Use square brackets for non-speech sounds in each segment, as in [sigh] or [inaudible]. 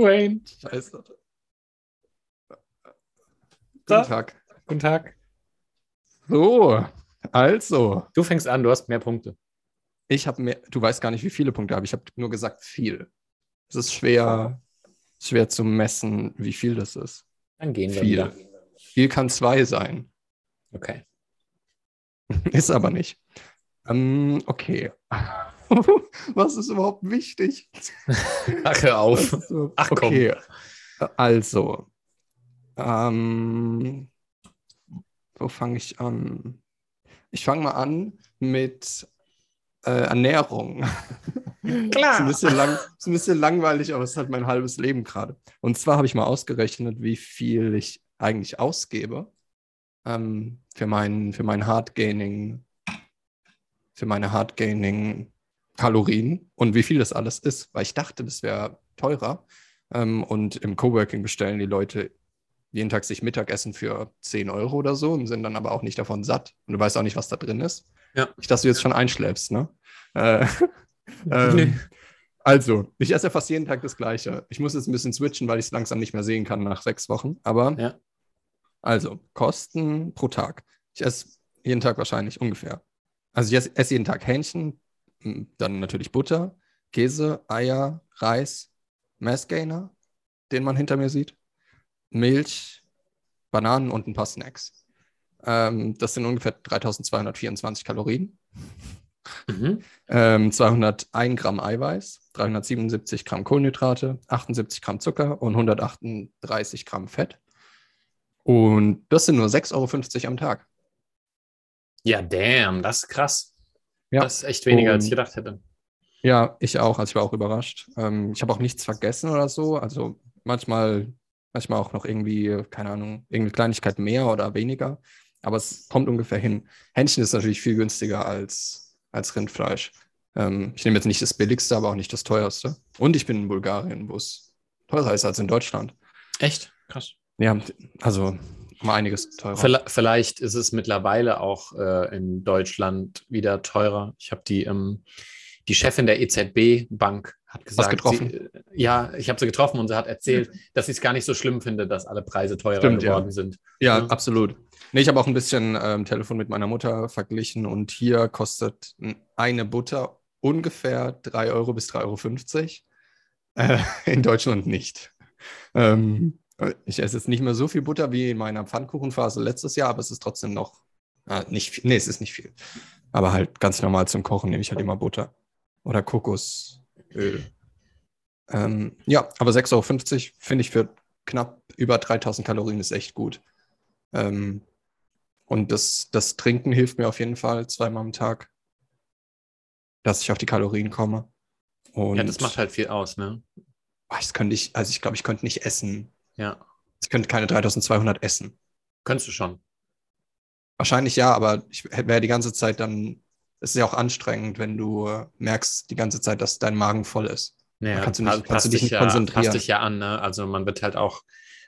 Wayne. Scheiße. Guten Tag. Guten Tag. So, also, Du fängst an, du hast mehr Punkte. ich habe mehr, du weißt gar nicht, wie viele Punkte habe. Ich habe nur gesagt viel. Es ist schwer, schwer zu messen, wie viel das ist. Dann gehen wir Viel. Viel kann zwei sein. Okay. [laughs] Ist aber nicht. Ähm, okay. [laughs] Was ist überhaupt wichtig? [laughs] Ach, hör auf. Was ist so- Ach, komm. okay. Also, ähm, wo fange ich an? Ich fange mal an mit äh, Ernährung. [laughs] Ist ein, bisschen lang, ist ein bisschen langweilig, aber es ist halt mein halbes Leben gerade. Und zwar habe ich mal ausgerechnet, wie viel ich eigentlich ausgebe ähm, für mein, für mein Hardgaining, für meine Hardgaining Kalorien und wie viel das alles ist, weil ich dachte, das wäre teurer. Ähm, und im Coworking bestellen die Leute jeden Tag sich Mittagessen für 10 Euro oder so und sind dann aber auch nicht davon satt. Und du weißt auch nicht, was da drin ist. Ja. Ich dachte, du jetzt schon einschläfst, ne? Äh, [laughs] ähm, Nee. Also, ich esse ja fast jeden Tag das Gleiche. Ich muss jetzt ein bisschen switchen, weil ich es langsam nicht mehr sehen kann nach sechs Wochen. Aber Ja. also, Kosten pro Tag. Ich esse jeden Tag wahrscheinlich ungefähr. Also, ich esse, esse jeden Tag Hähnchen, dann natürlich Butter, Käse, Eier, Reis, Massgainer, den man hinter mir sieht, Milch, Bananen und ein paar Snacks. Ähm, das sind ungefähr 3224 Kalorien. Mhm. Ähm, 201 Gramm Eiweiß, 377 Gramm Kohlenhydrate, 78 Gramm Zucker und 138 Gramm Fett. Und das sind nur 6,50 Euro am Tag. Ja, damn, das ist krass. Ja. Das ist echt weniger, als ich Und- gedacht hätte. Ja, ich auch. Also ich war auch überrascht. Ähm, ich habe auch nichts vergessen oder so. Also manchmal, manchmal auch noch irgendwie, keine Ahnung, irgendeine Kleinigkeit mehr oder weniger. Aber es kommt ungefähr hin. Hähnchen ist natürlich viel günstiger als, als Rindfleisch. Ähm, ich nehme jetzt nicht das billigste, aber auch nicht das teuerste. Und ich bin in Bulgarien, wo es teurer ist als in Deutschland. Echt? Krass. Ja, also um einiges teurer. Vielleicht ist es mittlerweile auch äh, in Deutschland wieder teurer. Ich habe die, ähm, die Chefin der EZB-Bank hat gesagt, getroffen? Sie, äh, ja, ich habe sie getroffen und sie hat erzählt, dass sie es gar nicht so schlimm finde, dass alle Preise teurer Stimmt, ja. geworden sind. Ja, Ja. absolut. Nee, ich habe auch ein bisschen ähm, Telefon mit meiner Mutter verglichen und hier kostet eine Butter ungefähr 3 Euro bis 3,50 Euro. Äh, [laughs] in Deutschland nicht. Ähm, ich esse jetzt nicht mehr so viel Butter wie in meiner Pfannkuchenphase letztes Jahr, aber es ist trotzdem noch äh, nicht viel. Nee, es ist nicht viel. Aber halt ganz normal zum Kochen nehme ich halt immer Butter. Oder Kokosöl. Ähm, ja, aber 6,50 Euro finde ich für knapp über 3000 Kalorien ist echt gut. Ähm, und das, das Trinken hilft mir auf jeden Fall zweimal am Tag, dass ich auf die Kalorien komme. Und Ja, das macht halt viel aus, ne? Das könnte ich, also ich glaube, ich könnte nicht essen. Ja. Ich könnte keine 3200 essen. Könntest du schon. Wahrscheinlich ja, aber ich wäre die ganze Zeit dann, es ist ja auch anstrengend, wenn du merkst die ganze Zeit, dass dein Magen voll ist. Naja, kannst du nicht- pa- kannst du passt dich nicht ja, konzentrieren. Passt dich ja an, ne? Also man wird halt auch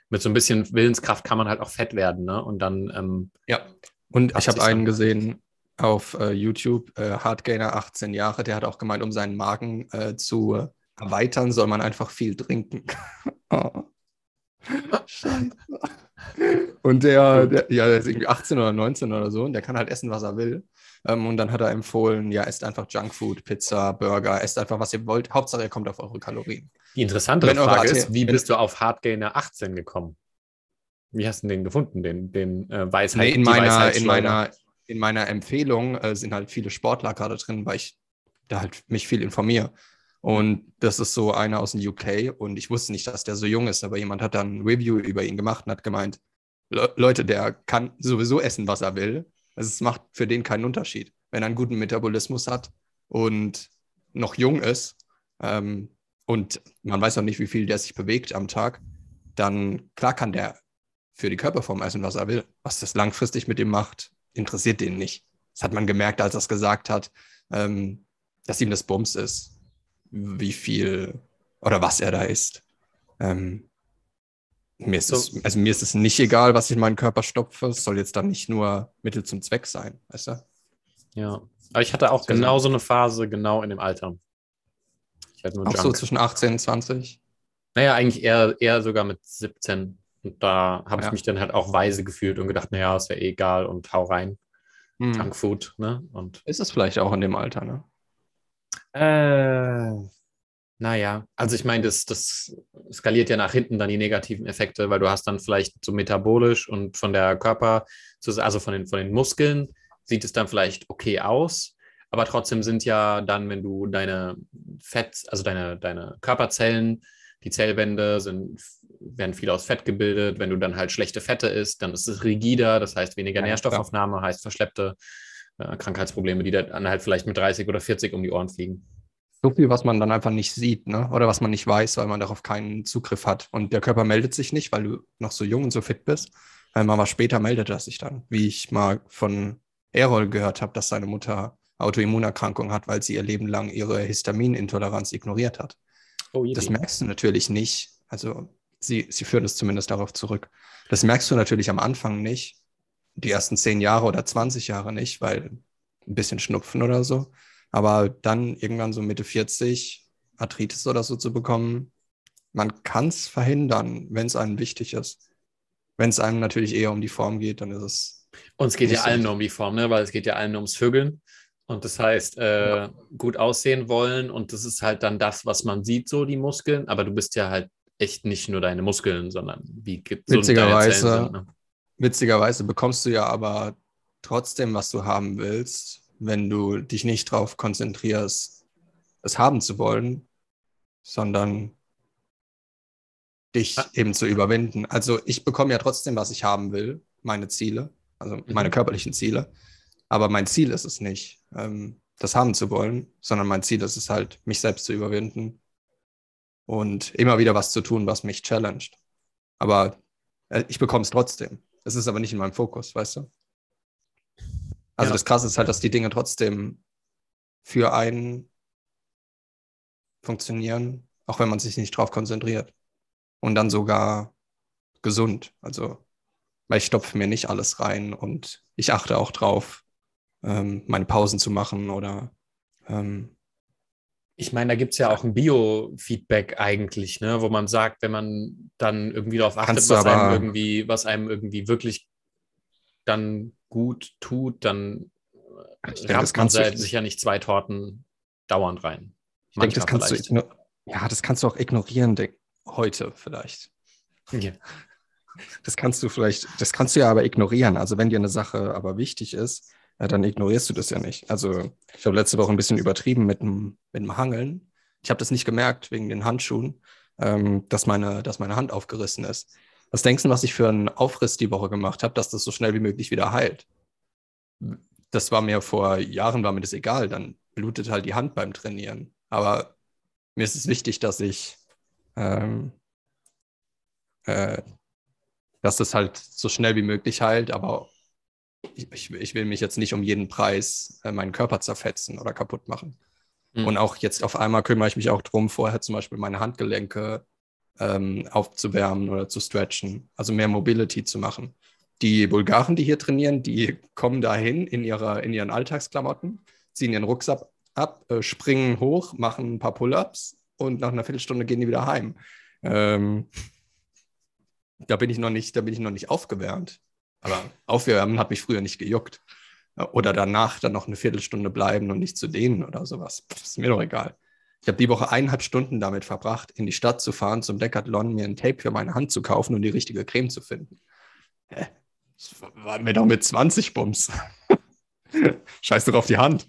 mit so ein bisschen Willenskraft kann man halt auch fett werden, ne? Und dann, ähm, Ja. Und Passt ich habe einen dann. gesehen auf äh, YouTube, äh, Hardgainer 18 Jahre, der hat auch gemeint, um seinen Magen äh, zu erweitern, soll man einfach viel trinken. [laughs] oh. Scheiße. Und der, der, ja, der ist irgendwie 18 oder 19 oder so und der kann halt essen, was er will. Ähm, und dann hat er empfohlen, ja, esst einfach Junkfood, Pizza, Burger, esst einfach, was ihr wollt. Hauptsache, ihr kommt auf eure Kalorien. die interessantere Wenn Frage ist, wie bist du auf Hardgainer 18 gekommen? Wie hast du den gefunden, den, den äh, Weisheit? Nee, in, meiner, in, meiner, in meiner Empfehlung äh, sind halt viele Sportler gerade drin, weil ich da halt mich viel informiere. Und das ist so einer aus dem UK und ich wusste nicht, dass der so jung ist, aber jemand hat dann ein Review über ihn gemacht und hat gemeint, "Le- Leute, der kann sowieso essen, was er will. Also es macht für den keinen Unterschied. Wenn er einen guten Metabolismus hat und noch jung ist ähm, und man weiß auch nicht, wie viel der sich bewegt am Tag, dann klar kann der für die Körperform essen, was er will. Was das langfristig mit ihm macht, interessiert den nicht. Das hat man gemerkt, als er es gesagt hat, ähm, dass ihm das Bums ist, wie viel oder was er da isst. Ähm, mir, ist So. es, also mir ist es nicht egal, was ich in meinen Körper stopfe. Es soll jetzt dann nicht nur Mittel zum Zweck sein, weißt du? Ja. Aber ich hatte auch genau so eine Phase, genau in dem Alter. Ich hatte nur Auch so Junk. zwischen 18 und 20. Naja, eigentlich eher, eher sogar mit 17. Und da habe Ja. ich mich dann halt auch weise gefühlt und gedacht, naja, ist ja eh egal und hau rein. Hm. Junkfood, ne? Und Ist es vielleicht auch in dem Alter, ne? Äh, naja, also ich meine, das, das skaliert ja nach hinten dann die negativen Effekte, weil du hast dann vielleicht so metabolisch und von der Körper, also von den, von den Muskeln, sieht es dann vielleicht okay aus, aber trotzdem sind ja dann, wenn du deine Fett, also deine, deine Körperzellen, die Zellwände sind, werden viel aus Fett gebildet. Wenn du dann halt schlechte Fette isst, dann ist es rigider, das heißt weniger Ja, Nährstoffaufnahme, heißt verschleppte äh, Krankheitsprobleme, die dann halt vielleicht mit 30 oder 40 um die Ohren fliegen. So viel, was man dann einfach nicht sieht, ne? Oder was man nicht weiß, weil man darauf keinen Zugriff hat. Und der Körper meldet sich nicht, weil du noch so jung und so fit bist. Weil mal was später meldet er sich dann. Wie ich mal von Errol gehört habe, dass seine Mutter Autoimmunerkrankung hat, weil sie ihr Leben lang ihre Histaminintoleranz ignoriert hat. Oh, Das merkst du natürlich nicht. Also sie, sie führen es zumindest darauf zurück. Das merkst du natürlich am Anfang nicht. Die ersten zehn Jahre oder 20 Jahre nicht, weil ein bisschen Schnupfen oder so. Aber dann irgendwann so Mitte 40 Arthritis oder so zu bekommen, man kann es verhindern, wenn es einem wichtig ist. Wenn es einem natürlich eher um die Form geht, dann ist es. Und es geht ja so allen nur um die Form, ne? weil es geht ja allen nur ums Vögeln. Und das heißt, äh, gut aussehen wollen. Und das ist halt dann das, was man sieht, so die Muskeln. Aber du bist ja halt echt nicht nur deine Muskeln, sondern wie gesund deine Witzigerweise- Zellen. Ne? Witzigerweise bekommst du ja aber trotzdem, was du haben willst, wenn du dich nicht darauf konzentrierst, es haben zu wollen, sondern dich Ah. eben zu überwinden. Also ich bekomme ja trotzdem, was ich haben will, meine Ziele, also meine körperlichen Ziele. Aber mein Ziel ist es nicht, ähm, das haben zu wollen, sondern mein Ziel ist es halt, mich selbst zu überwinden und immer wieder was zu tun, was mich challenged. Aber äh, ich bekomme es trotzdem. Es ist aber nicht in meinem Fokus, weißt du? Also Ja. das Krasse ist halt, dass die Dinge trotzdem für einen funktionieren, auch wenn man sich nicht drauf konzentriert. Und dann sogar gesund. Also, weil ich stopfe mir nicht alles rein und ich achte auch drauf, ähm, meine Pausen zu machen oder ähm, Ich meine, da gibt es ja auch ein Biofeedback eigentlich, ne? wo man sagt, wenn man dann irgendwie darauf achtet, du was einem irgendwie, was einem irgendwie wirklich dann gut tut, dann rammt man kannst du- se- sich ja nicht zwei Torten dauernd rein. ich denke, das kannst du vielleicht. igno- ja, das kannst du auch ignorieren, heute vielleicht. Ja. Das kannst du vielleicht, das kannst du ja aber ignorieren. Also wenn dir eine Sache aber wichtig ist, ja, dann ignorierst du das ja nicht. Also ich habe letzte Woche ein bisschen übertrieben mit dem, mit dem Hangeln. Ich habe das nicht gemerkt wegen den Handschuhen, ähm, dass, meine, dass meine Hand aufgerissen ist. Was denkst du, was ich für einen Aufriss die Woche gemacht habe, dass das so schnell wie möglich wieder heilt? Das war mir vor Jahren, war mir das egal. Dann blutet halt die Hand beim Trainieren. Aber mir ist es wichtig, dass ich ähm, äh, dass das halt so schnell wie möglich heilt, aber ich, ich, will mich jetzt nicht um jeden Preis äh, meinen Körper zerfetzen oder kaputt machen. Mhm. Und auch jetzt auf einmal kümmere ich mich auch drum, vorher zum Beispiel meine Handgelenke ähm, aufzuwärmen oder zu stretchen, also mehr Mobility zu machen. Die Bulgaren, die hier trainieren, die kommen dahin in, ihrer, in ihren Alltagsklamotten, ziehen ihren Rucksack ab, äh, springen hoch, machen ein paar Pull-ups und nach einer Viertelstunde gehen die wieder heim. Ähm, da bin ich noch nicht, da bin ich noch nicht aufgewärmt. Aber aufwärmen hat mich früher nicht gejuckt. Oder danach dann noch eine Viertelstunde bleiben und nicht zu dehnen oder sowas. Das ist mir doch egal. Ich habe die Woche eineinhalb Stunden damit verbracht, in die Stadt zu fahren, zum Decathlon, mir ein Tape für meine Hand zu kaufen und die richtige Creme zu finden. Hä? Das war mir doch mit 20 Bums. [laughs] Scheiß doch auf die Hand.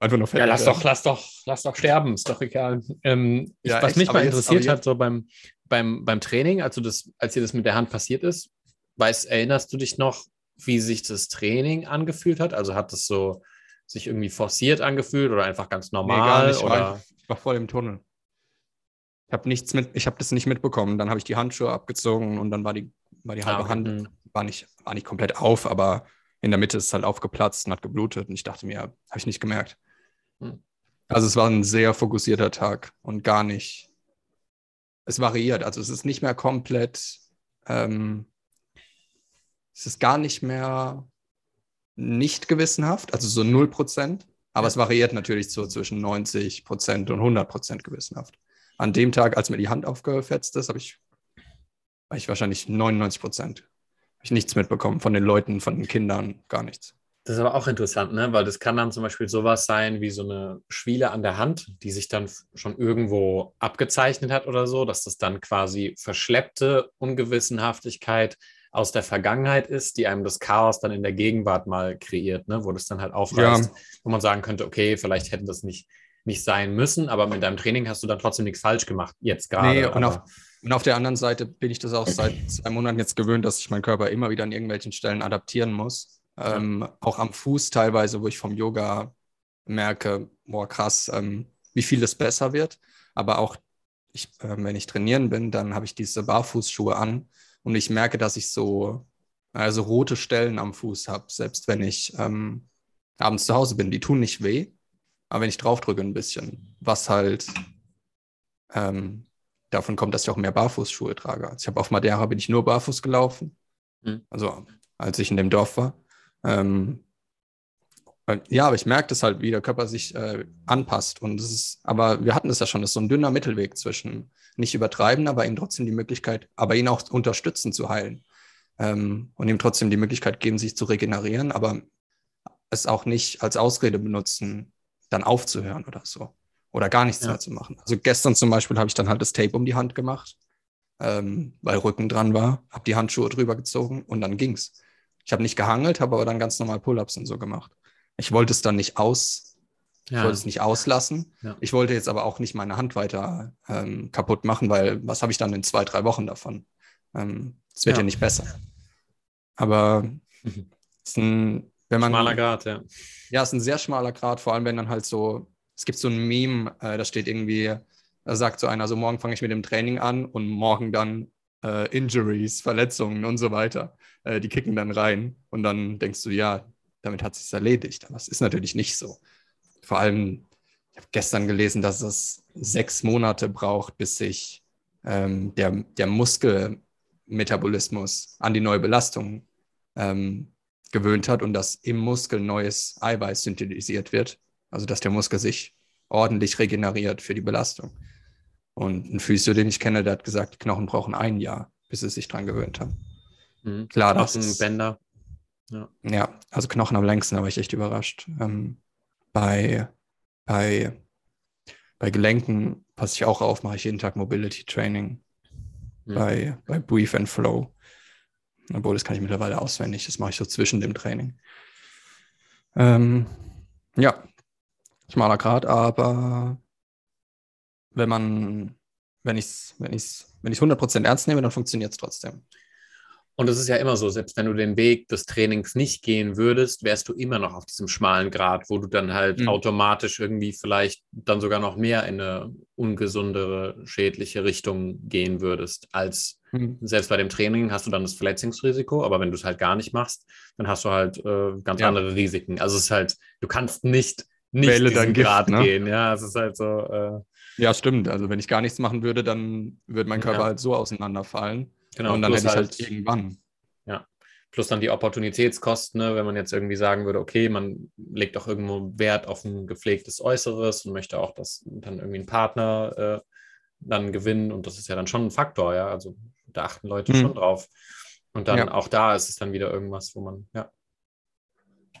Einfach nur Ja, lass doch, lass doch, lass doch sterben, ist doch egal. Ähm, Ja, was echt, mich mal jetzt- interessiert aber hat, so beim, beim, beim Training, als, du das, als dir das mit der Hand passiert ist, weißt, erinnerst du dich noch, wie sich das Training angefühlt hat? Also hat es so sich irgendwie forciert angefühlt oder einfach ganz Nee, normal? gar nicht. Ich oder? war, ich war voll im Tunnel. Ich habe nichts mit, ich habe das nicht mitbekommen. Dann habe ich die Handschuhe abgezogen und dann war die, war die halbe okay. Hand, Mhm. war nicht, war nicht komplett auf, aber in der Mitte ist es halt aufgeplatzt und hat geblutet. Und ich dachte mir, habe ich nicht gemerkt. Hm. Also es war ein sehr fokussierter Tag und gar nicht. Es variiert. Also es ist nicht mehr komplett, ähm, es ist gar nicht mehr nicht gewissenhaft, also so 0%, aber Ja. es variiert natürlich so zwischen 90% und 100% gewissenhaft. an dem Tag, als mir die Hand aufgefetzt ist, habe ich, war ich wahrscheinlich 99 Prozent. Habe ich nichts mitbekommen von den Leuten, von den Kindern, gar nichts. Das ist aber auch interessant, ne? weil das kann dann zum Beispiel sowas sein wie so eine Schwiele an der Hand, die sich dann schon irgendwo abgezeichnet hat oder so, dass das dann quasi verschleppte Ungewissenhaftigkeit aus der Vergangenheit ist, die einem das Chaos dann in der Gegenwart mal kreiert, ne? wo das dann halt aufreißt, ja. wo man sagen könnte, okay, vielleicht hätte das nicht, nicht sein müssen, aber mit deinem Training hast du dann trotzdem nichts falsch gemacht, jetzt gerade. Nee, und auf, und auf der anderen Seite bin ich das auch seit zwei Monaten jetzt gewöhnt, dass ich meinen Körper immer wieder an irgendwelchen Stellen adaptieren muss ähm, auch am Fuß teilweise, wo ich vom Yoga merke, boah, krass, ähm, wie viel es besser wird. Aber auch, ich, äh, wenn ich trainieren bin, dann habe ich diese Barfußschuhe an und ich merke, dass ich so also rote Stellen am Fuß habe, selbst wenn ich ähm, abends zu Hause bin. Die tun nicht weh, aber wenn ich draufdrücke ein bisschen, was halt ähm, davon kommt, dass ich auch mehr Barfußschuhe trage. Also ich habe auf Madeira bin ich nur barfuß gelaufen, mhm. also als ich in dem Dorf war. Ähm, ja, aber ich merke das halt, wie der Körper sich äh, anpasst. Und es ist, aber wir hatten es ja schon, das ist so ein dünner Mittelweg zwischen nicht übertreiben, aber ihm trotzdem die Möglichkeit, aber ihn auch unterstützen zu heilen. Ähm, und ihm trotzdem die Möglichkeit geben, sich zu regenerieren, aber es auch nicht als Ausrede benutzen, dann aufzuhören oder so. Oder gar nichts ja. mehr zu machen. Also gestern zum Beispiel habe ich dann halt das Tape um die Hand gemacht, ähm, weil Rücken dran war, habe die Handschuhe drüber gezogen und dann ging's. Ich habe nicht gehangelt, habe aber dann ganz normal Pull-ups und so gemacht. Ich wollte es dann nicht aus, ja. ich wollte es nicht auslassen. Ja. Ich wollte jetzt aber auch nicht meine Hand weiter ähm, kaputt machen, weil was habe ich dann in zwei, drei Wochen davon? Ähm, es ähm, wird ja. ja. nicht besser. Aber mhm. [laughs] es ist ein, wenn man. Schmaler Grad, ja. Ja, es ist ein sehr schmaler Grad, vor allem wenn dann halt so, es gibt so ein Meme, äh, da steht irgendwie, da sagt so einer, so morgen fange ich mit dem Training an und morgen dann äh, Injuries, Verletzungen und so weiter. Äh, die kicken dann rein und dann denkst du, ja, damit hat sich erledigt. Aber es ist natürlich nicht so. Vor allem, ich habe gestern gelesen, dass es sechs Monate braucht, bis sich ähm, der, der Muskelmetabolismus an die neue Belastung ähm, gewöhnt hat und dass im Muskel neues Eiweiß synthetisiert wird. Also dass der Muskel sich ordentlich regeneriert für die Belastung. Und ein Physio, den ich kenne, der hat gesagt, die Knochen brauchen ein Jahr, bis sie sich dran gewöhnt haben. Mhm. Klar, das Bänder. Ja. ja, also Knochen am längsten, da war ich echt überrascht. Ähm, bei, bei, bei Gelenken passe ich auch auf, mache ich jeden Tag Mobility Training. Mhm. Bei, bei Brief and Flow. Obwohl, das kann ich mittlerweile auswendig. Das mache ich so zwischen dem Training. Ähm, ja, schmaler Grad, aber wenn man, wenn ich es wenn ich's, wenn ich's 100% ernst nehme, dann funktioniert es trotzdem. Und es ist ja immer so, selbst wenn du den Weg des Trainings nicht gehen würdest, wärst du immer noch auf diesem schmalen Grad, wo du dann halt mhm. automatisch irgendwie vielleicht dann sogar noch mehr in eine ungesundere, schädliche Richtung gehen würdest, als mhm. selbst bei dem Training hast du dann das Verletzungsrisiko, aber wenn du es halt gar nicht machst, dann hast du halt äh, ganz ja. andere Risiken. Also es ist halt, du kannst nicht, nicht Wähle diesen Grad ne? gehen. Ja, es ist halt so. Äh, ja, stimmt. Also wenn ich gar nichts machen würde, dann würde mein Körper ja. halt so auseinanderfallen. Genau. Und dann hätte ich halt, halt irgendwann. Ja. Plus dann die Opportunitätskosten, ne? wenn man jetzt irgendwie sagen würde, okay, man legt auch irgendwo Wert auf ein gepflegtes Äußeres und möchte auch, dass dann irgendwie ein Partner äh, dann gewinnen. Und das ist ja dann schon ein Faktor, ja. Also da achten Leute hm. schon drauf. Und dann ja. auch da ist es dann wieder irgendwas, wo man, ja.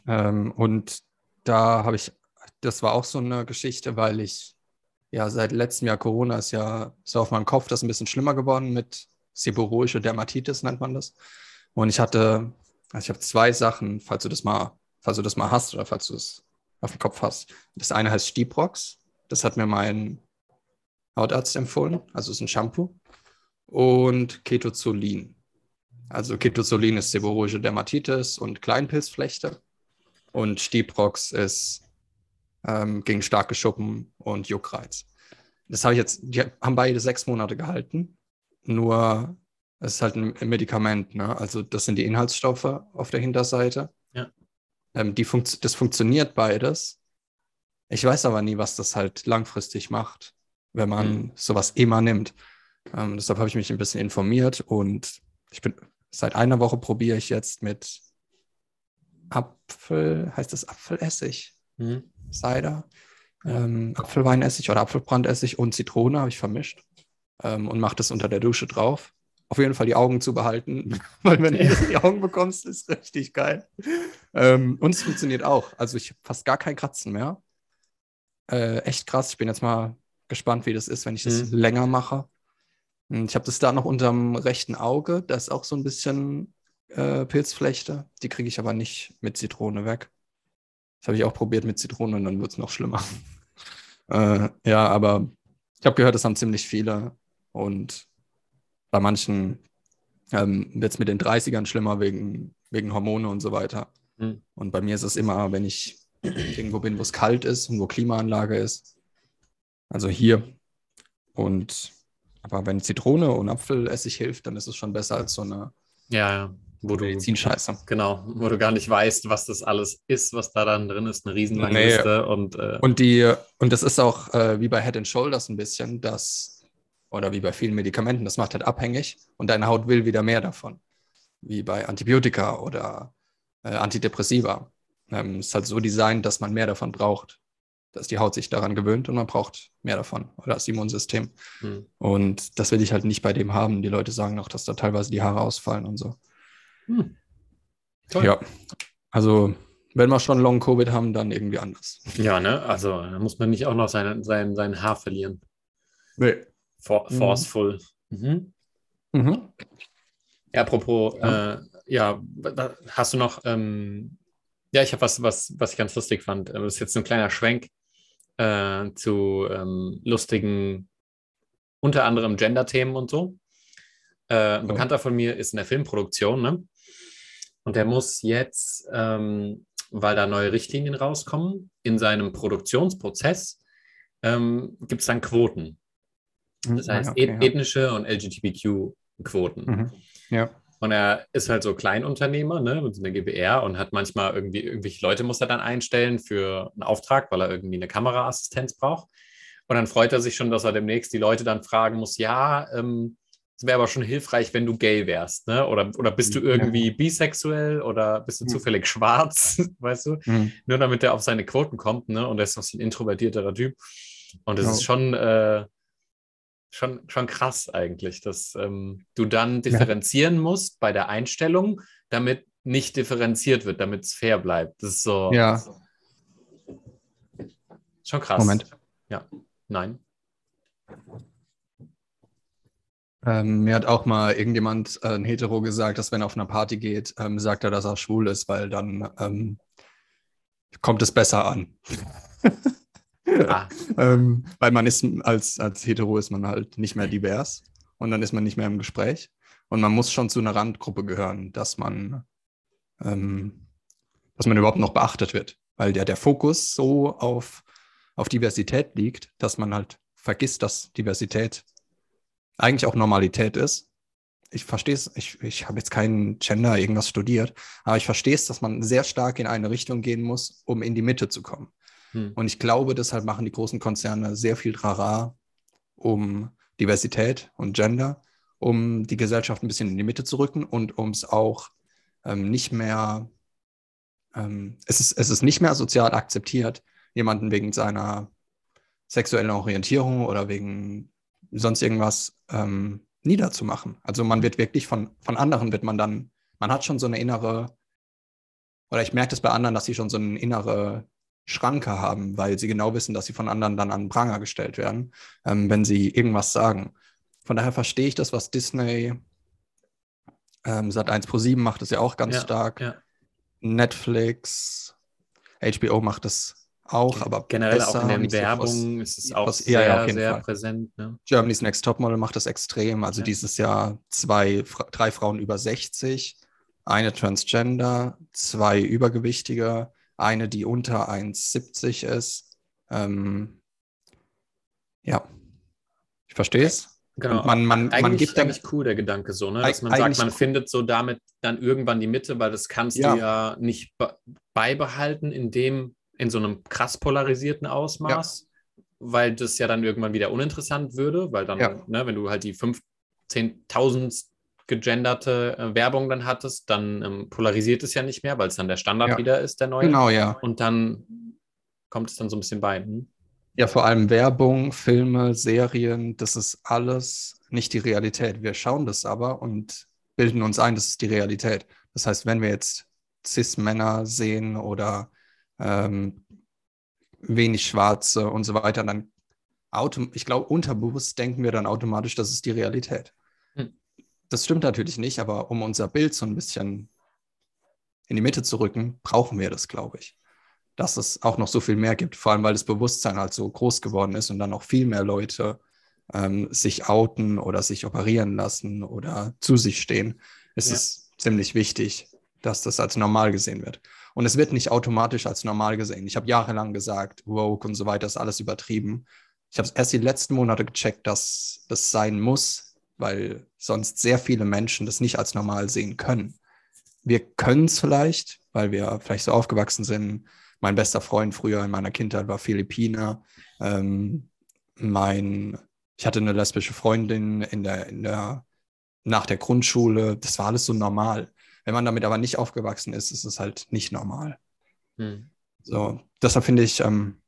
Ähm, und da habe ich, das war auch so eine Geschichte, weil ich ja, seit letztem Jahr Corona ist ja so auf meinem Kopf das ein bisschen schlimmer geworden mit seborrhoische Dermatitis nennt man das. Und ich hatte, also ich habe zwei Sachen, falls du das mal, falls du das mal hast oder falls du es auf dem Kopf hast. Das eine heißt Stiprox. Das hat mir mein Hautarzt empfohlen. Also ist ein Shampoo. Und Ketozolin. Also Ketozolin ist seborrhoische Dermatitis und Kleinpilzflechte. Und Stiprox ist ähm, gegen starke Schuppen und Juckreiz. Das habe ich jetzt, die haben beide sechs Monate gehalten. Nur es ist halt ein Medikament, ne? Also das sind die Inhaltsstoffe auf der Hinterseite. Ja. Ähm, die funkt das funktioniert beides. Ich weiß aber nie, was das halt langfristig macht, wenn man mhm. sowas immer nimmt. Ähm, deshalb habe ich mich ein bisschen informiert und ich bin seit einer Woche probiere ich jetzt mit Apfel, heißt das Apfelessig? Mhm. Cider. ähm, Apfelweinessig oder Apfelbrandessig und Zitrone habe ich vermischt ähm, und mache das unter der Dusche drauf. Auf jeden Fall die Augen zu behalten, [laughs] weil wenn du die Augen bekommst, ist richtig geil. Ähm, und es funktioniert auch. Also ich habe fast gar kein Kratzen mehr. Äh, echt krass. Ich bin jetzt mal gespannt, wie das ist, wenn ich das mhm. länger mache. Ich habe das da noch unterm rechten Auge. Da ist auch so ein bisschen äh, Pilzflechte. Die kriege ich aber nicht mit Zitrone weg. Das habe ich auch probiert mit Zitrone und dann wird es noch schlimmer. [laughs] äh, ja, aber ich habe gehört, das haben ziemlich viele. Und bei manchen ähm, wird es mit den 30ern schlimmer wegen, wegen Hormone und so weiter. Mhm. Und bei mir ist es immer, wenn ich irgendwo bin, wo es kalt ist und wo Klimaanlage ist. Also hier. Und aber wenn Zitrone und Apfelessig hilft, dann ist es schon besser als so eine ja, ja. Wo Medizinscheiße. Genau, wo du gar nicht weißt, was das alles ist, was da dann drin ist, eine riesenlange nee. Liste. Und, äh, und, die, und das ist auch äh, wie bei Head and Shoulders ein bisschen, dass, oder wie bei vielen Medikamenten, das macht halt abhängig und deine Haut will wieder mehr davon. Wie bei Antibiotika oder äh, Antidepressiva. Ähm, ist halt so designt, dass man mehr davon braucht. Dass die Haut sich daran gewöhnt und man braucht mehr davon. Oder das Immunsystem. Hm. Und das will ich halt nicht bei dem haben. Die Leute sagen noch, dass da teilweise die Haare ausfallen und so. Hm. Ja, also wenn wir schon Long Covid haben, dann irgendwie anders. Ja, ne? Also da muss man nicht auch noch sein, sein, sein Haar verlieren. Nee. For mhm. forceful. Mhm. Mhm. Ja, apropos, ja. Äh, ja, hast du noch, ähm, ja, ich habe was, was, was ich ganz lustig fand. Das ist jetzt ein kleiner Schwenk äh, zu ähm, lustigen, unter anderem Gender-Themen und so. Äh, ein Bekannter von mir ist in der Filmproduktion, ne? Und der muss jetzt, ähm, weil da neue Richtlinien rauskommen, in seinem Produktionsprozess ähm, gibt es dann Quoten. Hm, das heißt, okay, ethnische ja. und LGBTQ-Quoten. Mhm. Ja. Und er ist halt so Kleinunternehmer, ne, mit so einer GBR und hat manchmal irgendwie, irgendwelche Leute muss er dann einstellen für einen Auftrag, weil er irgendwie eine Kameraassistenz braucht. Und dann freut er sich schon, dass er demnächst die Leute dann fragen muss, ja, ähm, es wäre aber schon hilfreich, wenn du gay wärst, ne? Oder, oder bist du irgendwie ja. bisexuell oder bist du mhm. zufällig schwarz, [laughs] weißt du? Mhm. Nur damit er auf seine Quoten kommt, ne? Und er ist noch so ein introvertierterer Typ. Und das ja. ist schon, äh, schon, schon krass eigentlich, dass ähm, du dann differenzieren ja. musst bei der Einstellung, damit nicht differenziert wird, damit es fair bleibt. Das ist so. Ja. Schon krass. Moment. Ja. Nein. Ähm, mir hat auch mal irgendjemand, äh, ein Hetero, gesagt, dass wenn er auf einer Party geht, ähm, sagt er, dass er schwul ist, weil dann ähm, kommt es besser an. [laughs] [laughs] ähm, weil man ist als, als Hetero ist man halt nicht mehr divers und dann ist man nicht mehr im Gespräch. Und man muss schon zu einer Randgruppe gehören, dass man, ähm, dass man überhaupt noch beachtet wird. Weil der, der Fokus so auf, auf Diversität liegt, dass man halt vergisst, dass Diversität eigentlich auch Normalität ist. Ich verstehe es, ich, ich habe jetzt keinen Gender irgendwas studiert, aber ich verstehe es, dass man sehr stark in eine Richtung gehen muss, um in die Mitte zu kommen. Hm. Und ich glaube, deshalb machen die großen Konzerne sehr viel Trara um Diversität und Gender, um die Gesellschaft ein bisschen in die Mitte zu rücken und um es auch ähm, nicht mehr, ähm, es, ist, es ist nicht mehr sozial akzeptiert, jemanden wegen seiner sexuellen Orientierung oder wegen sonst irgendwas ähm, niederzumachen. Also man wird wirklich von, von anderen wird man dann, man hat schon so eine innere, oder ich merke das bei anderen, dass sie schon so eine innere Schranke haben, weil sie genau wissen, dass sie von anderen dann an Pranger gestellt werden, ähm, wenn sie irgendwas sagen. Von daher verstehe ich das, was Disney ähm, Sat 1 Pro 7 macht, das ja auch ganz ja, stark. Ja. Netflix, HBO macht das auch, aber generell besser, auch in der Werbung so ist es auch was, sehr, ja, sehr Fall. präsent. Ne? Germany's Next Topmodel macht das extrem. Also dieses Jahr zwei, drei Frauen über 60, eine Transgender, zwei Übergewichtige, eine, die unter 1,70 ist. Ähm, ja, ich verstehe es. Genau. man, man, eigentlich, man gibt eigentlich cool der Gedanke so, ne? dass man sagt, man cool. findet so damit dann irgendwann die Mitte, weil das kannst ja. du ja nicht beibehalten, indem in so einem krass polarisierten Ausmaß, ja. weil das ja dann irgendwann wieder uninteressant würde, weil dann, ja. ne, wenn du halt die 15.000 gegenderte äh, Werbung dann hattest, dann ähm, polarisiert es ja nicht mehr, weil es dann der Standard ja. wieder ist, der neue. Genau, ja. Und dann kommt es dann so ein bisschen bei. Hm? Ja, vor allem Werbung, Filme, Serien, das ist alles nicht die Realität. Wir schauen das aber und bilden uns ein, das ist die Realität. Das heißt, wenn wir jetzt Cis-Männer sehen oder ähm, wenig Schwarze und so weiter, dann autom ich glaube, unterbewusst denken wir dann automatisch, das ist die Realität. Das stimmt natürlich nicht, aber um unser Bild so ein bisschen in die Mitte zu rücken, brauchen wir das, glaube ich. Dass es auch noch so viel mehr gibt, vor allem weil das Bewusstsein halt so groß geworden ist und dann auch viel mehr Leute ähm, sich outen oder sich operieren lassen oder zu sich stehen. Es ja. ist ziemlich wichtig, dass das als normal gesehen wird. Und es wird nicht automatisch als normal gesehen. Ich habe jahrelang gesagt, woke und so weiter ist alles übertrieben. Ich habe es erst die letzten Monate gecheckt, dass das sein muss, weil sonst sehr viele Menschen das nicht als normal sehen können. Wir können es vielleicht, weil wir vielleicht so aufgewachsen sind. Mein bester Freund früher in meiner Kindheit war Philippiner. Ähm, mein, ich hatte eine lesbische Freundin in der, in der, nach der Grundschule. Das war alles so normal. Wenn man damit aber nicht aufgewachsen ist, ist es halt nicht normal. Hm. So, deshalb finde ich, ähm,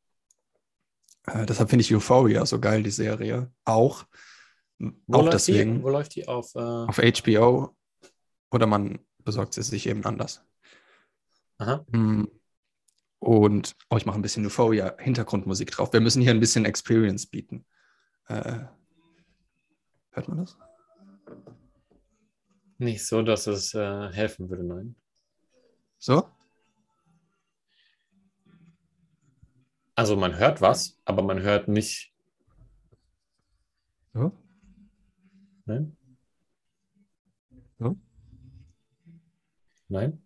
äh, deshalb finde ich Euphoria so geil, die Serie. Auch. Wo auch deswegen. Die? Wo läuft die auf? Äh... Auf HBO. Oder man besorgt sie sich eben anders. Aha. Hm. Und oh, ich mache ein bisschen Euphoria Hintergrundmusik drauf. Wir müssen hier ein bisschen Experience bieten. Äh, hört man das? Nicht so, dass es äh, helfen würde, nein. So? Also man hört was, aber man hört nicht. So? Nein? So? Nein?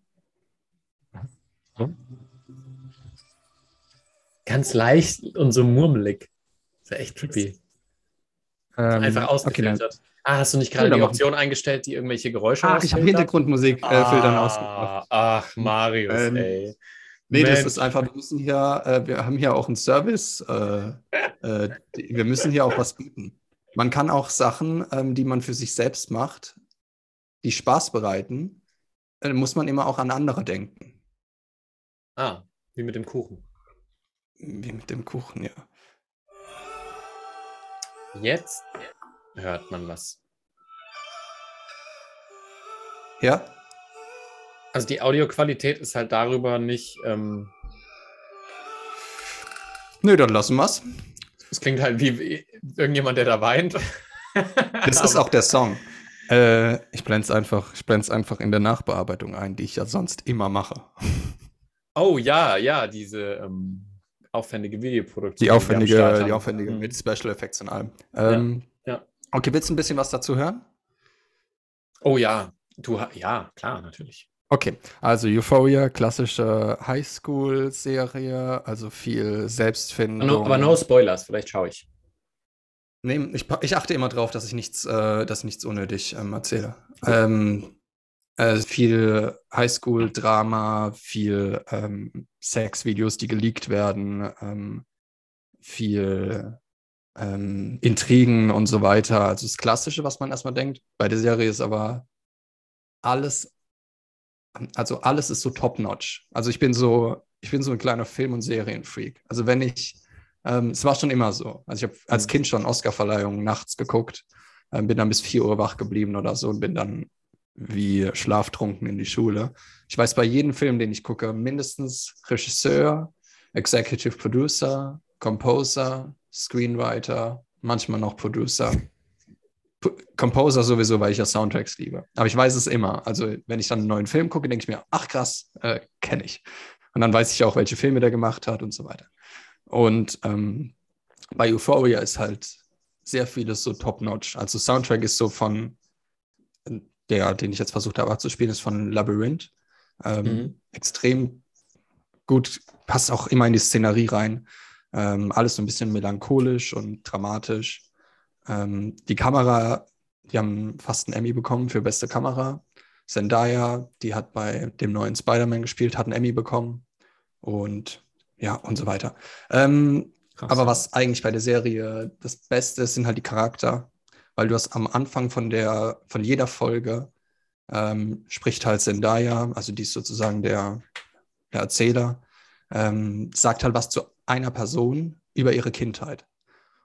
So? Ganz leicht und so murmelig. ist ja echt trippy. Ähm, Einfach ausgefiltert. Okay, ah, hast du nicht gerade die Option eingestellt, die irgendwelche Geräusche Ach, ich habe Hintergrundmusik äh, ah, filtern ausgemacht. Ach, Marius, ähm, ey. Nee, Mensch. das ist einfach, wir müssen hier, äh, wir haben hier auch einen Service, äh, äh, wir müssen hier auch was bieten. Man kann auch Sachen, ähm, die man für sich selbst macht, die Spaß bereiten, äh, muss man immer auch an andere denken. Ah, wie mit dem Kuchen. Wie mit dem Kuchen, ja. Jetzt hört man was. Ja? Also die Audioqualität ist halt darüber nicht. Ähm Nö, dann lassen wir's. Es klingt halt wie irgendjemand, der da weint. [laughs] Das ist auch der Song. Äh, ich blende es einfach, einfach in der Nachbearbeitung ein, die ich ja sonst immer mache. Oh ja, ja, diese ähm, aufwendige Videoproduktion. Die aufwendige, die, die aufwendige mhm. mit Special Effects und allem. Ähm, ja, ja. Okay, willst du ein bisschen was dazu hören? Oh ja, du ja, klar, natürlich. Okay, also Euphoria, klassische Highschool-Serie, also viel Selbstfindung. No, aber no Spoilers, vielleicht schaue ich. Nee, ich, ich achte immer drauf, dass ich nichts, äh, dass nichts unnötig ähm, erzähle. Ähm, äh, viel Highschool-Drama, viel ähm, Sex-Videos, die geleakt werden, ähm, viel ähm, Intrigen und so weiter. Also das Klassische, was man erstmal denkt. Bei der Serie ist aber alles also alles ist so top-notch. Also ich bin so, ich bin so ein kleiner Film- und Serienfreak. Also wenn ich, ähm, es war schon immer so. Also ich habe als mhm. Kind schon Oscar-Verleihungen nachts geguckt, äh, bin dann bis 4 Uhr wach geblieben oder so und bin dann wie schlaftrunken in die Schule. Ich weiß bei jedem Film, den ich gucke, mindestens Regisseur, Executive Producer, Composer, Screenwriter, manchmal noch Producer. Composer sowieso, weil ich ja Soundtracks liebe. Aber ich weiß es immer. Also, wenn ich dann einen neuen Film gucke, denke ich mir, ach krass, äh, kenne ich. Und dann weiß ich auch, welche Filme der gemacht hat und so weiter. Und ähm, bei Euphoria ist halt sehr vieles so top-notch. Also, Soundtrack ist so von der, den ich jetzt versucht habe abzuspielen, ist von Labyrinth. Ähm, mhm. Extrem gut, passt auch immer in die Szenerie rein. Ähm, alles so ein bisschen melancholisch und dramatisch. Ähm, die Kamera, die haben fast einen Emmy bekommen für beste Kamera. Zendaya, die hat bei dem neuen Spider-Man gespielt, hat einen Emmy bekommen. Und ja, und so weiter. Ähm, aber was eigentlich bei der Serie das Beste ist, sind halt die Charakter. Weil du hast am Anfang von der, von jeder Folge ähm, spricht halt Zendaya, also die ist sozusagen der, der Erzähler, ähm, sagt halt was zu einer Person über ihre Kindheit.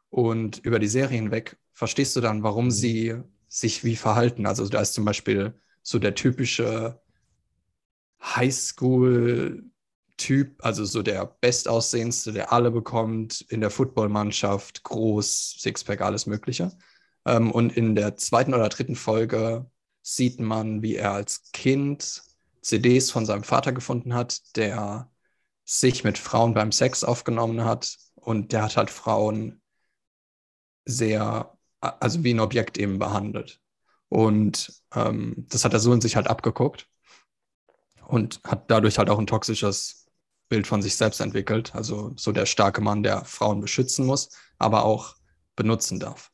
Und über die Serie hinweg verstehst du dann, warum mhm. sie sich wie verhalten. Also da ist zum Beispiel so der typische Highschool-Typ, also so der bestaussehendste, der alle bekommt in der Footballmannschaft, groß, Sixpack, alles Mögliche. Ähm, und in der zweiten oder dritten Folge sieht man, wie er als Kind CDs von seinem Vater gefunden hat, der sich mit Frauen beim Sex aufgenommen hat. Und der hat halt Frauen sehr, also wie ein Objekt eben behandelt. Und ähm, das hat der Sohn sich halt abgeguckt und hat dadurch halt auch ein toxisches Bild von sich selbst entwickelt. Also so der starke Mann, der Frauen beschützen muss, aber auch benutzen darf.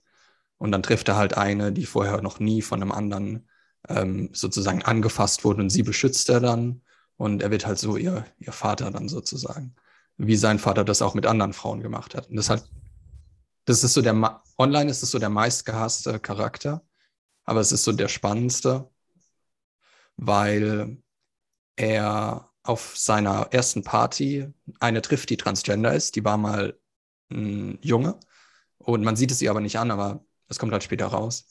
Und dann trifft er halt eine, die vorher noch nie von einem anderen ähm, sozusagen angefasst wurde und sie beschützt er dann. Und er wird halt so ihr, ihr Vater dann sozusagen, wie sein Vater das auch mit anderen Frauen gemacht hat. Und das halt, das ist so der, online ist es so der meistgehasste Charakter, aber es ist so der spannendste, weil er auf seiner ersten Party eine trifft, die transgender ist. Die war mal ein Junge und man sieht es ihr aber nicht an, aber es kommt halt später raus.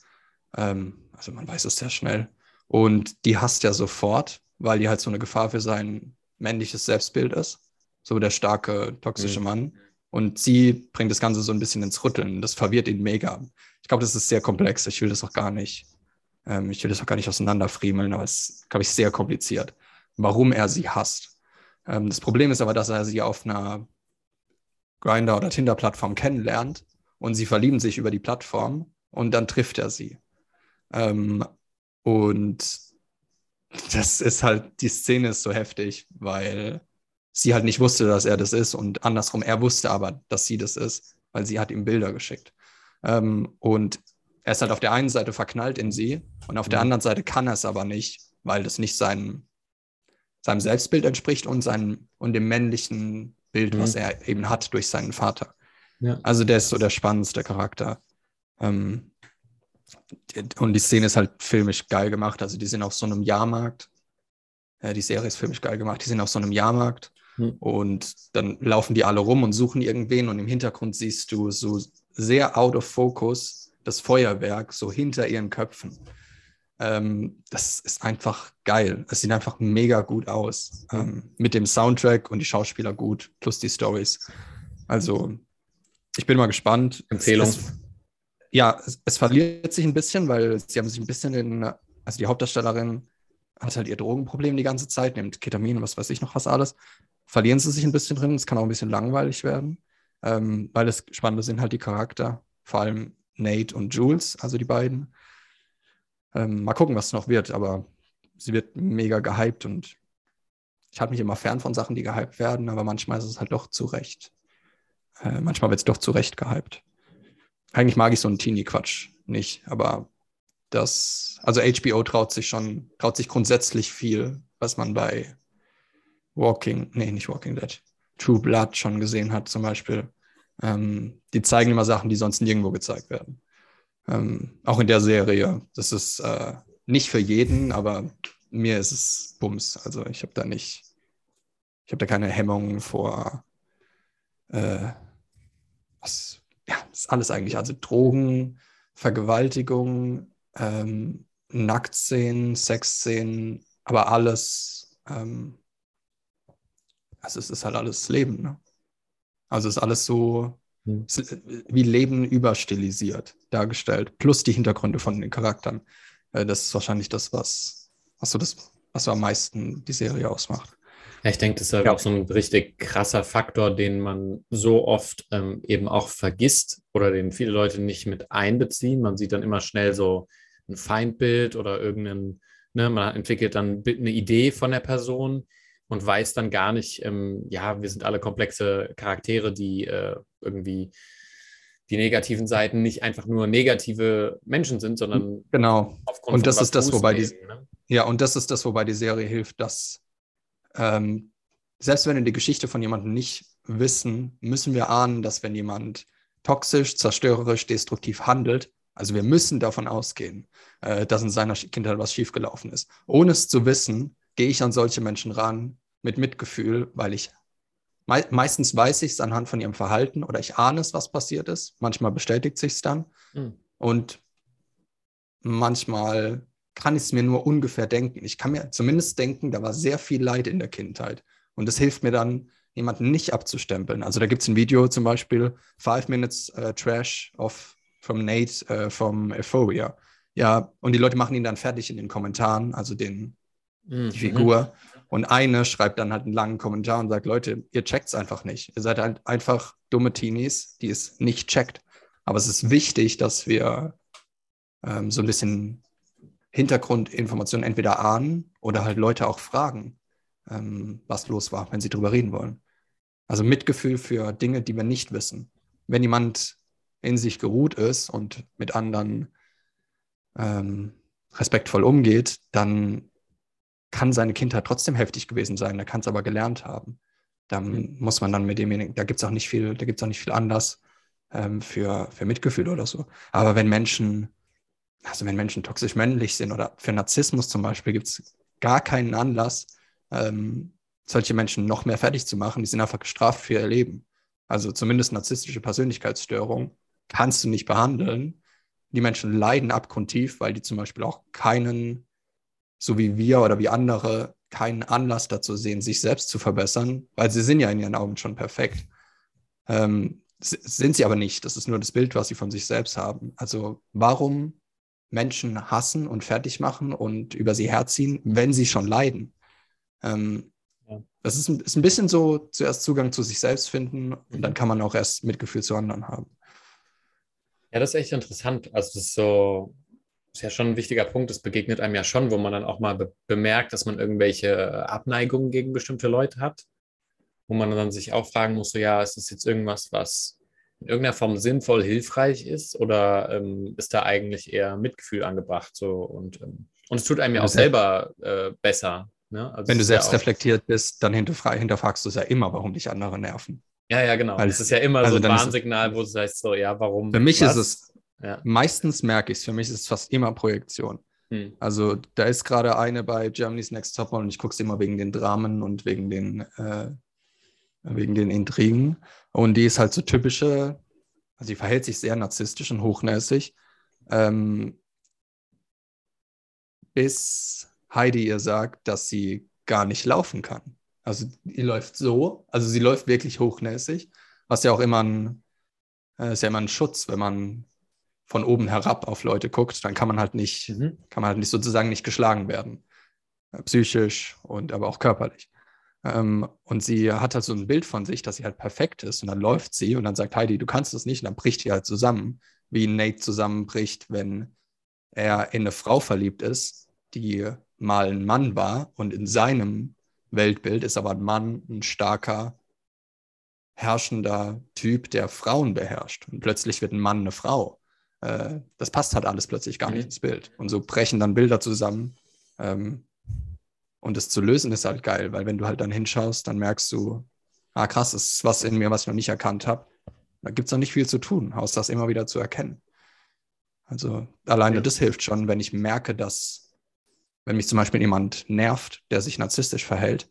Ähm, also man weiß es sehr schnell. Und die hasst er sofort, weil die halt so eine Gefahr für sein männliches Selbstbild ist. So der starke, toxische mhm. Mann. Und sie bringt das Ganze so ein bisschen ins Rütteln. Das verwirrt ihn mega. Ich glaube, das ist sehr komplex. Ich will das auch gar nicht, ähm, ich will das auch gar nicht auseinanderfriemeln, aber es ist, glaube ich, sehr kompliziert, warum er sie hasst. Ähm, das Problem ist aber, dass er sie auf einer Grinder- oder Tinder-Plattform kennenlernt und sie verlieben sich über die Plattform und dann trifft er sie. Ähm, und das ist halt, die Szene ist so heftig, weil sie halt nicht wusste, dass er das ist und andersrum, er wusste aber, dass sie das ist, weil sie hat ihm Bilder geschickt. Ähm, und er ist halt auf der einen Seite verknallt in sie und auf der mhm. anderen Seite kann er es aber nicht, weil das nicht seinem, seinem Selbstbild entspricht und, seinem, und dem männlichen Bild, mhm. was er eben hat durch seinen Vater. Ja. Also der ist so der spannendste Charakter. Ähm, und die Szene ist halt filmisch geil gemacht. Also die sind auf so einem Jahrmarkt. Ja, die Serie ist filmisch geil gemacht. Die sind auf so einem Jahrmarkt hm. und dann laufen die alle rum und suchen irgendwen und im Hintergrund siehst du so sehr out of focus das Feuerwerk so hinter ihren Köpfen. Ähm, das ist einfach geil. Es sieht einfach mega gut aus. Ähm, mit dem Soundtrack und die Schauspieler gut, plus die Stories. Also, ich bin mal gespannt. Empfehlung. Es, ja, es, es, verliert sich ein bisschen, weil sie haben sich ein bisschen in, also die Hauptdarstellerin hat halt ihr Drogenproblem die ganze Zeit, nimmt Ketamin, was weiß ich noch was alles. Verlieren sie sich ein bisschen drin, es kann auch ein bisschen langweilig werden, ähm, weil das Spannende sind halt die Charakter, vor allem Nate und Jules, also die beiden. Ähm, mal gucken, was noch wird, aber sie wird mega gehypt und ich halte mich immer fern von Sachen, die gehypt werden, aber manchmal ist es halt doch zu Recht. Äh, manchmal wird es doch zu Recht gehypt. Eigentlich mag ich so einen Teenie-Quatsch nicht, aber das, also HBO traut sich schon, traut sich grundsätzlich viel, was man bei Walking, nee, nicht Walking Dead, True Blood schon gesehen hat, zum Beispiel. Ähm, die zeigen immer Sachen, die sonst nirgendwo gezeigt werden. Ähm, auch in der Serie. Das ist äh, nicht für jeden, aber mir ist es Bums. Also ich habe da nicht, ich habe da keine Hemmungen vor, äh, was, ja, ist alles eigentlich. Also Drogen, Vergewaltigung, ähm, Nacktszenen, Sexszenen, aber alles, ähm, also es ist halt alles Leben. Ne? Also es ist alles so hm. wie Leben überstilisiert dargestellt, plus die Hintergründe von den Charakteren. Äh, das ist wahrscheinlich das, was, was so das, was so am meisten die Serie ausmacht. Ja, ich denke, das ist halt ja. auch so ein richtig krasser Faktor, den man so oft ähm, eben auch vergisst oder den viele Leute nicht mit einbeziehen. Man sieht dann immer schnell so ein Feindbild oder irgendeinen, ne, man entwickelt dann eine Idee von der Person und weiß dann gar nicht, ähm, ja, wir sind alle komplexe Charaktere, die äh, irgendwie die negativen Seiten nicht einfach nur negative Menschen sind, sondern genau. Aufgrund und das ist das, wobei die, ne? ja, und das ist das, wobei die Serie hilft, dass ähm, selbst wenn wir die Geschichte von jemandem nicht wissen, müssen wir ahnen, dass wenn jemand toxisch, zerstörerisch, destruktiv handelt, also wir müssen davon ausgehen, äh, dass in seiner Kindheit was schiefgelaufen ist. Ohne es zu wissen, gehe ich an solche Menschen ran mit Mitgefühl, weil ich Me meistens weiß ich es anhand von ihrem Verhalten oder ich ahne es, was passiert ist. Manchmal bestätigt sich es dann. Mhm. Und manchmal kann ich es mir nur ungefähr denken. Ich kann mir zumindest denken, da war sehr viel Leid in der Kindheit. Und das hilft mir dann, jemanden nicht abzustempeln. Also da gibt es ein Video zum Beispiel, Five Minutes uh, Trash of, from Nate uh, from Euphoria. Ja, und die Leute machen ihn dann fertig in den Kommentaren, also den, mhm. die Figur. Und eine schreibt dann halt einen langen Kommentar und sagt, Leute, ihr checkt es einfach nicht. Ihr seid halt einfach dumme Teenies, die es nicht checkt. Aber es ist wichtig, dass wir ähm, so ein bisschen Hintergrundinformationen entweder ahnen oder halt Leute auch fragen, ähm, was los war, wenn sie drüber reden wollen. Also Mitgefühl für Dinge, die wir nicht wissen. Wenn jemand in sich geruht ist und mit anderen ähm, respektvoll umgeht, dann kann seine Kindheit trotzdem heftig gewesen sein. Er kann es aber gelernt haben. Da mhm. muss man dann mit demjenigen, da gibt es auch nicht viel, da gibt es auch nicht viel Anlass ähm, für, für Mitgefühl oder so. Aber wenn Menschen, also wenn Menschen toxisch männlich sind oder für Narzissmus zum Beispiel, gibt es gar keinen Anlass, ähm, solche Menschen noch mehr fertig zu machen. Die sind einfach gestraft für ihr Leben. Also zumindest narzisstische Persönlichkeitsstörung kannst du nicht behandeln. Die Menschen leiden abgrundtief, weil die zum Beispiel auch keinen, so wie wir oder wie andere, keinen Anlass dazu sehen, sich selbst zu verbessern, weil sie sind ja in ihren Augen schon perfekt. Ähm, sind sie aber nicht. Das ist nur das Bild, was sie von sich selbst haben. Also warum Menschen hassen und fertig machen und über sie herziehen, wenn sie schon leiden? Ähm, das ist ein, ist ein bisschen so, zuerst Zugang zu sich selbst finden und dann mhm. kann man auch erst Mitgefühl zu anderen haben. Ja, das ist echt interessant. Also das ist so, ist ja schon ein wichtiger Punkt. Das begegnet einem ja schon, wo man dann auch mal be bemerkt, dass man irgendwelche Abneigungen gegen bestimmte Leute hat, wo man dann sich auch fragen muss, so ja, ist das jetzt irgendwas, was in irgendeiner Form sinnvoll, hilfreich ist oder ähm, ist da eigentlich eher Mitgefühl angebracht so und ähm, und es tut einem ja auch selber äh, besser, Ne? Also Wenn du selbst ja reflektiert bist, dann hinterfragst du es ja immer, warum dich andere nerven. Ja, ja, genau. Weil, das ist ja immer also so ein Warnsignal, wo du sagst, so, ja, warum? Für mich was? ist es, ja. meistens merke ich es, für mich ist es fast immer Projektion. Hm. Also da ist gerade eine bei Germany's Next Top und ich gucke es immer wegen den Dramen und wegen den, äh, wegen den Intrigen. Und die ist halt so typische, also die verhält sich sehr narzisstisch und hochnäsig. Ähm, bis Heidi ihr sagt, dass sie gar nicht laufen kann. Also die läuft so, also sie läuft wirklich hochnäsig, was ja auch immer ein, äh, ist ja immer ein Schutz, wenn man von oben herab auf Leute guckt, dann kann man halt nicht, mhm. kann man halt nicht sozusagen nicht geschlagen werden. Äh, psychisch und aber auch körperlich. Ähm, und sie hat halt so ein Bild von sich, dass sie halt perfekt ist. Und dann läuft sie und dann sagt Heidi, du kannst das nicht. Und dann bricht sie halt zusammen, wie Nate zusammenbricht, wenn er in eine Frau verliebt ist, die mal ein Mann war und in seinem Weltbild ist aber ein Mann ein starker, herrschender Typ, der Frauen beherrscht. Und plötzlich wird ein Mann eine Frau. Äh, das passt halt alles plötzlich gar nicht mhm. ins Bild. Und so brechen dann Bilder zusammen. Ähm, und das zu lösen ist halt geil, weil wenn du halt dann hinschaust, dann merkst du, ah krass, das ist was in mir, was ich noch nicht erkannt habe. Da gibt es noch nicht viel zu tun, außer das immer wieder zu erkennen. Also alleine ja. das hilft schon, wenn ich merke, dass wenn mich zum Beispiel jemand nervt, der sich narzisstisch verhält,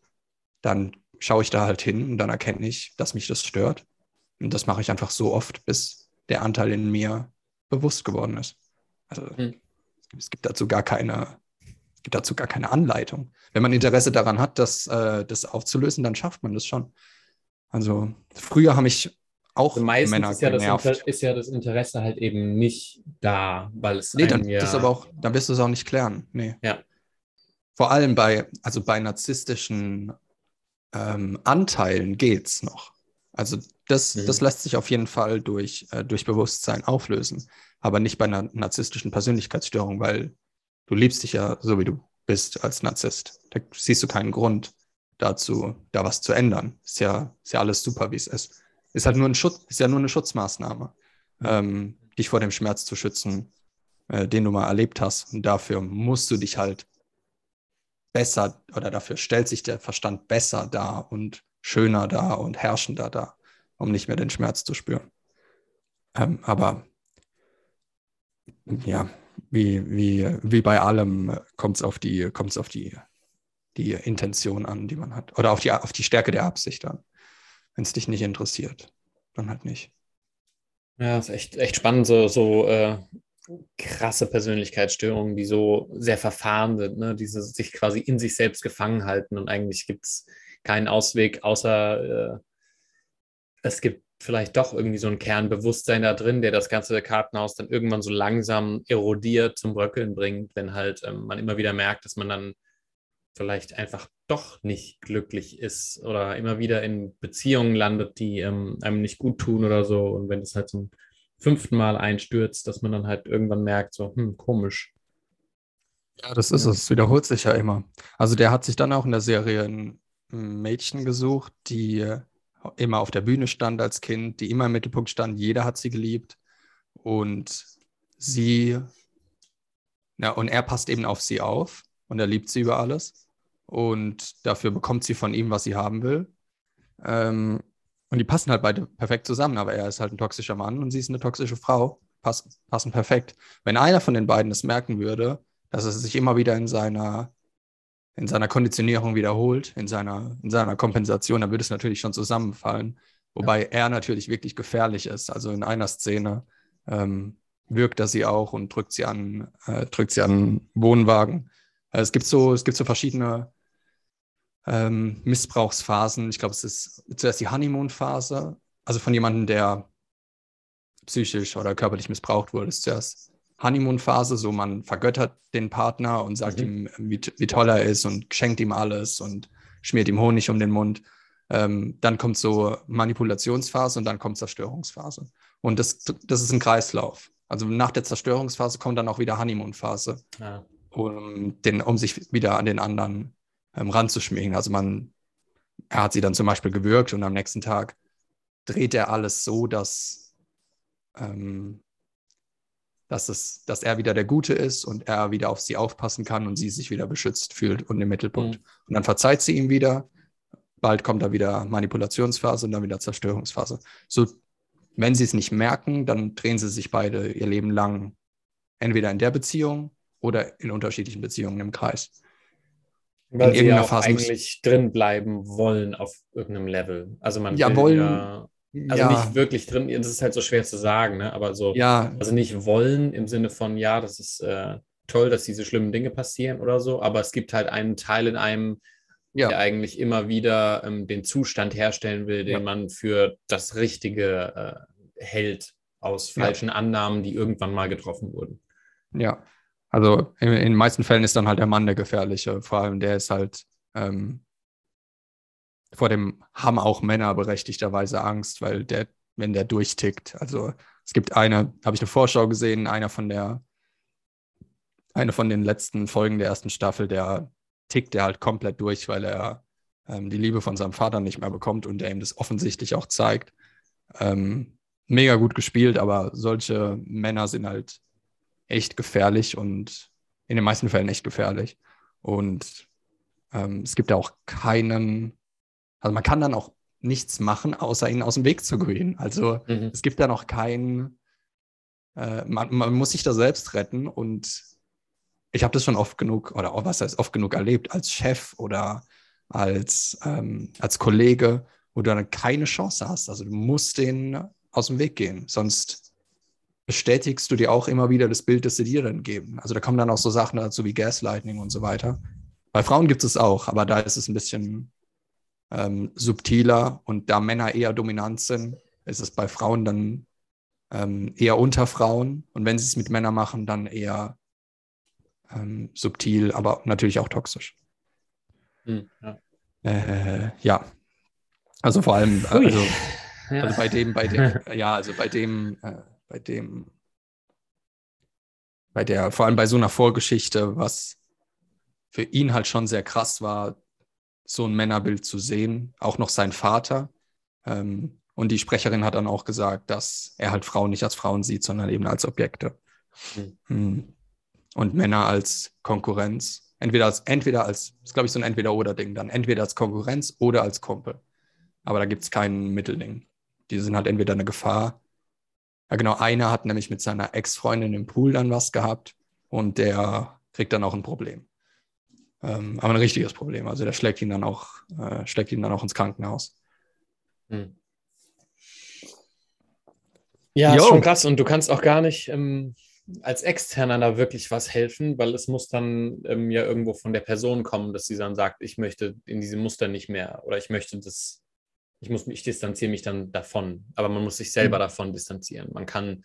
dann schaue ich da halt hin und dann erkenne ich, dass mich das stört. Und das mache ich einfach so oft, bis der Anteil in mir bewusst geworden ist. Also hm. es gibt dazu gar keine, gibt dazu gar keine Anleitung. Wenn man Interesse daran hat, das, äh, das aufzulösen, dann schafft man das schon. Also früher habe ich auch also meistens Männer ist ja, genervt. das ist ja das Interesse halt eben nicht da, weil es nee, dann, ja das aber auch, dann wirst du es auch nicht klären. Nee. Ja vor allem bei, also bei narzisstischen ähm, Anteilen geht es noch. Also das, mhm. das lässt sich auf jeden Fall durch, äh, durch Bewusstsein auflösen, aber nicht bei einer narzisstischen Persönlichkeitsstörung, weil du liebst dich ja so, wie du bist als Narzisst. Da siehst du keinen Grund dazu, da was zu ändern. Ist ja, ist ja alles super, wie es ist. Ist halt nur ein Schutz, ist ja nur eine Schutzmaßnahme, mhm. ähm, dich vor dem Schmerz zu schützen, äh, den du mal erlebt hast. Und dafür musst du dich halt besser oder dafür stellt sich der Verstand besser dar und schöner dar und herrschender dar, um nicht mehr den Schmerz zu spüren. Ähm, aber ja, wie, wie, wie bei allem kommt es auf die, kommt's auf die, die Intention an, die man hat. Oder auf die, auf die Stärke der Absicht an. wenn es dich nicht interessiert, dann halt nicht. Ja, ist echt, echt spannend, so, so äh, krasse Persönlichkeitsstörungen, die so sehr verfahren sind, ne? die sich quasi in sich selbst gefangen halten und eigentlich gibt es keinen Ausweg, außer äh, es gibt vielleicht doch irgendwie so ein Kernbewusstsein da drin, der das ganze Kartenhaus dann irgendwann so langsam erodiert, zum Bröckeln bringt, wenn halt ähm, man immer wieder merkt, dass man dann vielleicht einfach doch nicht glücklich ist oder immer wieder in Beziehungen landet, die ähm, einem nicht gut tun oder so. Und wenn es halt zum fünften Mal einstürzt, dass man dann halt irgendwann merkt, so, hm, komisch. Ja, das ist ja. es. Es wiederholt sich ja immer. Also der hat sich dann auch in der Serie Mädchen gesucht, die immer auf der Bühne stand als Kind, die immer im Mittelpunkt stand. Jeder hat sie geliebt. Und sie, ja, und er passt eben auf sie auf und er liebt sie über alles. Und dafür bekommt sie von ihm, was sie haben will. Ähm, und die passen halt beide perfekt zusammen, aber er ist halt ein toxischer Mann und sie ist eine toxische Frau. Pass, passen perfekt. Wenn einer von den beiden es merken würde, dass er sich immer wieder in seiner in seiner Konditionierung wiederholt, in seiner, in seiner Kompensation, dann würde es natürlich schon zusammenfallen. Wobei ja. er natürlich wirklich gefährlich ist. Also in einer Szene ähm, wirkt er sie auch und drückt sie an, äh, drückt sie an Wohnwagen. Äh, es gibt so, es gibt so verschiedene ähm, Missbrauchsphasen. Ich glaube, es ist zuerst die Honeymoon-Phase, also von jemandem, der psychisch oder körperlich missbraucht wurde, ist zuerst Honeymoon-Phase, so man vergöttert den Partner und sagt mhm. ihm, wie, wie, toll er ist und schenkt ihm alles und schmiert ihm Honig um den Mund. Ähm, dann kommt so Manipulationsphase und dann kommt Zerstörungsphase. Und das, das ist ein Kreislauf. Also nach der Zerstörungsphase kommt dann auch wieder Honeymoon-Phase, ja. um, den, um sich wieder an den anderen ähm, ranzuschmiegen. Also man, er hat sie dann zum Beispiel gewürgt und am nächsten Tag dreht er alles so, dass ähm, dass, es, dass er wieder der Gute ist und er wieder auf sie aufpassen kann und sie sich wieder beschützt fühlt und im Mittelpunkt. Mhm. Und dann verzeiht sie ihm wieder. Bald kommt da wieder Manipulationsphase und dann wieder Zerstörungsphase. So, wenn sie es nicht merken, dann drehen sie sich beide ihr Leben lang entweder in der Beziehung oder in unterschiedlichen Beziehungen im Kreis. Weil in sie ja auch Phase eigentlich drin bleiben wollen auf irgendeinem Level. Also man ja, will wollen, ja also ja. nicht wirklich drin, das ist halt so schwer zu sagen, ne? aber so, ja. also nicht wollen im Sinne von, ja, das ist äh, toll, dass diese schlimmen Dinge passieren oder so, aber es gibt halt einen Teil in einem, ja. der eigentlich immer wieder ähm, den Zustand herstellen will, den man für das Richtige äh, hält, aus falschen Annahmen, die irgendwann mal getroffen wurden. Ja, also in, in, den meisten Fällen ist dann halt der Mann der Gefährliche, vor allem der ist halt ähm, vor dem haben auch Männer berechtigterweise Angst, weil der, wenn der durchtickt, also es gibt eine, habe ich eine Vorschau gesehen, einer von der, eine von den letzten Folgen der ersten Staffel, der tickt der halt komplett durch, weil er ähm, die Liebe von seinem Vater nicht mehr bekommt und der ihm das offensichtlich auch zeigt. Ähm, mega gut gespielt, aber solche Männer sind halt echt gefährlich und in den meisten Fällen echt gefährlich. Und ähm, es gibt ja auch keinen also man kann dann auch nichts machen, außer ihn aus dem Weg zu gehen. Also mhm. es gibt da noch keinen, äh, man, man, muss sich da selbst retten und ich habe das schon oft genug, oder was heißt oft genug erlebt, als Chef oder als, ähm, als Kollege, wo du dann keine Chance hast. Also du musst den aus dem Weg gehen, sonst bestätigst du dir auch immer wieder das Bild, das sie dir dann geben. Also da kommen dann auch so Sachen dazu wie Gaslighting und so weiter. Bei Frauen gibt es auch, aber da ist es ein bisschen ähm, subtiler und da Männer eher dominant sind, ist es bei Frauen dann ähm, eher unter Frauen und wenn sie es mit Männern machen, dann eher ähm, subtil, aber natürlich auch toxisch. Hm, ja. Äh, ja. also vor allem, äh, also, ja. also, bei dem, bei dem, [laughs] ja, also bei dem, äh, bei dem, bei der, vor allem bei so einer Vorgeschichte, was für ihn halt schon sehr krass war, so ein Männerbild zu sehen, auch noch sein Vater. Ähm, und die Sprecherin hat dann auch gesagt, dass er halt Frauen nicht als Frauen sieht, sondern eben als Objekte. Mhm. Und Männer als Konkurrenz. Entweder als, entweder als, ist glaube ich so ein Entweder-Oder-Ding dann, entweder als Konkurrenz oder als Kumpel. Aber da gibt es kein Mittelding. Die sind halt entweder eine Gefahr. Ja, genau, einer hat nämlich mit seiner Ex-Freundin im Pool dann was gehabt und der kriegt dann auch ein Problem. Ähm, aber ein richtiges Problem. Also der schlägt ihn dann auch, äh, schlägt ihn dann auch ins Krankenhaus. Hm. Ja, ist schon krass und du kannst auch gar nicht ähm, als Externer da wirklich was helfen, weil es muss dann ähm, ja irgendwo von der Person kommen, dass sie dann sagt, ich möchte in diesem Muster nicht mehr oder ich möchte das, ich muss mich, ich distanziere mich dann davon. Aber man muss sich selber mhm. davon distanzieren. Man kann,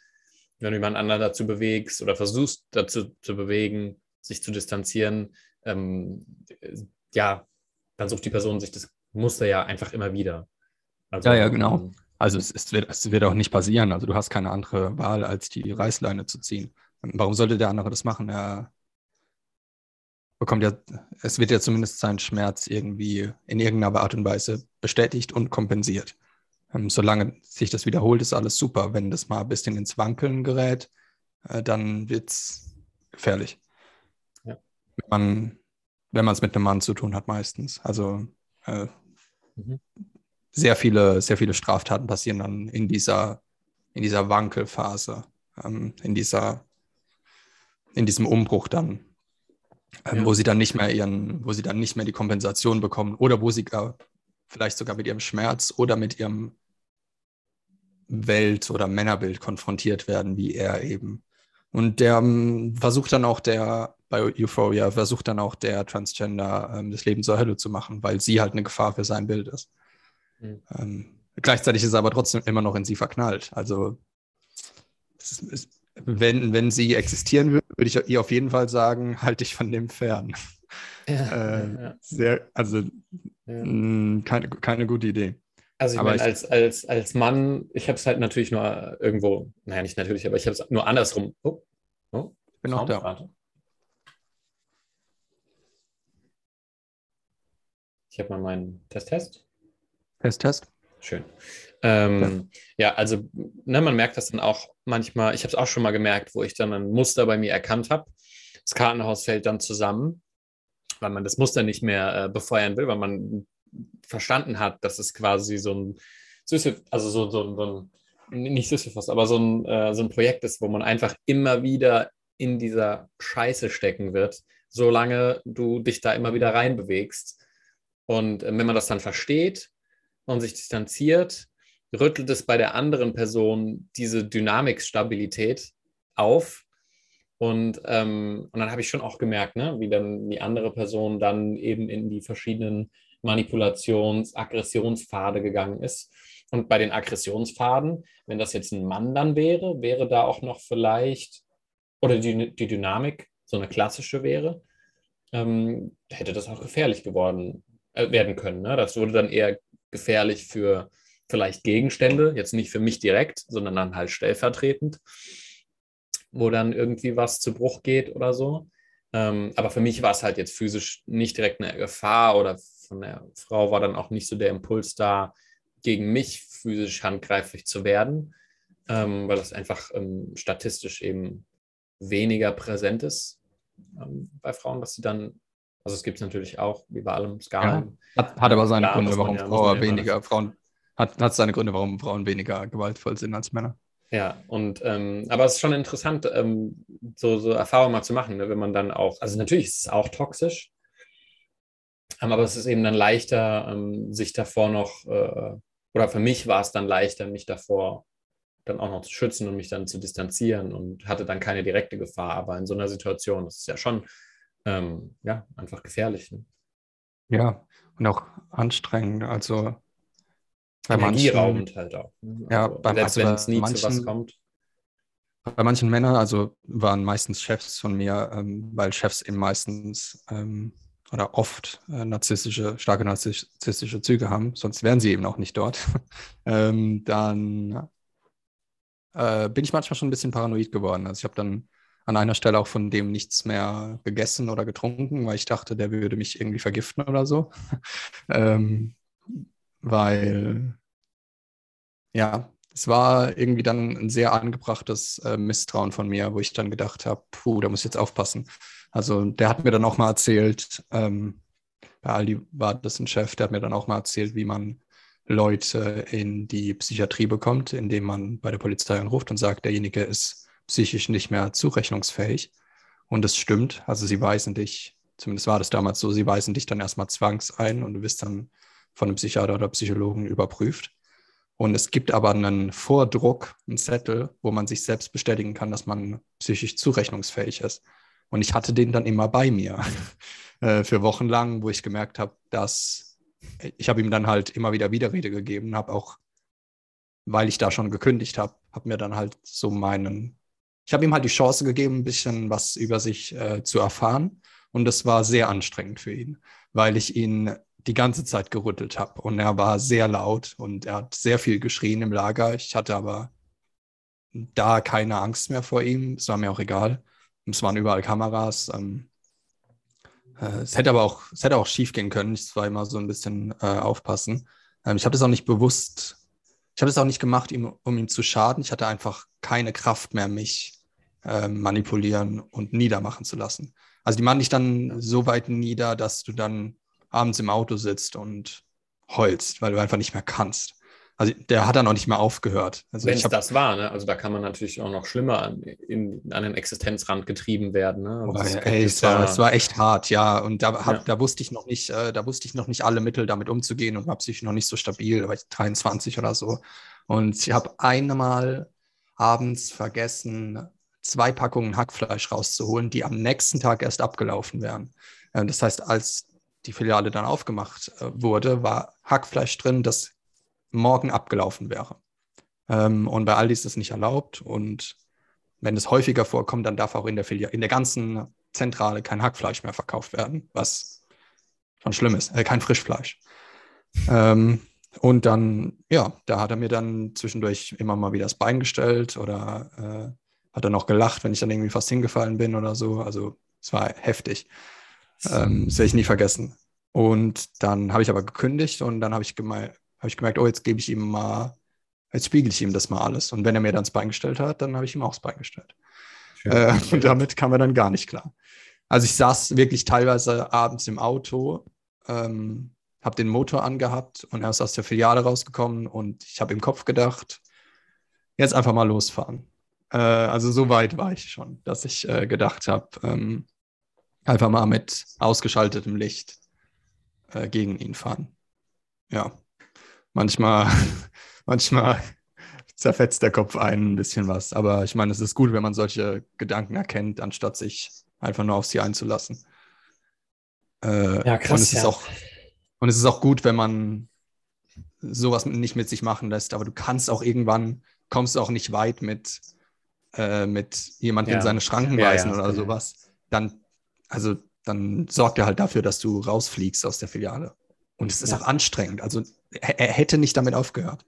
wenn du jemand anderen dazu bewegst oder versuchst dazu zu bewegen, sich zu distanzieren, ähm, ja, dann sucht die Person sich das Muster ja einfach immer wieder. Also, ja, ja, genau. Ähm, also es, es, wird, es wird auch nicht passieren. Also du hast keine andere Wahl, als die Reißleine zu ziehen. Warum sollte der andere das machen? Er bekommt ja, es wird ja zumindest sein Schmerz irgendwie in irgendeiner Art und Weise bestätigt und kompensiert. Ähm, solange sich das wiederholt, ist alles super. Wenn das mal ein bisschen ins Wankeln gerät, äh, dann wird es gefährlich. Ja. Wenn man es mit einem Mann zu tun hat, meistens. Also äh, mhm sehr viele, sehr viele Straftaten passieren dann in dieser, in dieser Wankelphase, ähm, in dieser, in diesem Umbruch dann, ähm, ja. wo sie dann nicht mehr ihren, wo sie dann nicht mehr die Kompensation bekommen oder wo sie gar, vielleicht sogar mit ihrem Schmerz oder mit ihrem Welt- oder Männerbild konfrontiert werden, wie er eben. Und der ähm, versucht dann auch der, bei Euphoria, versucht dann auch der Transgender ähm, das Leben zur Hölle zu machen, weil sie halt eine Gefahr für sein Bild ist. Mhm. Ähm, gleichzeitig ist er aber trotzdem immer noch in sie verknallt. Also ist, ist, wenn, wenn sie existieren würde, würde ich ihr auf jeden Fall sagen, halte dich von dem fern. Ja, äh, ja. Sehr, also mh, keine, keine gute Idee. Also ich meine, als, als, als Mann, ich habe es halt natürlich nur irgendwo, naja, nicht natürlich, aber ich habe es nur andersrum. Oh, oh, ich bin auch da. Warte. Ich habe mal meinen Test-Test. Test, Test. Schön. Ähm, ja. ja. also ne, man merkt das dann auch manchmal, ich habe es auch schon mal gemerkt, wo ich dann ein Muster bei mir erkannt habe. Das Kartenhaus fällt dann zusammen, weil man das Muster nicht mehr äh, befeuern will, weil man verstanden hat, dass es quasi so ein Sisyphus, also so, so, so ein, nicht Sisyphus, aber so ein, äh, so ein Projekt ist, wo man einfach immer wieder in dieser Scheiße stecken wird, solange du dich da immer wieder reinbewegst. Und äh, wenn man das dann versteht und sich distanziert, rüttelt es bei der anderen Person diese Dynamikstabilität auf. Und, ähm, und dann habe ich schon auch gemerkt, ne, wie dann die andere Person dann eben in die verschiedenen Manipulations-, Aggressionspfade gegangen ist. Und bei den Aggressionspfaden, wenn das jetzt ein Mann dann wäre, wäre da auch noch vielleicht, oder die, die Dynamik so eine klassische wäre, ähm, hätte das auch gefährlich geworden äh, werden können. Ne? Das würde dann eher gefährlich für vielleicht Gegenstände, jetzt nicht für mich direkt, sondern dann halt stellvertretend, wo dann irgendwie was zu Bruch geht oder so. Ähm, aber für mich war es halt jetzt physisch nicht direkt eine Gefahr oder von der Frau war dann auch nicht so der Impuls da, gegen mich physisch handgreiflich zu werden, ähm, weil das einfach ähm, statistisch eben weniger präsent ist ähm, bei Frauen, dass sie dann also es gibt es natürlich auch, wie bei allem Skalen. Ja, hat, hat aber seine Klar, Gründe, warum ja, Frauen weniger, Frauen, hat, hat seine Gründe, warum Frauen weniger gewaltvoll sind als Männer. Ja, und ähm, aber es ist schon interessant, ähm, so, so Erfahrungen mal zu machen, ne, wenn man dann auch, also natürlich ist es auch toxisch, aber es ist eben dann leichter, ähm, sich davor noch, äh, oder für mich war es dann leichter, mich davor dann auch noch zu schützen und mich dann zu distanzieren und hatte dann keine direkte Gefahr. Aber in so einer Situation, das ist ja schon ähm, ja, einfach gefährlich. Ne? Ja, und auch anstrengend. Also bei Energieraubend halt auch. Ne? Ja, also, bei, selbst also wenn es nie manchen, zu was kommt. Bei manchen Männern, also waren meistens Chefs von mir, ähm, weil Chefs eben meistens ähm, oder oft äh, narzisstische, starke narzisstische Züge haben, sonst wären sie eben auch nicht dort. [laughs] ähm, dann äh, bin ich manchmal schon ein bisschen paranoid geworden. Also ich habe dann an einer Stelle auch von dem nichts mehr gegessen oder getrunken, weil ich dachte, der würde mich irgendwie vergiften oder so. [laughs] ähm, weil, ja, es war irgendwie dann ein sehr angebrachtes äh, Misstrauen von mir, wo ich dann gedacht habe, puh, da muss ich jetzt aufpassen. Also der hat mir dann auch mal erzählt, ähm, bei Aldi war das ein Chef, der hat mir dann auch mal erzählt, wie man Leute in die Psychiatrie bekommt, indem man bei der Polizei anruft und sagt, derjenige ist psychisch nicht mehr zurechnungsfähig. Und das stimmt. Also sie weisen dich, zumindest war das damals so, sie weisen dich dann erstmal zwangs ein und du wirst dann von einem Psychiater oder Psychologen überprüft. Und es gibt aber einen Vordruck, einen Zettel, wo man sich selbst bestätigen kann, dass man psychisch zurechnungsfähig ist. Und ich hatte den dann immer bei mir [laughs] äh, für Wochen lang, wo ich gemerkt habe, dass ich habe ihm dann halt immer wieder Widerrede gegeben, habe auch, weil ich da schon gekündigt habe, habe mir dann halt so meinen, ich habe ihm halt die Chance gegeben, ein bisschen was über sich äh, zu erfahren. Und das war sehr anstrengend für ihn, weil ich ihn die ganze Zeit gerüttelt habe. Und er war sehr laut und er hat sehr viel geschrien im Lager. Ich hatte aber da keine Angst mehr vor ihm. Es war mir auch egal. Es waren überall Kameras. Ähm, äh, es hätte aber auch, es hätte auch schief gehen können. Ich war immer so ein bisschen äh, aufpassen. Ähm, ich habe das auch nicht bewusst, ich habe das auch nicht gemacht, ihm, um ihm zu schaden. Ich hatte einfach keine Kraft mehr, mich äh, manipulieren und niedermachen zu lassen. Also die machen dich dann so weit nieder, dass du dann abends im Auto sitzt und heulst, weil du einfach nicht mehr kannst. Also der hat dann auch nicht mehr aufgehört. Also Wenn es das war, ne? Also da kann man natürlich auch noch schlimmer an, in, an den Existenzrand getrieben werden. Ne? Oh, ey, es, war, es war echt hart, ja. Und da, hab, ja. da wusste ich noch nicht, äh, da wusste ich noch nicht alle Mittel, damit umzugehen und war psychisch noch nicht so stabil, da war ich 23 oder so. Und ich habe einmal abends vergessen, zwei Packungen Hackfleisch rauszuholen, die am nächsten Tag erst abgelaufen wären. Äh, das heißt, als die Filiale dann aufgemacht äh, wurde, war Hackfleisch drin, das morgen abgelaufen wäre. Ähm, und bei Aldi ist das nicht erlaubt. Und wenn es häufiger vorkommt, dann darf auch in der Filiale, in der ganzen Zentrale kein Hackfleisch mehr verkauft werden, was schon schlimm ist, äh, kein Frischfleisch. Ähm, und dann, ja, da hat er mir dann zwischendurch immer mal wieder das Bein gestellt oder äh, hat er noch gelacht, wenn ich dann irgendwie fast hingefallen bin oder so. Also es war heftig. Ähm, das werde ich nie vergessen. Und dann habe ich aber gekündigt und dann habe ich, geme hab ich gemerkt, oh, jetzt gebe ich ihm mal, jetzt spiegel ich ihm das mal alles. Und wenn er mir dann das Bein gestellt hat, dann habe ich ihm auch das Bein gestellt. Äh, [laughs] und damit kam er dann gar nicht klar. Also ich saß wirklich teilweise abends im Auto, ähm, habe den Motor angehabt und er ist aus der Filiale rausgekommen und ich habe im Kopf gedacht, jetzt einfach mal losfahren. Äh, also so weit war ich schon, dass ich äh, gedacht habe, ähm, einfach mal mit ausgeschaltetem Licht äh, gegen ihn fahren. Ja, manchmal, [laughs] manchmal zerfetzt der Kopf einen ein bisschen was. Aber ich meine, es ist gut, wenn man solche Gedanken erkennt, anstatt sich einfach nur auf sie einzulassen. Äh, ja, krass. Und es, ja. ist auch, und es ist auch gut, wenn man sowas nicht mit sich machen lässt, aber du kannst auch irgendwann, kommst auch nicht weit mit, äh, mit jemandem ja. in seine Schranken weisen oder sowas. Dann also dann sorgt er halt dafür, dass du rausfliegst aus der Filiale. Und es ist auch anstrengend. Also er, hätte nicht damit aufgehört.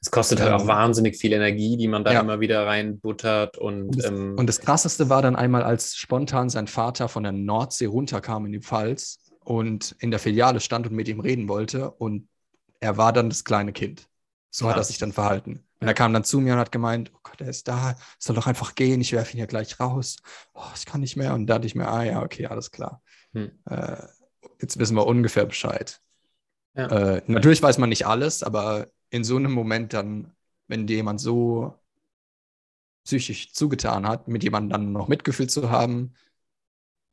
Es kostet halt ähm, auch wahnsinnig viel Energie, die man da ja. immer wieder reinbuttert. Und, und, das, ähm, und das Krasseste war dann einmal, als spontan sein Vater von der Nordsee runterkam in die Pfalz und in der Filiale stand und mit ihm reden wollte. Und er war dann das kleine Kind. So ja. hat er sich dann verhalten. Und er kam dann zu mir und hat gemeint, oh Gott, er ist da, soll doch einfach gehen, ich werfe ihn ja gleich raus. Oh, ich kann nicht mehr. Und da dachte ich mir, ah ja, okay, alles klar. Hm. Äh, jetzt wissen wir ungefähr Bescheid. Ja. Äh, natürlich weiß man nicht alles, aber in so einem Moment dann, wenn dir jemand so psychisch zugetan hat, mit jemandem dann noch Mitgefühl zu haben,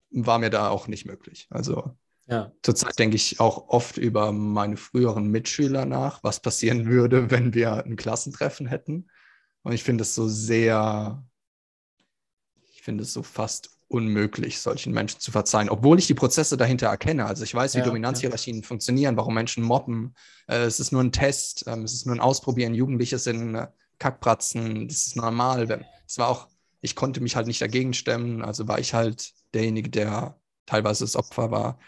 war mir da auch nicht möglich. Also ja. Zurzeit denke ich auch oft über meine früheren Mitschüler nach, was passieren würde, wenn wir ein Klassentreffen hätten. Und ich finde es so sehr, ich finde es so fast unmöglich, solchen Menschen zu verzeihen, obwohl ich die Prozesse dahinter erkenne. Also ich weiß, wie ja, Dominanzhierarchien ja. funktionieren, warum Menschen mobben. Äh, es ist nur ein Test, ähm, es ist nur ein Ausprobieren. Jugendliche sind äh, Kackbratzen, das ist normal. Es war auch, ich konnte mich halt nicht dagegen stemmen, also war ich halt derjenige, der teilweise das Opfer war.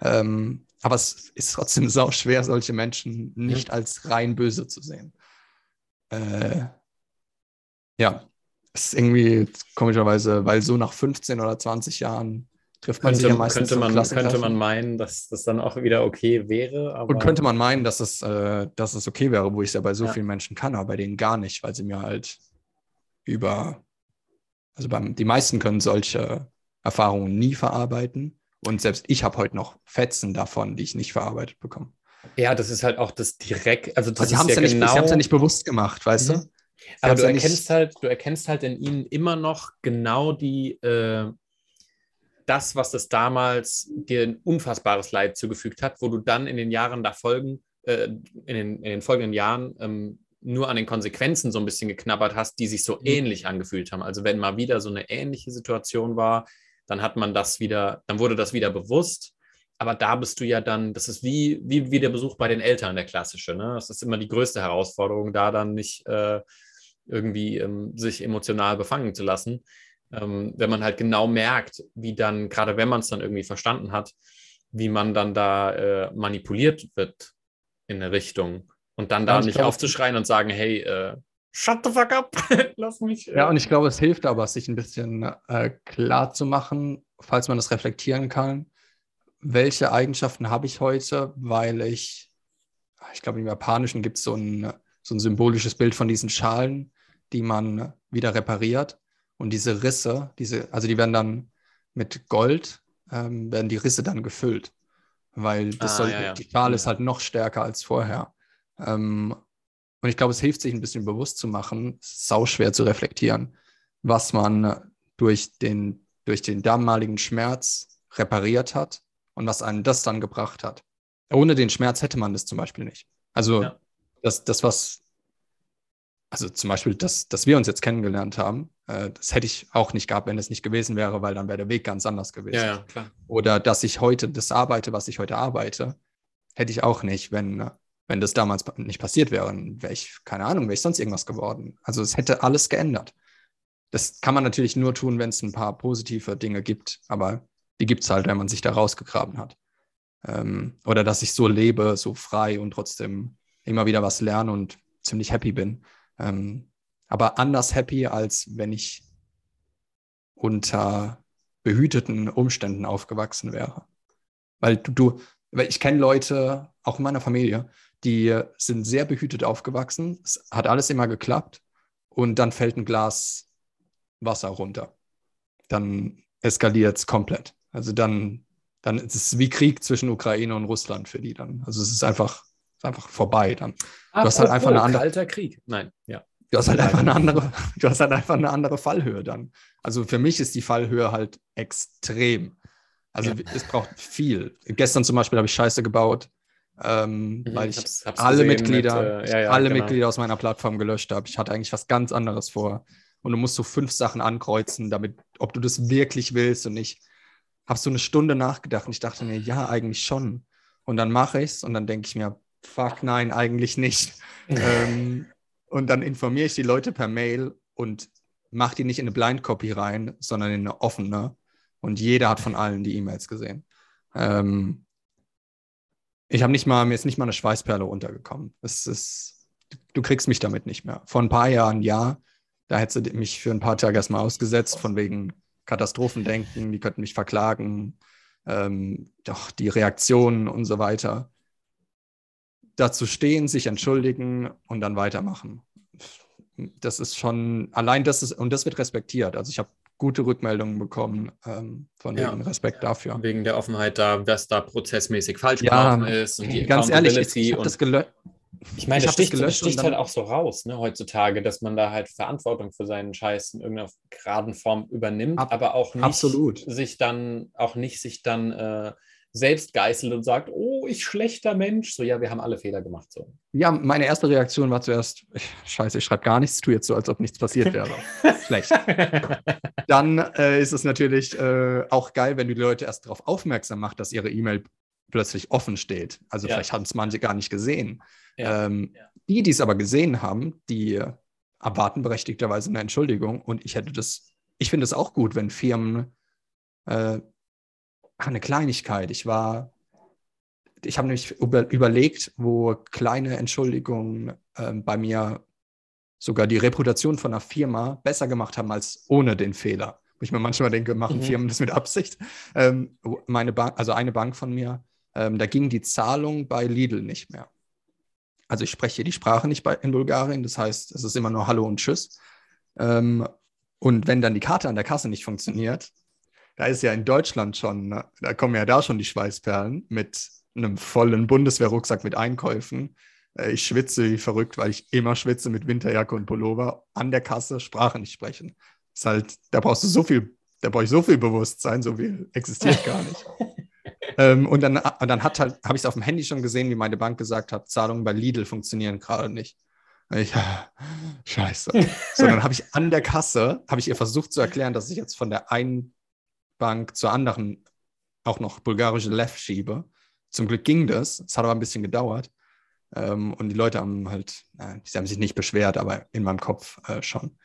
Ähm, aber es ist trotzdem [laughs] sau schwer, solche Menschen nicht als rein böse zu sehen. Äh, ja, ist irgendwie komischerweise, weil so nach 15 oder 20 Jahren trifft man könnte, sich ja meistens könnte man, könnte man meinen, dass das dann auch wieder okay wäre. Und könnte man meinen, dass es, äh, dass es okay wäre, wo ich es ja bei so ja. vielen Menschen kann, aber bei denen gar nicht, weil sie mir halt über, also beim, die meisten können solche Erfahrungen nie verarbeiten. Und selbst ich habe heute noch Fetzen davon, die ich nicht verarbeitet bekomme. Ja, das ist halt auch das direkt, also das also sie haben es ja, ja, genau, ja nicht bewusst gemacht, weißt mhm. du? Aber du erkennst halt, du erkennst halt in ihnen immer noch genau die, äh, das, was das damals dir ein unfassbares Leid zugefügt hat, wo du dann in den Jahren da folgen, äh, in, den, in den folgenden Jahren ähm, nur an den Konsequenzen so ein bisschen geknabbert hast, die sich so mhm. ähnlich angefühlt haben. Also wenn mal wieder so eine ähnliche Situation war, dann hat man das wieder, dann wurde das wieder bewusst. Aber da bist du ja dann, das ist wie, wie, wie der Besuch bei den Eltern, der klassische. Ne? Das ist immer die größte Herausforderung, da dann nicht äh, irgendwie ähm, sich emotional befangen zu lassen. Ähm, wenn man halt genau merkt, wie dann, gerade wenn man es dann irgendwie verstanden hat, wie man dann da äh, manipuliert wird in eine Richtung. Und dann da nicht glaube, aufzuschreien und sagen, hey, äh, shut the fuck up, [laughs] lass mich. Äh. Ja, und ich glaube, es hilft aber, sich ein bisschen äh, klar zu machen, falls man das reflektieren kann, welche Eigenschaften habe ich heute, weil ich, ich glaube, im Japanischen gibt es so ein, so ein symbolisches Bild von diesen Schalen, die man wieder repariert. Und diese Risse, diese, also die werden dann mit Gold, ähm, werden die Risse dann gefüllt. Weil das ah, soll, ja, ja. die Schale ist halt noch stärker als vorher. Ähm, und ich glaube, es hilft sich ein bisschen bewusst zu machen, sau schwer zu reflektieren, was man durch den, durch den damaligen Schmerz repariert hat und was einem das dann gebracht hat. Ohne den Schmerz hätte man das zum Beispiel nicht. Also ja. das, das, was, also zum Beispiel, dass, dass wir uns jetzt kennengelernt haben, äh, das hätte ich auch nicht gehabt, wenn es nicht gewesen wäre, weil dann wäre der Weg ganz anders gewesen. Ja, ja, klar. Oder dass ich heute das arbeite, was ich heute arbeite, hätte ich auch nicht, wenn wenn das damals nicht passiert wäre, wäre ich, keine Ahnung, wäre ich sonst irgendwas geworden. Also es hätte alles geändert. Das kann man natürlich nur tun, wenn es ein paar positive Dinge gibt, aber die gibt es halt, wenn man sich da rausgegraben hat. Ähm, oder dass ich so lebe, so frei und trotzdem immer wieder was lerne und ziemlich happy bin. Ähm, aber anders happy, als wenn ich unter behüteten Umständen aufgewachsen wäre. Weil du, du weil ich kenne Leute, auch in meiner Familie, die sind sehr behütet aufgewachsen. Es hat alles immer geklappt. Und dann fällt ein Glas Wasser runter. Dann eskaliert es komplett. Also dann, dann ist es wie Krieg zwischen Ukraine und Russland für die dann. Also es ist einfach, ist einfach vorbei dann. Du hast halt einfach eine andere. Kalter Krieg. Nein, ja. Du hast halt einfach eine andere, [laughs] du hast halt einfach eine andere Fallhöhe dann. Also für mich ist die Fallhöhe halt extrem. Also ja. es braucht viel. Gestern zum Beispiel habe ich Scheiße gebaut, ähm, mhm, weil ich hab's, hab's alle Mitglieder, mit, äh, ja, ja, alle genau. Mitglieder aus meiner Plattform gelöscht habe. Ich hatte eigentlich was ganz anderes vor. Und du musst so fünf Sachen ankreuzen, damit, ob du das wirklich willst. Und ich habe so eine Stunde nachgedacht und ich dachte mir, ja, eigentlich schon. Und dann mache ich es und dann denke ich mir, fuck, nein, eigentlich nicht. ähm, und dann informiere ich die Leute per Mail und mache die nicht in eine Blind Copy rein, sondern in eine offene. Und jeder hat von allen die E-Mails gesehen. Ähm, ich habe nicht mal, mir ist nicht mal eine Schweißperle runtergekommen. Es ist, du kriegst mich damit nicht mehr. Vor ein paar Jahren ja, da hättest du mich für ein paar Tage erstmal ausgesetzt, von wegen Katastrophendenken, die könnten mich verklagen, ähm, doch die Reaktionen und so weiter. Dazu stehen, sich entschuldigen und dann weitermachen. Das ist schon, allein das ist, und das wird respektiert. Also ich habe gute Rückmeldungen bekommen ähm, von ja. wegen Respekt dafür. Wegen der Offenheit da, was da prozessmäßig falsch ja, ist und die ganz ehrlich, ich, ich habe das gelöscht. Ich meine, das sticht, das sticht halt auch so raus, ne, heutzutage, dass man da halt Verantwortung für seinen Scheiß in irgendeiner geraden Form übernimmt, Ab, aber auch nicht absolut. sich dann, auch nicht sich dann äh, selbst geißelt und sagt, oh, ich schlechter Mensch. So, ja, wir haben alle Fehler gemacht. So. Ja, meine erste Reaktion war zuerst, [laughs] scheiße, ich schreibe gar nichts, tue jetzt so, als ob nichts passiert wäre. [laughs] Schlecht. Dann äh, ist es natürlich äh, auch geil, wenn du die Leute erst darauf aufmerksam machst, dass ihre E-Mail plötzlich offen steht. Also ja. vielleicht haben es manche gar nicht gesehen. Ja. Ähm, ja. Die, die es aber gesehen haben, die erwarten berechtigterweise eine Entschuldigung. Und ich hätte das, ich finde es auch gut, wenn Firmen äh, eine Kleinigkeit. Ich war, ich habe nämlich über, überlegt, wo kleine Entschuldigungen äh, bei mir sogar die Reputation von einer Firma besser gemacht haben als ohne den Fehler. Wo ich mir manchmal denke, machen mhm. Firmen das mit Absicht. Ähm, meine Bank, also eine Bank von mir, ähm, da ging die Zahlung bei Lidl nicht mehr. Also ich spreche die Sprache nicht bei, in Bulgarien, das heißt, es ist immer nur Hallo und Tschüss. Ähm, und wenn dann die Karte an der Kasse nicht funktioniert, da ist ja in Deutschland schon, ne, da kommen ja da schon die Schweißperlen mit einem vollen Bundeswehrrucksack mit Einkäufen. Äh, ich schwitze wie verrückt, weil ich immer schwitze mit Winterjacke und Pullover. An der Kasse Sprache nicht sprechen. Ist halt, da brauchst du so viel, da brauche ich so viel Bewusstsein, so viel existiert gar nicht. [laughs] ähm, und dann, dann hat halt, habe ich es auf dem Handy schon gesehen, wie meine Bank gesagt hat, Zahlungen bei Lidl funktionieren gerade nicht. Ich, [laughs] scheiße. So, dann habe ich an der Kasse, habe ich ihr versucht zu erklären, dass ich jetzt von der einen Bank zur anderen auch noch bulgarische Lev schiebe. Zum Glück ging das. Es hat aber ein bisschen gedauert. Ähm, und die Leute haben halt, äh, die haben sich nicht beschwert, aber in meinem Kopf äh, schon.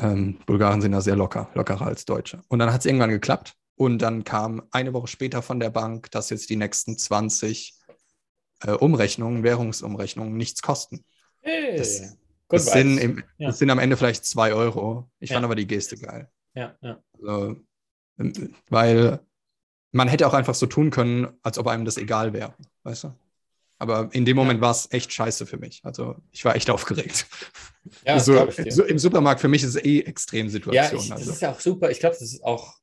Ähm, Bulgaren sind da sehr locker, lockerer als Deutsche. Und dann hat es irgendwann geklappt. Und dann kam eine Woche später von der Bank, dass jetzt die nächsten 20 äh, Umrechnungen, Währungsumrechnungen nichts kosten. Hey, das, das sind, im, ja. das sind, am Ende vielleicht zwei Euro. Ich ja. fand aber die Geste geil. Ja, ja. Also, weil man hätte auch einfach so tun können, als ob einem das egal wäre, weißt du? Aber in dem Moment war es echt scheiße für mich. Also ich war echt [laughs] aufgeregt. Ja, so, so Im Supermarkt für mich ist es eh Extremsituation. Ja, ich, also. das ist ja auch super. Ich glaube, das ist auch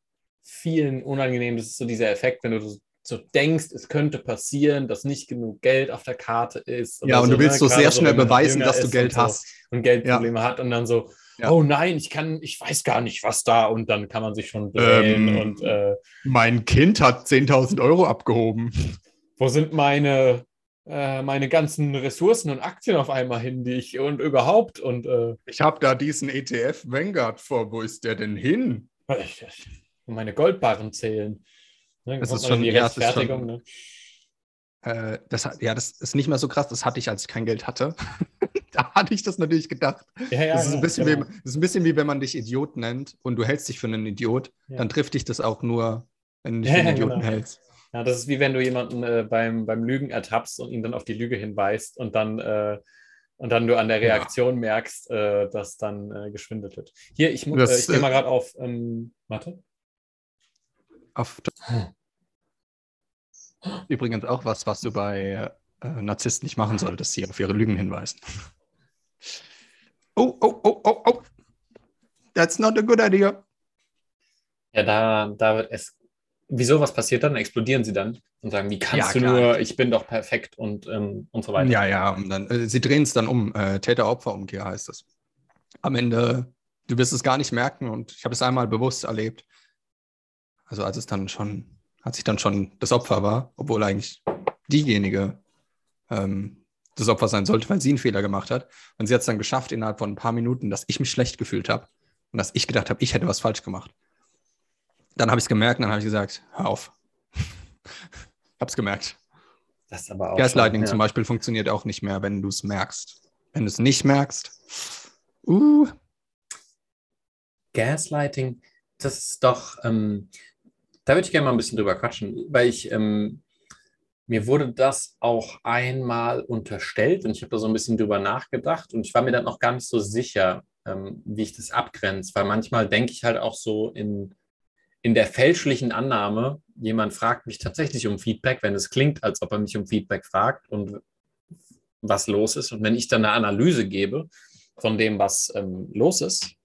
vielen unangenehm. Das ist so dieser Effekt, wenn du so denkst, es könnte passieren, dass nicht genug Geld auf der Karte ist. Ja, und so, du willst ne? so sehr schnell beweisen, dass du Geld hast. Und Geldprobleme ja. hat und dann so, ja. oh nein, ich kann, ich weiß gar nicht, was da und dann kann man sich schon wählen ähm, und äh, mein Kind hat 10.000 Euro abgehoben. Wo sind meine, äh, meine ganzen Ressourcen und Aktien auf einmal hin, die ich und überhaupt und äh, ich habe da diesen ETF Vanguard vor, wo ist der denn hin? Meine Goldbarren zählen. Ne, das ist schon die Rechtfertigung. Schon, ne? Äh, das, ja, das ist nicht mehr so krass. Das hatte ich, als ich kein Geld hatte. [laughs] da hatte ich das natürlich gedacht. Ja, ja, das, ist ein bisschen genau. wie, das ist ein bisschen wie, wenn man dich Idiot nennt und du hältst dich für einen Idiot, ja. dann trifft dich das auch nur, wenn du dich für einen Idioten genau. hältst. Ja, das ist wie wenn du jemanden äh, beim, beim Lügen ertappst und ihn dann auf die Lüge hinweist und dann, äh, und dann du an der Reaktion merkst, äh, dass dann äh, geschwindelt wird. Hier, ich, das, äh, ich gehe mal gerade auf, ähm, warte auf Übrigens auch was, was du bei äh, Narzissten nicht machen solltest, hier auf ihre Lügen hinweisen. Oh, oh, oh, oh, oh. That's not a good idea. Ja, da, da wird es. Wieso, was passiert dann? Explodieren sie dann und sagen, wie kannst ja, du nur, ich bin doch perfekt und, ähm, und so weiter. Ja, ja, und dann, äh, sie drehen es dann um. Äh, Täter-Opfer-Umkehr heißt es. Am Ende, du wirst es gar nicht merken und ich habe es einmal bewusst erlebt also als es dann schon, als ich dann schon das Opfer war, obwohl eigentlich diejenige ähm, das Opfer sein sollte, weil sie einen Fehler gemacht hat. Und sie hat es dann geschafft innerhalb von ein paar Minuten, dass ich mich schlecht gefühlt habe und dass ich gedacht habe, ich hätte was falsch gemacht. Dann habe ich es gemerkt und dann habe ich gesagt, hör auf. [laughs] habe es gemerkt. Das aber auch Gaslighting schon, ja. zum Beispiel funktioniert auch nicht mehr, wenn du es merkst. Wenn du es nicht merkst, uh. Gaslighting, das ist doch, ähm, da würde ich gerne mal ein bisschen drüber quatschen, weil ich, ähm, mir wurde das auch einmal unterstellt und ich habe da so ein bisschen drüber nachgedacht und ich war mir dann auch gar nicht so sicher, ähm, wie ich das abgrenze, weil manchmal denke ich halt auch so in, in der fälschlichen Annahme, jemand fragt mich tatsächlich um Feedback, wenn es klingt, als ob er mich um Feedback fragt und was los ist. Und wenn ich dann eine Analyse gebe von dem, was ähm, los ist,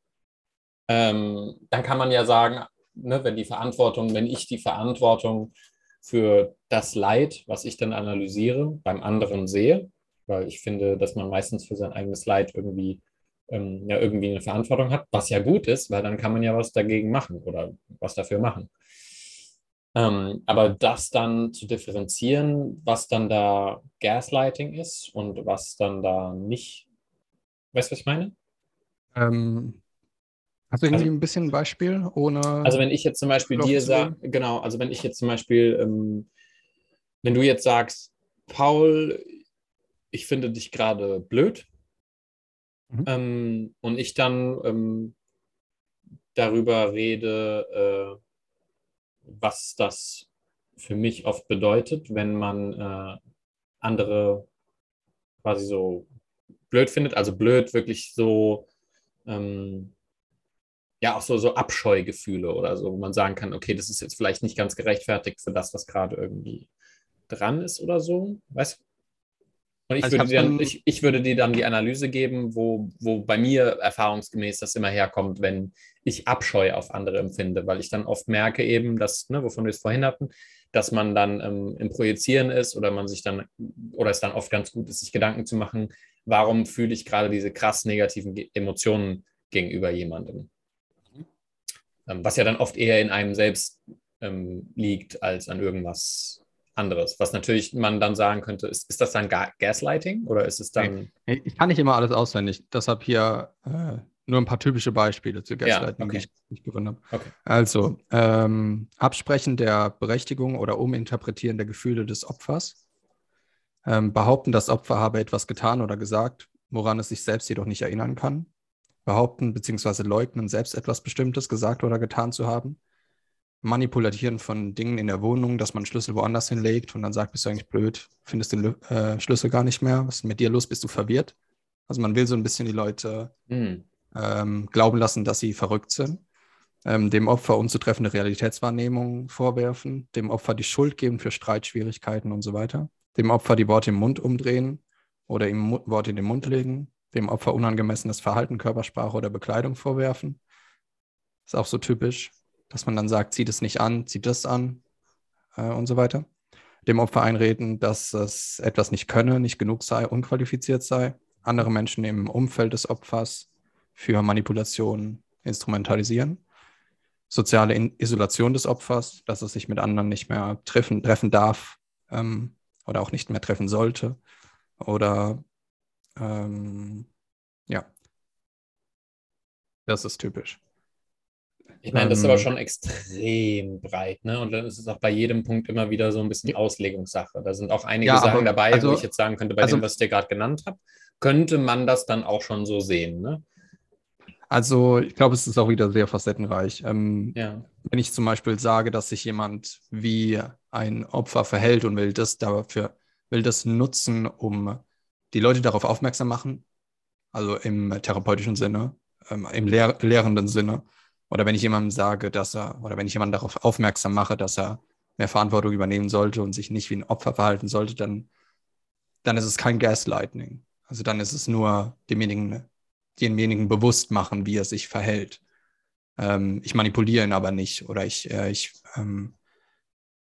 ähm, dann kann man ja sagen, ne, wenn die Verantwortung, wenn ich die Verantwortung für das Leid, was ich dann analysiere, beim anderen sehe, weil ich finde, dass man meistens für sein eigenes Leid irgendwie, ähm, ja, irgendwie eine Verantwortung hat, was ja gut ist, weil dann kann man ja was dagegen machen oder was dafür machen. Ähm, aber das dann zu differenzieren, was dann da Gaslighting ist und was dann da nicht, weißt du, was ich meine? Ähm, Hast du irgendwie also, ein bisschen ein Beispiel ohne. Also wenn ich jetzt zum Beispiel dir sage, genau, also wenn ich jetzt zum Beispiel, ähm, wenn du jetzt sagst, Paul, ich finde dich gerade blöd, mhm. ähm, und ich dann ähm, darüber rede, äh, was das für mich oft bedeutet, wenn man äh, andere quasi so blöd findet, also blöd wirklich so ähm, ja auch so, so Abscheugefühle oder so, wo man sagen kann, okay, das ist jetzt vielleicht nicht ganz gerechtfertigt für das, was gerade irgendwie dran ist oder so. Weißt du? Und ich, also würde, dir dann, ich, ich würde dir dann die Analyse geben, wo, wo bei mir erfahrungsgemäß das immer herkommt, wenn ich Abscheu auf andere empfinde, weil ich dann oft merke eben, dass, ne, wovon wir es vorhin hatten, dass man dann ähm, im Projizieren ist oder man sich dann, oder es dann oft ganz gut ist, sich Gedanken zu machen, warum fühle ich gerade diese krass negativen Emotionen gegenüber jemandem. Ähm, was ja dann oft eher in einem selbst ähm, liegt als an irgendwas anderes. Was natürlich man dann sagen könnte, ist, ist das dann Ga Gaslighting oder ist es dann. Nee, ich kann nicht immer alles auswendig. Deshalb hier äh, nur ein paar typische Beispiele zu Gaslighting, Ja, okay. die ich nicht gefunden habe. Okay. Also, ähm, Absprechen der Berechtigung oder Uminterpretieren der Gefühle des Opfers. Ähm, behaupten, das Opfer habe etwas getan oder gesagt, woran es sich selbst jedoch nicht erinnern kann. Behaupten bzw. leugnen, selbst etwas Bestimmtes gesagt oder getan zu haben. Manipulatieren von Dingen in der Wohnung, dass man einen Schlüssel woanders hinlegt und dann sagt, bist du eigentlich blöd, findest den äh, Schlüssel gar nicht mehr, was ist mit dir los, bist du verwirrt? Also man will so ein bisschen die Leute Hm. ähm, glauben lassen, dass sie verrückt sind, ähm, dem Opfer unzutreffende Realitätswahrnehmung vorwerfen, dem Opfer die Schuld geben für Streitschwierigkeiten und so weiter, dem Opfer die Worte im Mund umdrehen oder ihm Worte in den Mund legen, dem Opfer unangemessenes Verhalten, Körpersprache oder Bekleidung vorwerfen. Ist auch so typisch, dass man dann sagt, zieh das nicht an, zieh das an äh, und so weiter. Dem Opfer einreden, dass es etwas nicht könne, nicht genug sei, unqualifiziert sei. Andere Menschen im Umfeld des Opfers für Manipulation instrumentalisieren. Soziale In Isolation des Opfers, dass es sich mit anderen nicht mehr treffen, treffen darf ähm, oder auch nicht mehr treffen sollte. Oder ähm, ja, das ist typisch. Ich meine, das ist aber Ähm, schon extrem breit, ne? Und dann ist es auch bei jedem Punkt immer wieder so ein bisschen Auslegungssache. Da sind auch einige Ja, Sachen aber- dabei, also- wo ich jetzt sagen könnte, bei also- dem, was ich dir gerade genannt habe, könnte man das dann auch schon so sehen, ne? Also ich glaube, es ist auch wieder sehr facettenreich. Ähm, Ja. wenn ich zum Beispiel sage, dass sich jemand wie ein Opfer verhält und will das dafür, will das nutzen, um die Leute darauf aufmerksam machen, also im therapeutischen Sinne, ähm, im lehr lehrenden Sinne, oder wenn ich jemandem sage, dass er, oder wenn ich jemanden darauf aufmerksam mache, dass er mehr Verantwortung übernehmen sollte und sich nicht wie ein Opfer verhalten sollte, dann, dann ist es kein Gaslighting. Also dann ist es nur demjenigen, demjenigen bewusst machen, wie er sich verhält. Ähm, ich manipuliere ihn aber nicht oder ich, äh, ich, ähm,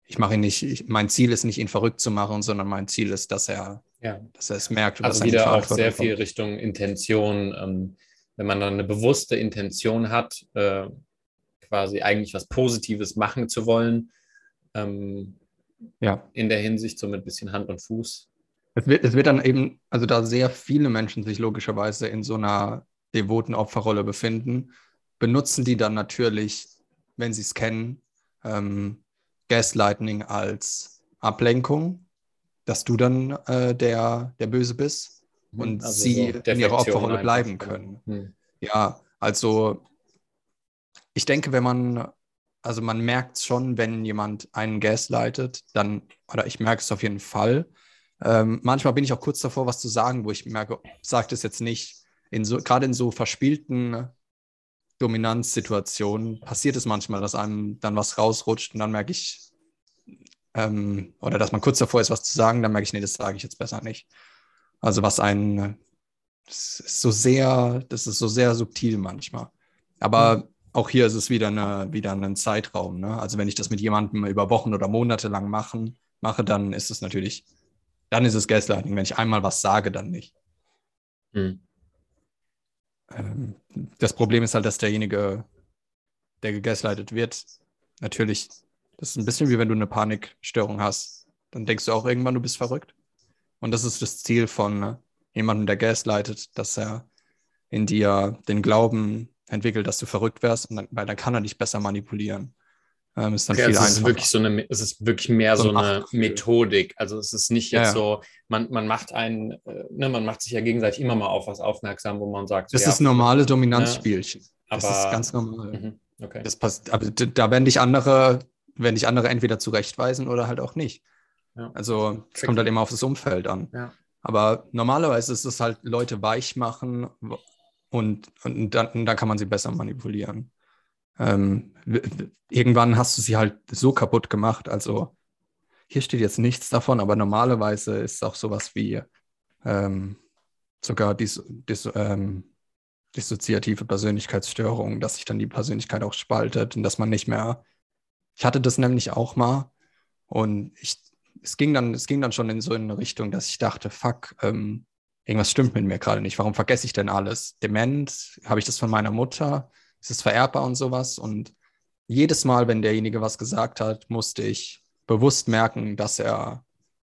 ich mache ihn nicht, ich, mein Ziel ist nicht, ihn verrückt zu machen, sondern mein Ziel ist, dass er, Ja. dass er es merkt. und Also er wieder auch sehr viel kommt. Richtung Intention. Ähm, wenn man dann eine bewusste Intention hat, äh, quasi eigentlich was Positives machen zu wollen, ähm, Ja. in der Hinsicht so mit ein bisschen Hand und Fuß. Es wird, es wird dann eben, also da sehr viele Menschen sich logischerweise in so einer devoten Opferrolle befinden, benutzen die dann natürlich, wenn sie es kennen, ähm, Gaslighting als Ablenkung, dass du dann äh, der, der Böse bist und Also sie so in ihrer Opferrolle bleiben können. Hm. Ja, also ich denke, wenn man, also man merkt schon, wenn jemand einen gaslightet, dann, oder ich merke es auf jeden Fall. Ähm, manchmal bin ich auch kurz davor, was zu sagen, wo ich merke, sag das jetzt nicht. In so, gerade in so verspielten Dominanzsituationen passiert es manchmal, dass einem dann was rausrutscht und dann merke ich, ähm, oder dass man kurz davor ist, was zu sagen, dann merke ich, nee, das sage ich jetzt besser nicht. Also was einen, das ist so sehr, das ist so sehr subtil manchmal. Aber auch hier ist es wieder, eine, wieder ein Zeitraum. Ne? Also wenn ich das mit jemandem über Wochen oder Monate lang machen, mache, dann ist es natürlich, dann ist es Gaslighting. Wenn ich einmal was sage, dann nicht. Hm. Ähm, das Problem ist halt, dass derjenige, der gegaslightet wird, natürlich, das ist ein bisschen wie wenn du eine Panikstörung hast. Dann denkst du auch irgendwann, du bist verrückt. Und das ist das Ziel von äh, jemandem, der gaslightet, dass er in dir den Glauben entwickelt, dass du verrückt wärst, und dann, weil dann kann er dich besser manipulieren. Ähm, ist dann Okay, viel es ist wirklich so eine, es ist wirklich mehr So so, ein eine Machtgefühl. Methodik. Also es ist nicht Ja, jetzt ja. so, man, man macht einen, äh, ne, man macht sich ja gegenseitig immer mal auf was aufmerksam, wo man sagt, so, das ja, ist normale Dominanzspielchen. das aber- ist ganz normal. Mhm, okay. Das passt, aber da werden dich andere, werden dich andere entweder zurechtweisen oder halt auch nicht. Ja. Also es kommt halt immer auf das Umfeld an. Ja. Aber normalerweise ist es halt Leute weich machen und, und, dann, und dann kann man sie besser manipulieren. Ähm, irgendwann hast du sie halt so kaputt gemacht. Also hier steht jetzt nichts davon, aber normalerweise ist auch sowas wie ähm, sogar dis, dis, ähm, dissoziative Persönlichkeitsstörung, dass sich dann die Persönlichkeit auch spaltet und dass man nicht mehr. Ich hatte das nämlich auch mal und ich, es ging dann, es ging dann schon in so eine Richtung, dass ich dachte, fuck, ähm, irgendwas stimmt mit mir gerade nicht. Warum vergesse ich denn alles? Dement, habe ich das von meiner Mutter? Ist es vererbbar und sowas? Und jedes Mal, wenn derjenige was gesagt hat, musste ich bewusst merken, dass er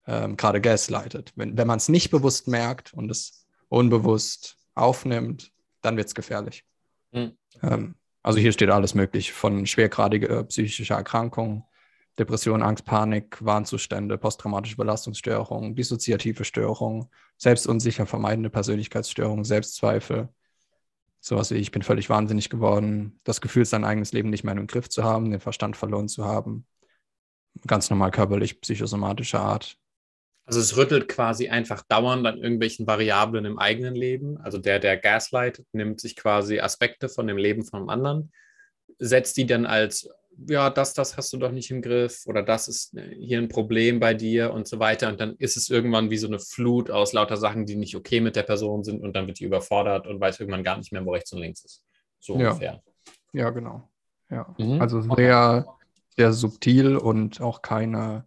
ähm, gerade gaslightet. Wenn, wenn man es nicht bewusst merkt und es unbewusst aufnimmt, dann wird es gefährlich. Mhm. Ähm, also hier steht alles möglich, von schwergradiger äh, psychischer Erkrankung, Depression, Angst, Panik, Warnzustände, posttraumatische Belastungsstörungen, dissoziative Störungen, selbstunsicher vermeidende Persönlichkeitsstörungen, Selbstzweifel, sowas wie ich bin völlig wahnsinnig geworden, das Gefühl, sein eigenes Leben nicht mehr im Griff zu haben, den Verstand verloren zu haben, ganz normal körperlich, psychosomatischer Art, also es rüttelt quasi einfach dauernd an irgendwelchen Variablen im eigenen Leben. Also der, der Gaslight nimmt sich quasi Aspekte von dem Leben von einem anderen, setzt die dann als, ja, das, das hast du doch nicht im Griff oder das ist hier ein Problem bei dir und so weiter. Und dann ist es irgendwann wie so eine Flut aus lauter Sachen, die nicht okay mit der Person sind und dann wird die überfordert und weiß irgendwann gar nicht mehr, wo rechts und links ist. So ja. ungefähr. Ja, genau. Ja. Mhm. Also sehr, sehr subtil und auch keine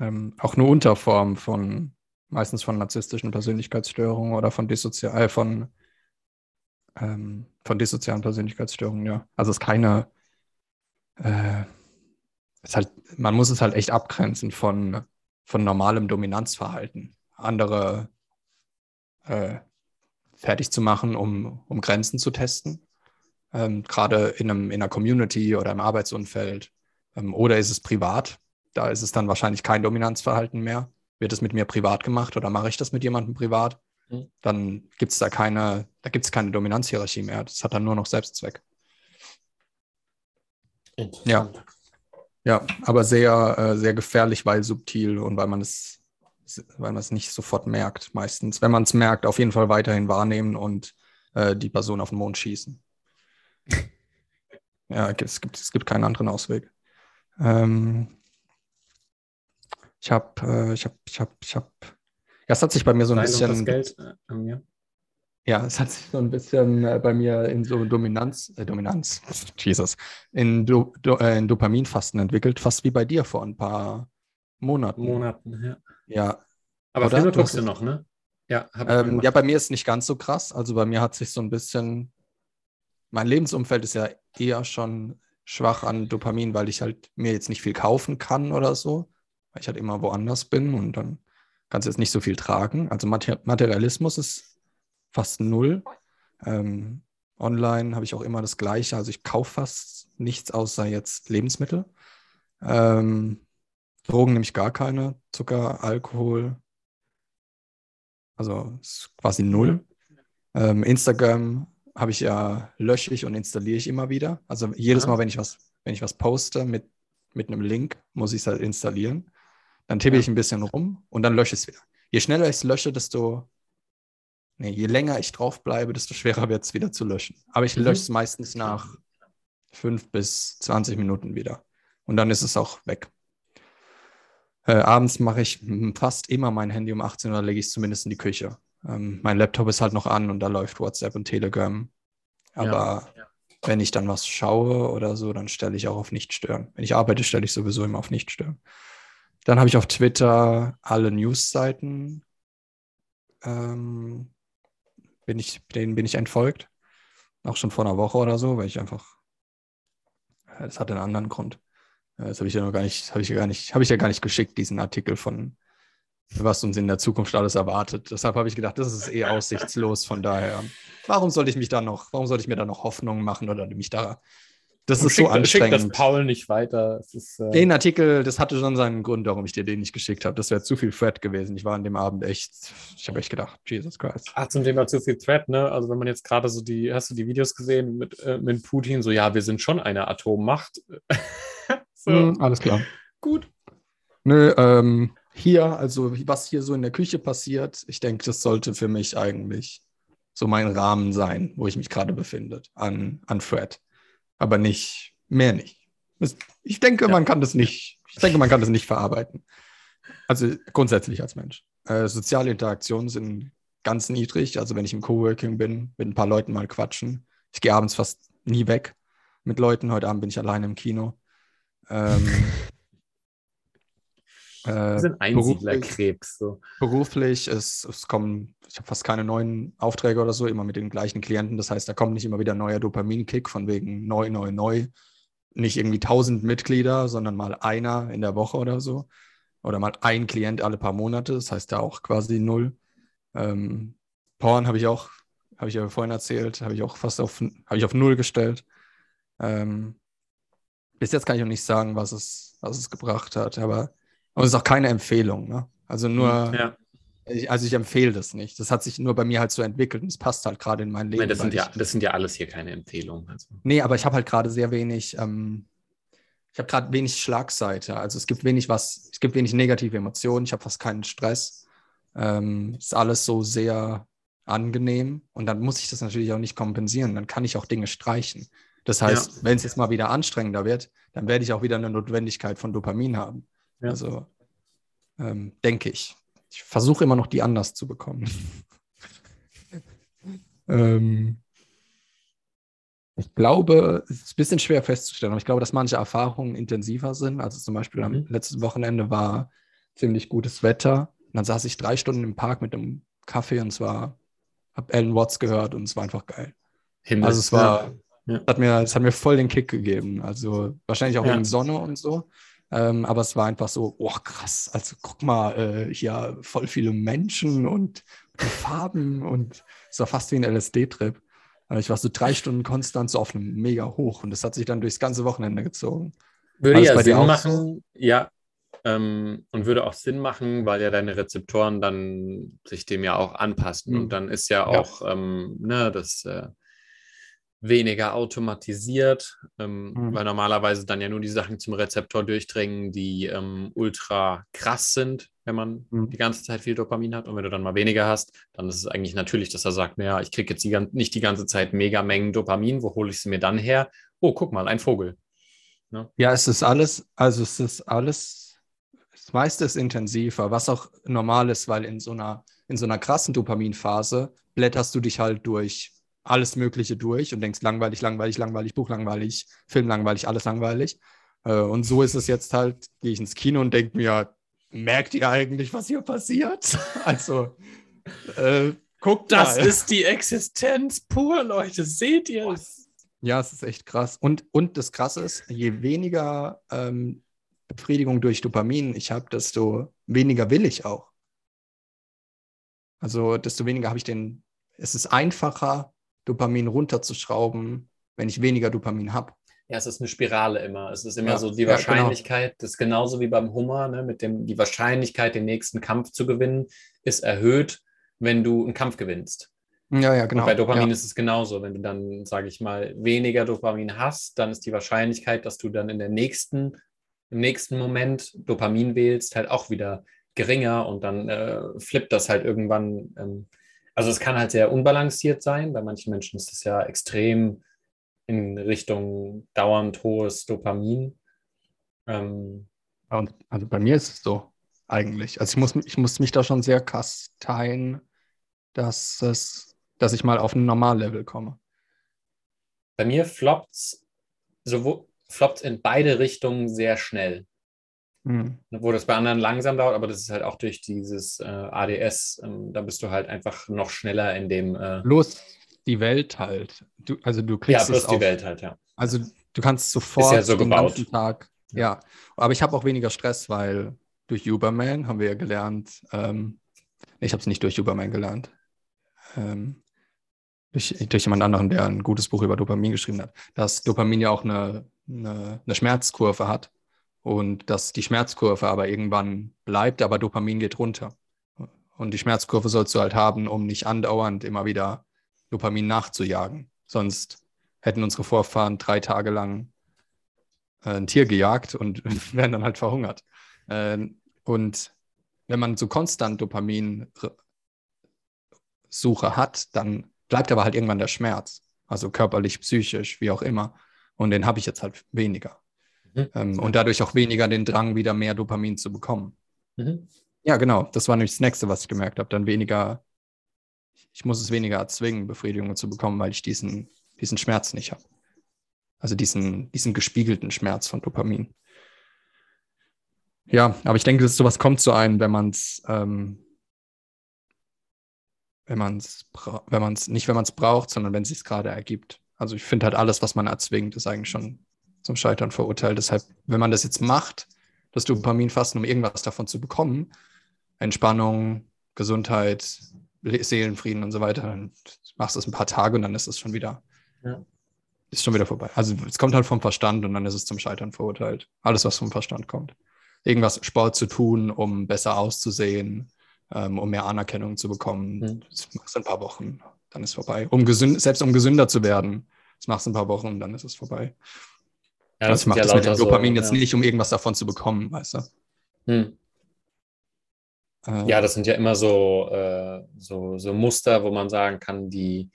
ähm, auch eine Unterform von meistens von narzisstischen Persönlichkeitsstörungen oder von, dissozial, äh, von, ähm, von dissozialen Persönlichkeitsstörungen, ja. Also es ist keine, äh, ist halt, man muss es halt echt abgrenzen von, von normalem Dominanzverhalten. Andere äh, fertig zu machen, um, um Grenzen zu testen. Ähm, Gerade in, in einer Community oder im Arbeitsumfeld. Ähm, oder ist es privat? Da ist es dann wahrscheinlich kein Dominanzverhalten mehr. Wird es mit mir privat gemacht oder mache ich das mit jemandem privat? Mhm. Dann gibt es da keine, da gibt es keine Dominanzhierarchie mehr. Das hat dann nur noch Selbstzweck. Ja. Ja, aber sehr, äh, sehr gefährlich, weil subtil und weil man es, weil man es nicht sofort merkt, meistens. Wenn man es merkt, auf jeden Fall weiterhin wahrnehmen und äh, die Person auf den Mond schießen. [laughs] ja, es gibt, es gibt keinen anderen Ausweg. Ähm, ich habe, äh, ich habe, ich habe, ich habe. Ja, es hat sich bei mir so ein Nein, bisschen. Das Geld äh, an mir. Ja, es hat sich so ein bisschen äh, bei mir in so Dominanz, äh, Dominanz, [laughs] Jesus, in, Do, Do, äh, in Dopaminfasten entwickelt, fast wie bei dir vor ein paar Monaten. Monaten, ja. Ja. Aber Oder? Filme guckst du noch, ne? Ja, ähm, ja, bei mir ist es nicht ganz so krass. Also bei mir hat sich so ein bisschen, mein Lebensumfeld ist ja eher schon schwach an Dopamin, weil ich halt mir jetzt nicht viel kaufen kann oder so weil ich halt immer woanders bin und dann kannst du jetzt nicht so viel tragen. Also Materialismus ist fast null. Ähm, online habe ich auch immer das Gleiche. Also ich kaufe fast nichts außer jetzt Lebensmittel. Ähm, Drogen nehme ich gar keine. Zucker, Alkohol. Also ist quasi null. Ähm, Instagram habe ich ja, lösche ich und installiere ich immer wieder. Also jedes Mal, wenn ich was, wenn ich was poste mit, mit einem Link, muss ich es halt installieren. Dann tippe ja. ich ein bisschen rum und dann lösche ich es wieder. Je schneller ich es lösche, desto, nee, je länger ich drauf bleibe, desto schwerer wird es wieder zu löschen. Aber ich mhm. lösche es meistens nach fünf bis 20 Minuten wieder. Und dann ist es auch weg. Äh, abends mache ich fast immer mein Handy um 18 Uhr, lege ich es zumindest in die Küche. Ähm, mein Laptop ist halt noch an und da läuft WhatsApp und Telegram. Aber ja, ja. wenn ich dann was schaue oder so, dann stelle ich auch auf Nicht stören. Wenn ich arbeite, stelle ich sowieso immer auf Nicht stören. Dann habe ich auf Twitter alle Newsseiten, ähm, bin ich, denen bin ich entfolgt. Auch schon vor einer Woche oder so, weil ich einfach, das hat einen anderen Grund. Das habe ich ja noch gar nicht, habe ich ja gar nicht, habe ich ja gar nicht geschickt, diesen Artikel von was uns in der Zukunft alles erwartet. Deshalb habe ich gedacht, das ist eh aussichtslos. Von daher, warum sollte ich mich da noch, warum sollte ich mir da noch Hoffnungen machen oder mich da das ist schick, so anstrengend. Schick das Paul nicht weiter. Ist, äh den Artikel, das hatte schon seinen Grund, warum ich dir den nicht geschickt habe. Das wäre zu viel Thread gewesen. Ich war an dem Abend echt, ich habe echt gedacht, Jesus Christ. Ach, zum Thema zu viel Thread, ne? Also wenn man jetzt gerade so die, hast du die Videos gesehen mit, äh, mit Putin, so ja, wir sind schon eine Atommacht. [laughs] so. mm, alles klar. Gut. Nö, ähm, hier, also was hier so in der Küche passiert, ich denke, das sollte für mich eigentlich so mein Rahmen sein, wo ich mich gerade befinde, an, an Thread aber nicht, mehr nicht. Ich denke, ja. man kann das nicht, ich denke, man kann das nicht verarbeiten. Also grundsätzlich als Mensch. Äh, soziale Interaktionen sind ganz niedrig. Also wenn ich im Coworking bin, mit ein paar Leuten mal quatschen. Ich gehe abends fast nie weg mit Leuten. Heute Abend bin ich alleine im Kino. Ähm, [laughs] äh, sind Einsiedlerkrebs. So. Beruflich, es, es kommen, ich habe fast keine neuen Aufträge oder so, immer mit den gleichen Klienten. Das heißt, da kommt nicht immer wieder ein neuer Dopaminkick von wegen neu, neu, neu. nicht irgendwie tausend Mitglieder, sondern mal einer in der Woche oder so. Oder mal ein Klient alle paar Monate. Das heißt da auch quasi null. Ähm, Porn habe ich auch, habe ich ja vorhin erzählt, habe ich auch fast auf, habe ich auf null gestellt. Ähm, bis jetzt kann ich auch nicht sagen, was es, was es gebracht hat, aber, aber es ist auch keine Empfehlung. Ne? Also nur, Mhm. Ja. ich, also ich empfehle das nicht. Das hat sich nur bei mir halt so entwickelt und es passt halt gerade in mein Leben. meine, das, sind ja, ich, das sind ja alles hier keine Empfehlungen. Also. Nee, aber ich habe halt gerade sehr wenig, ähm, ich habe gerade wenig Schlagseite. Also es gibt wenig was, es gibt wenig negative Emotionen, ich habe fast keinen Stress. Ähm, ist alles so sehr angenehm und dann muss ich das natürlich auch nicht kompensieren. Dann kann ich auch Dinge streichen. Das heißt, wenn es jetzt mal wieder anstrengender wird, dann werde ich auch wieder eine Notwendigkeit von Dopamin haben. Ja. Also ähm, denke ich. Ich versuche immer noch die anders zu bekommen. [laughs] ähm, ich glaube, es ist ein bisschen schwer festzustellen, aber ich glaube, dass manche Erfahrungen intensiver sind. Also zum Beispiel am Mhm. letzten Wochenende war ziemlich gutes Wetter. Und dann saß ich drei Stunden im Park mit einem Kaffee und zwar habe Alan Watts gehört und es war einfach geil. Himmel. Also es war, Ja. Hat mir, es hat mir voll den Kick gegeben. Also wahrscheinlich auch Ja. wegen Sonne und so. Ähm, aber es war einfach so, oh krass, also guck mal, äh, hier voll viele Menschen und Farben und es war fast wie ein LSD-Trip. Aber ich war so drei Stunden konstant so auf einem mega hoch und das hat sich dann durchs ganze Wochenende gezogen. Würde ja bei dir Sinn auch machen, ja. Ähm, und würde auch Sinn machen, weil ja deine Rezeptoren dann sich dem ja auch anpassen. Mhm. Und dann ist ja Ja. auch ähm, ne, das äh, weniger automatisiert, ähm, Mhm. weil normalerweise dann ja nur die Sachen zum Rezeptor durchdringen, die ähm, ultra krass sind, wenn man Mhm. die ganze Zeit viel Dopamin hat. Und wenn du dann mal weniger hast, dann ist es eigentlich natürlich, dass er sagt, naja, ich kriege jetzt die, nicht die ganze Zeit Megamengen Dopamin, wo hole ich sie mir dann her? Oh, guck mal, ein Vogel. Ja, es ist alles, also es ist alles, das meiste ist intensiver, was auch normal ist, weil in so einer, in so einer krassen Dopaminphase blätterst du dich halt durch alles Mögliche durch und denkst langweilig, langweilig, langweilig, Buch langweilig, Film langweilig, alles langweilig. Äh, Und so ist es jetzt halt, gehe ich ins Kino und denke mir, merkt ihr eigentlich, was hier passiert? [laughs] Also, äh, guckt Das mal. ist die Existenz pur, Leute. Seht ihr es? Ja, es ist echt krass. Und, und das Krasse ist, je weniger ähm, Befriedigung durch Dopamin ich habe, desto weniger will ich auch. Also desto weniger habe ich den, es ist einfacher, Dopamin runterzuschrauben, wenn ich weniger Dopamin habe. Ja, es ist eine Spirale immer. Es ist immer Ja, so die ja, genau. Wahrscheinlichkeit, das ist genauso wie beim Hummer, ne, mit dem, die Wahrscheinlichkeit, den nächsten Kampf zu gewinnen, ist erhöht, wenn du einen Kampf gewinnst. Ja, ja, genau. Und bei Dopamin ja. ist es genauso. Wenn du dann, sage ich mal, weniger Dopamin hast, dann ist die Wahrscheinlichkeit, dass du dann in der nächsten, im nächsten Moment Dopamin wählst, halt auch wieder geringer und dann äh, flippt das halt irgendwann. Ähm, also es kann halt sehr unbalanciert sein. Bei manchen Menschen ist es ja extrem in Richtung dauernd hohes Dopamin. Ähm, Und also bei mir ist es so eigentlich. Also ich muss, ich muss mich da schon sehr kasteien, dass, es, dass ich mal auf ein Normallevel komme. bei mir floppt's sowohl floppt's in beide Richtungen sehr schnell. Hm. Wo das bei anderen langsam dauert, aber das ist halt auch durch dieses äh, ADS, ähm, da bist du halt einfach noch schneller in dem. Äh, Bloß die Welt halt. Du, also du ja, kriegst plus es die auf, Welt halt, ja. Also du kannst sofort ja so den gebaut. ganzen Tag. Ja. Aber ich habe auch weniger Stress, weil durch Uberman haben wir ja gelernt. Ähm, ich habe es nicht durch Uberman gelernt. Ähm, durch, durch jemand anderen, der ein gutes Buch über Dopamin geschrieben hat, dass Dopamin ja auch eine, eine, eine Schmerzkurve hat und dass die Schmerzkurve aber irgendwann bleibt, aber Dopamin geht runter. Und die Schmerzkurve sollst du halt haben, um nicht andauernd immer wieder Dopamin nachzujagen. Sonst hätten unsere Vorfahren drei Tage lang äh, ein Tier gejagt und [laughs] wären dann halt verhungert. Ähm, und wenn man so konstant Dopaminsuche hat, dann bleibt aber halt irgendwann der Schmerz. Also körperlich, psychisch, wie auch immer. Und den habe ich jetzt halt weniger. Mhm. Ähm, und dadurch auch weniger den Drang, wieder mehr Dopamin zu bekommen. Mhm. Ja, genau. Das war nämlich das Nächste, was ich gemerkt habe. Dann weniger, ich muss es weniger erzwingen, Befriedigung zu bekommen, weil ich diesen, diesen Schmerz nicht habe. Also diesen, diesen gespiegelten Schmerz von Dopamin. Ja, aber ich denke, dass sowas kommt zu einem, wenn man es, ähm, wenn man es, wenn man es, nicht wenn man es braucht, sondern wenn es sich gerade ergibt. Also ich finde halt alles, was man erzwingt, ist eigentlich schon zum Scheitern verurteilt. Deshalb, wenn man das jetzt macht, das Dopamin fassen, um irgendwas davon zu bekommen, Entspannung, Gesundheit, Seelenfrieden und so weiter, dann machst du es ein paar Tage und dann ist es schon wieder, ja. ist schon wieder vorbei. Also es kommt halt vom Verstand und dann ist es zum Scheitern verurteilt. Alles, was vom Verstand kommt. Irgendwas Sport zu tun, um besser auszusehen, ähm, um mehr Anerkennung zu bekommen. Mhm. Das machst du ein paar Wochen, dann ist es vorbei. Um gesünd, selbst um gesünder zu werden, das machst du ein paar Wochen und dann ist es vorbei. Ja, das ich mache ja das mit dem Dopamin so, jetzt ja. nicht, um irgendwas davon zu bekommen, weißt du? Hm. Äh, ja, das sind ja immer so, äh, so, so Muster, wo man sagen kann, die,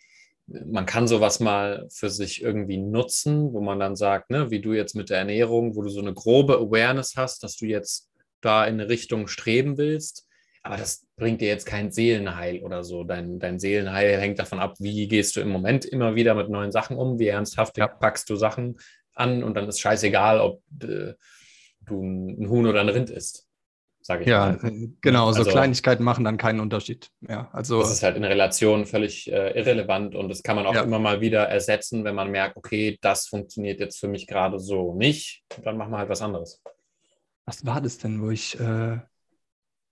man kann sowas mal für sich irgendwie nutzen, wo man dann sagt, ne, wie du jetzt mit der Ernährung, wo du so eine grobe Awareness hast, dass du jetzt da in eine Richtung streben willst. Aber das bringt dir jetzt kein Seelenheil oder so. Dein, dein Seelenheil hängt davon ab, wie gehst du im Moment immer wieder mit neuen Sachen um, wie ernsthaft ja. packst du Sachen an und dann ist scheißegal, ob äh, du ein Huhn oder ein Rind isst, sage ich ja, mal. Äh, genau, so also, Kleinigkeiten machen dann keinen Unterschied. Ja, also, das ist halt in Relation völlig äh, irrelevant und das kann man auch ja. immer mal wieder ersetzen, wenn man merkt, okay, das funktioniert jetzt für mich gerade so nicht, dann machen wir halt was anderes. Was war das denn, wo ich... Äh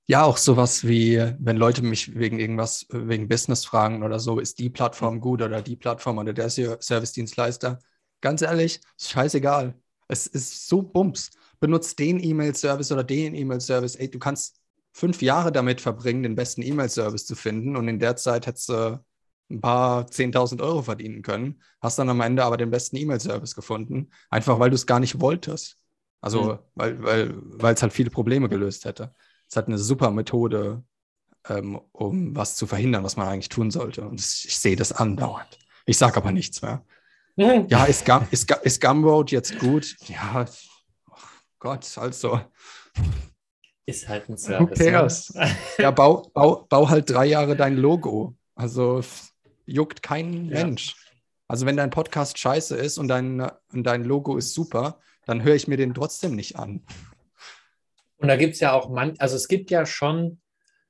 ja, auch sowas wie, wenn Leute mich wegen irgendwas, wegen Business fragen oder so, ist die Plattform gut oder die Plattform oder der Service-Dienstleister? Ganz ehrlich, ist scheißegal. Es ist so Bums. Benutzt den E-Mail-Service oder den E-Mail-Service. Ey, du kannst fünf Jahre damit verbringen, den besten E-Mail-Service zu finden und in der Zeit hättest du ein paar 10.000 Euro verdienen können, hast dann am Ende aber den besten E-Mail-Service gefunden, einfach weil du es gar nicht wolltest. Also, mhm. weil es weil, halt viele Probleme gelöst hätte. Es hat eine super Methode, ähm, um was zu verhindern, was man eigentlich tun sollte. Und ich sehe das andauernd. Ich sage aber nichts mehr. [laughs] Ja, ist, Gum, ist, ist Gumroad jetzt gut? Ja, oh Gott, also. Ist halt ein Service. Who cares? Ne? [laughs] Ja, bau, bau, bau halt drei Jahre dein Logo. Also juckt kein ja. Mensch. Also wenn dein Podcast scheiße ist und dein, und dein Logo ist super, dann höre ich mir den trotzdem nicht an. Und da gibt es ja auch man, also es gibt ja schon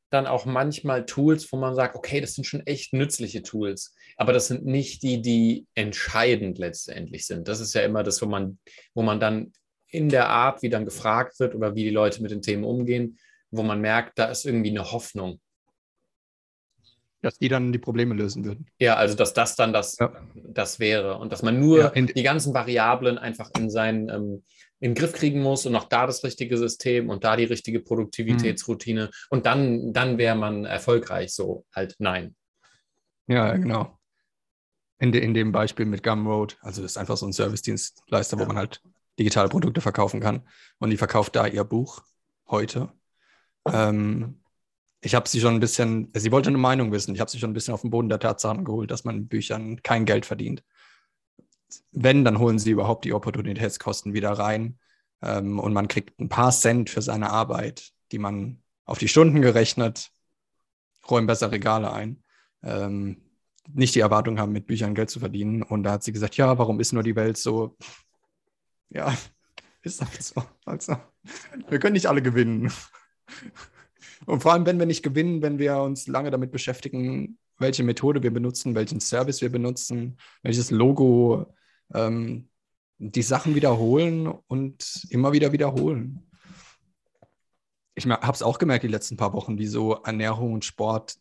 dann auch manchmal Tools, wo man sagt, okay, das sind schon echt nützliche Tools, aber das sind nicht die, die entscheidend letztendlich sind. Das ist ja immer das, wo man, wo man dann in der Art, wie dann gefragt wird oder wie die Leute mit den Themen umgehen, wo man merkt, da ist irgendwie eine Hoffnung. Dass die dann die Probleme lösen würden. Ja, also dass das dann das, ja. das wäre und dass man nur ja, die ganzen Variablen einfach in seinen ähm, in den Griff kriegen muss und auch da das richtige System und da die richtige Produktivitätsroutine. Mhm. Und dann, dann wäre man erfolgreich. So halt nein. Ja, genau. In, de, in dem Beispiel mit Gumroad, also das ist einfach so ein Service-Dienstleister, ja. wo man halt digitale Produkte verkaufen kann. Und die verkauft da ihr Buch heute. Ähm, ich habe sie schon ein bisschen, sie wollte eine Meinung wissen, ich habe sie schon ein bisschen auf den Boden der Tatsachen geholt, dass man mit Büchern kein Geld verdient wenn, dann holen sie überhaupt die Opportunitätskosten wieder rein ähm, und man kriegt ein paar Cent für seine Arbeit, die man auf die Stunden gerechnet, räumen besser Regale ein. Ähm, nicht die Erwartung haben, mit Büchern Geld zu verdienen. Und da hat sie gesagt, ja, warum ist nur die Welt so? Ja, ist halt so. Also, wir können nicht alle gewinnen. Und vor allem, wenn wir nicht gewinnen, wenn wir uns lange damit beschäftigen, welche Methode wir benutzen, welchen Service wir benutzen, welches Logo, ähm, die Sachen wiederholen und immer wieder wiederholen. Ich habe es auch gemerkt die letzten paar Wochen, wie so Ernährung und Sport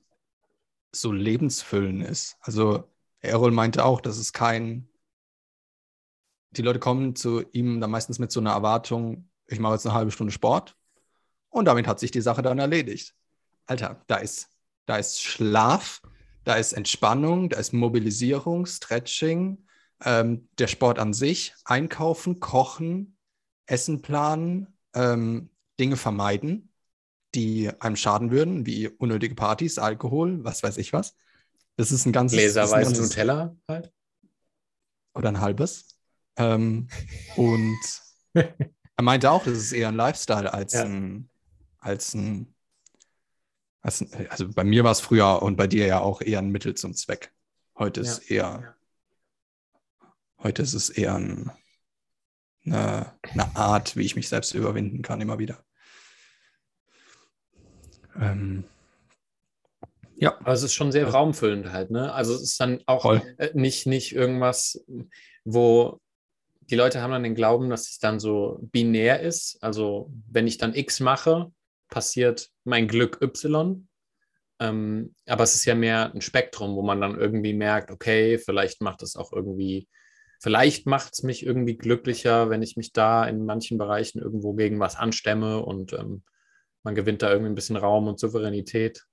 so lebensfüllen ist. Also Errol meinte auch, dass es kein, die Leute kommen zu ihm dann meistens mit so einer Erwartung, ich mache jetzt eine halbe Stunde Sport und damit hat sich die Sache dann erledigt. Alter, da ist, da ist Schlaf, da ist Entspannung, da ist Mobilisierung, Stretching, ähm, der Sport an sich, einkaufen, kochen, Essen planen, ähm, Dinge vermeiden, die einem schaden würden, wie unnötige Partys, Alkohol, was weiß ich was. Das ist ein ganzes. Gläserweise Nutella halt. Oder ein halbes. Ähm, und [laughs] er meinte auch, das ist eher ein Lifestyle als ja. ein, als ein also bei mir war es früher und bei dir ja auch eher ein Mittel zum Zweck. Heute ist ja. eher, heute ist es eher ein, eine, eine, Art, wie ich mich selbst überwinden kann, immer wieder. Ähm, ja. Aber es ist schon sehr raumfüllend halt, ne? Also es ist dann auch äh, nicht, nicht irgendwas, wo die Leute haben dann den Glauben, dass es dann so binär ist. Also wenn ich dann X mache, passiert mein Glück Y. Ähm, aber es ist ja mehr ein Spektrum, wo man dann irgendwie merkt, okay, vielleicht macht es auch irgendwie, vielleicht macht es mich irgendwie glücklicher, wenn ich mich da in manchen Bereichen irgendwo gegen was anstemme und ähm, man gewinnt da irgendwie ein bisschen Raum und Souveränität.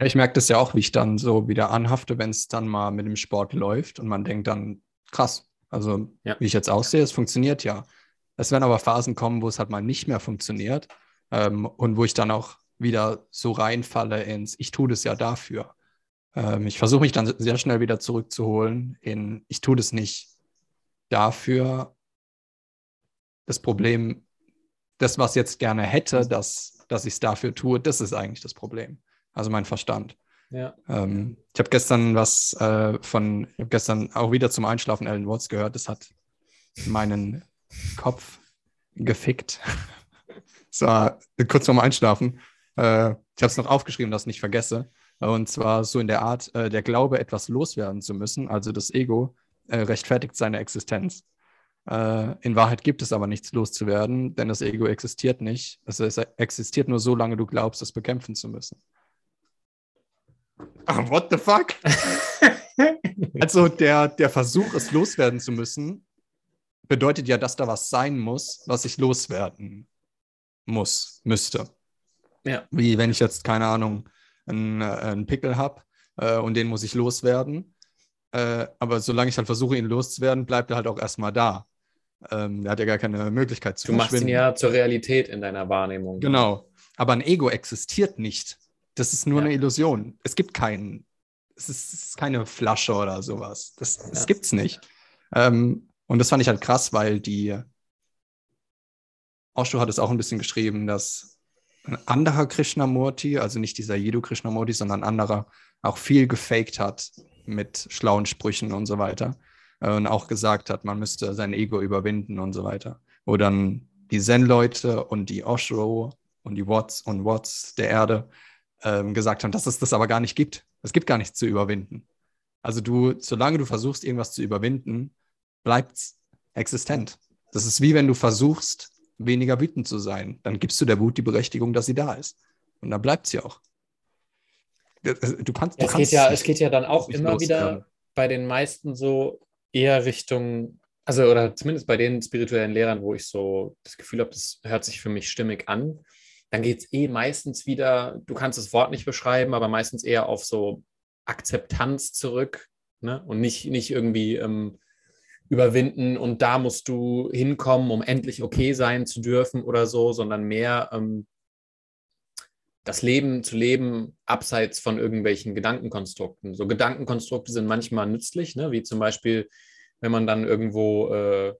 Ich merke das ja auch, wie ich dann so wieder anhafte, wenn es dann mal mit dem Sport läuft und man denkt dann, krass, also ja. wie ich jetzt aussehe, es funktioniert ja. Es werden aber Phasen kommen, wo es halt mal nicht mehr funktioniert ähm, und wo ich dann auch wieder so reinfalle ins, ich tue das ja dafür. Ähm, ich versuche mich dann sehr schnell wieder zurückzuholen in, ich tue das nicht dafür. Das Problem, das, was jetzt gerne hätte, dass, dass ich es dafür tue, das ist eigentlich das Problem also mein Verstand. Ja. Ähm, ich habe gestern was äh, von, ich habe gestern auch wieder zum Einschlafen Alan Watts gehört. Das hat meinen Kopf gefickt. [laughs] so, kurz vorm Einschlafen. Äh, ich habe es noch aufgeschrieben, dass ich nicht vergesse. Und zwar so in der Art, äh, der Glaube, etwas loswerden zu müssen, also das Ego, äh, rechtfertigt seine Existenz. Äh, in Wahrheit gibt es aber nichts loszuwerden, denn das Ego existiert nicht. Also es existiert nur so lange du glaubst, es bekämpfen zu müssen. Ach, what the fuck? [laughs] also der, der Versuch, es loswerden zu müssen, bedeutet ja, dass da was sein muss, was ich loswerden muss, müsste. Ja. Wie wenn ich jetzt, keine Ahnung, einen, äh, einen Pickel habe äh, und den muss ich loswerden. Äh, aber solange ich halt versuche, ihn loszuwerden, bleibt er halt auch erstmal da. Ähm, er hat ja gar keine Möglichkeit zu Du machst ihn ja zur Realität in deiner Wahrnehmung. Genau. Aber ein Ego existiert nicht das ist nur ja. eine Illusion. Es gibt keinen, es ist keine Flasche oder sowas. Das, ja. das gibt's nicht. Ähm, und das fand ich halt krass, weil die Osho hat es auch ein bisschen geschrieben, dass ein anderer Krishnamurti, also nicht dieser Jiddu Krishnamurti, sondern ein anderer, auch viel gefaked hat mit schlauen Sprüchen und so weiter. Und auch gesagt hat, man müsste sein Ego überwinden und so weiter. Wo dann die Zen-Leute und die Osho und die Watts und Watts der Erde ähm, gesagt haben, dass es das aber gar nicht gibt. Es gibt gar nichts zu überwinden. Also du, solange du versuchst, irgendwas zu überwinden, bleibt es existent. Das ist wie wenn du versuchst, weniger wütend zu sein. Dann gibst du der Wut die Berechtigung, dass sie da ist. Und dann bleibt sie auch. Du kannst, du es, kannst geht ja, es geht ja dann auch immer wieder bei den meisten so eher Richtung, also oder zumindest bei den spirituellen Lehrern, wo ich so das Gefühl habe, das hört sich für mich stimmig an, dann geht es eh meistens wieder, du kannst das Wort nicht beschreiben, aber meistens eher auf so Akzeptanz zurück ne? und nicht, nicht irgendwie ähm, überwinden und da musst du hinkommen, um endlich okay sein zu dürfen oder so, sondern mehr ähm, das Leben zu leben abseits von irgendwelchen Gedankenkonstrukten. So Gedankenkonstrukte sind manchmal nützlich, ne? wie zum Beispiel, wenn man dann irgendwo äh,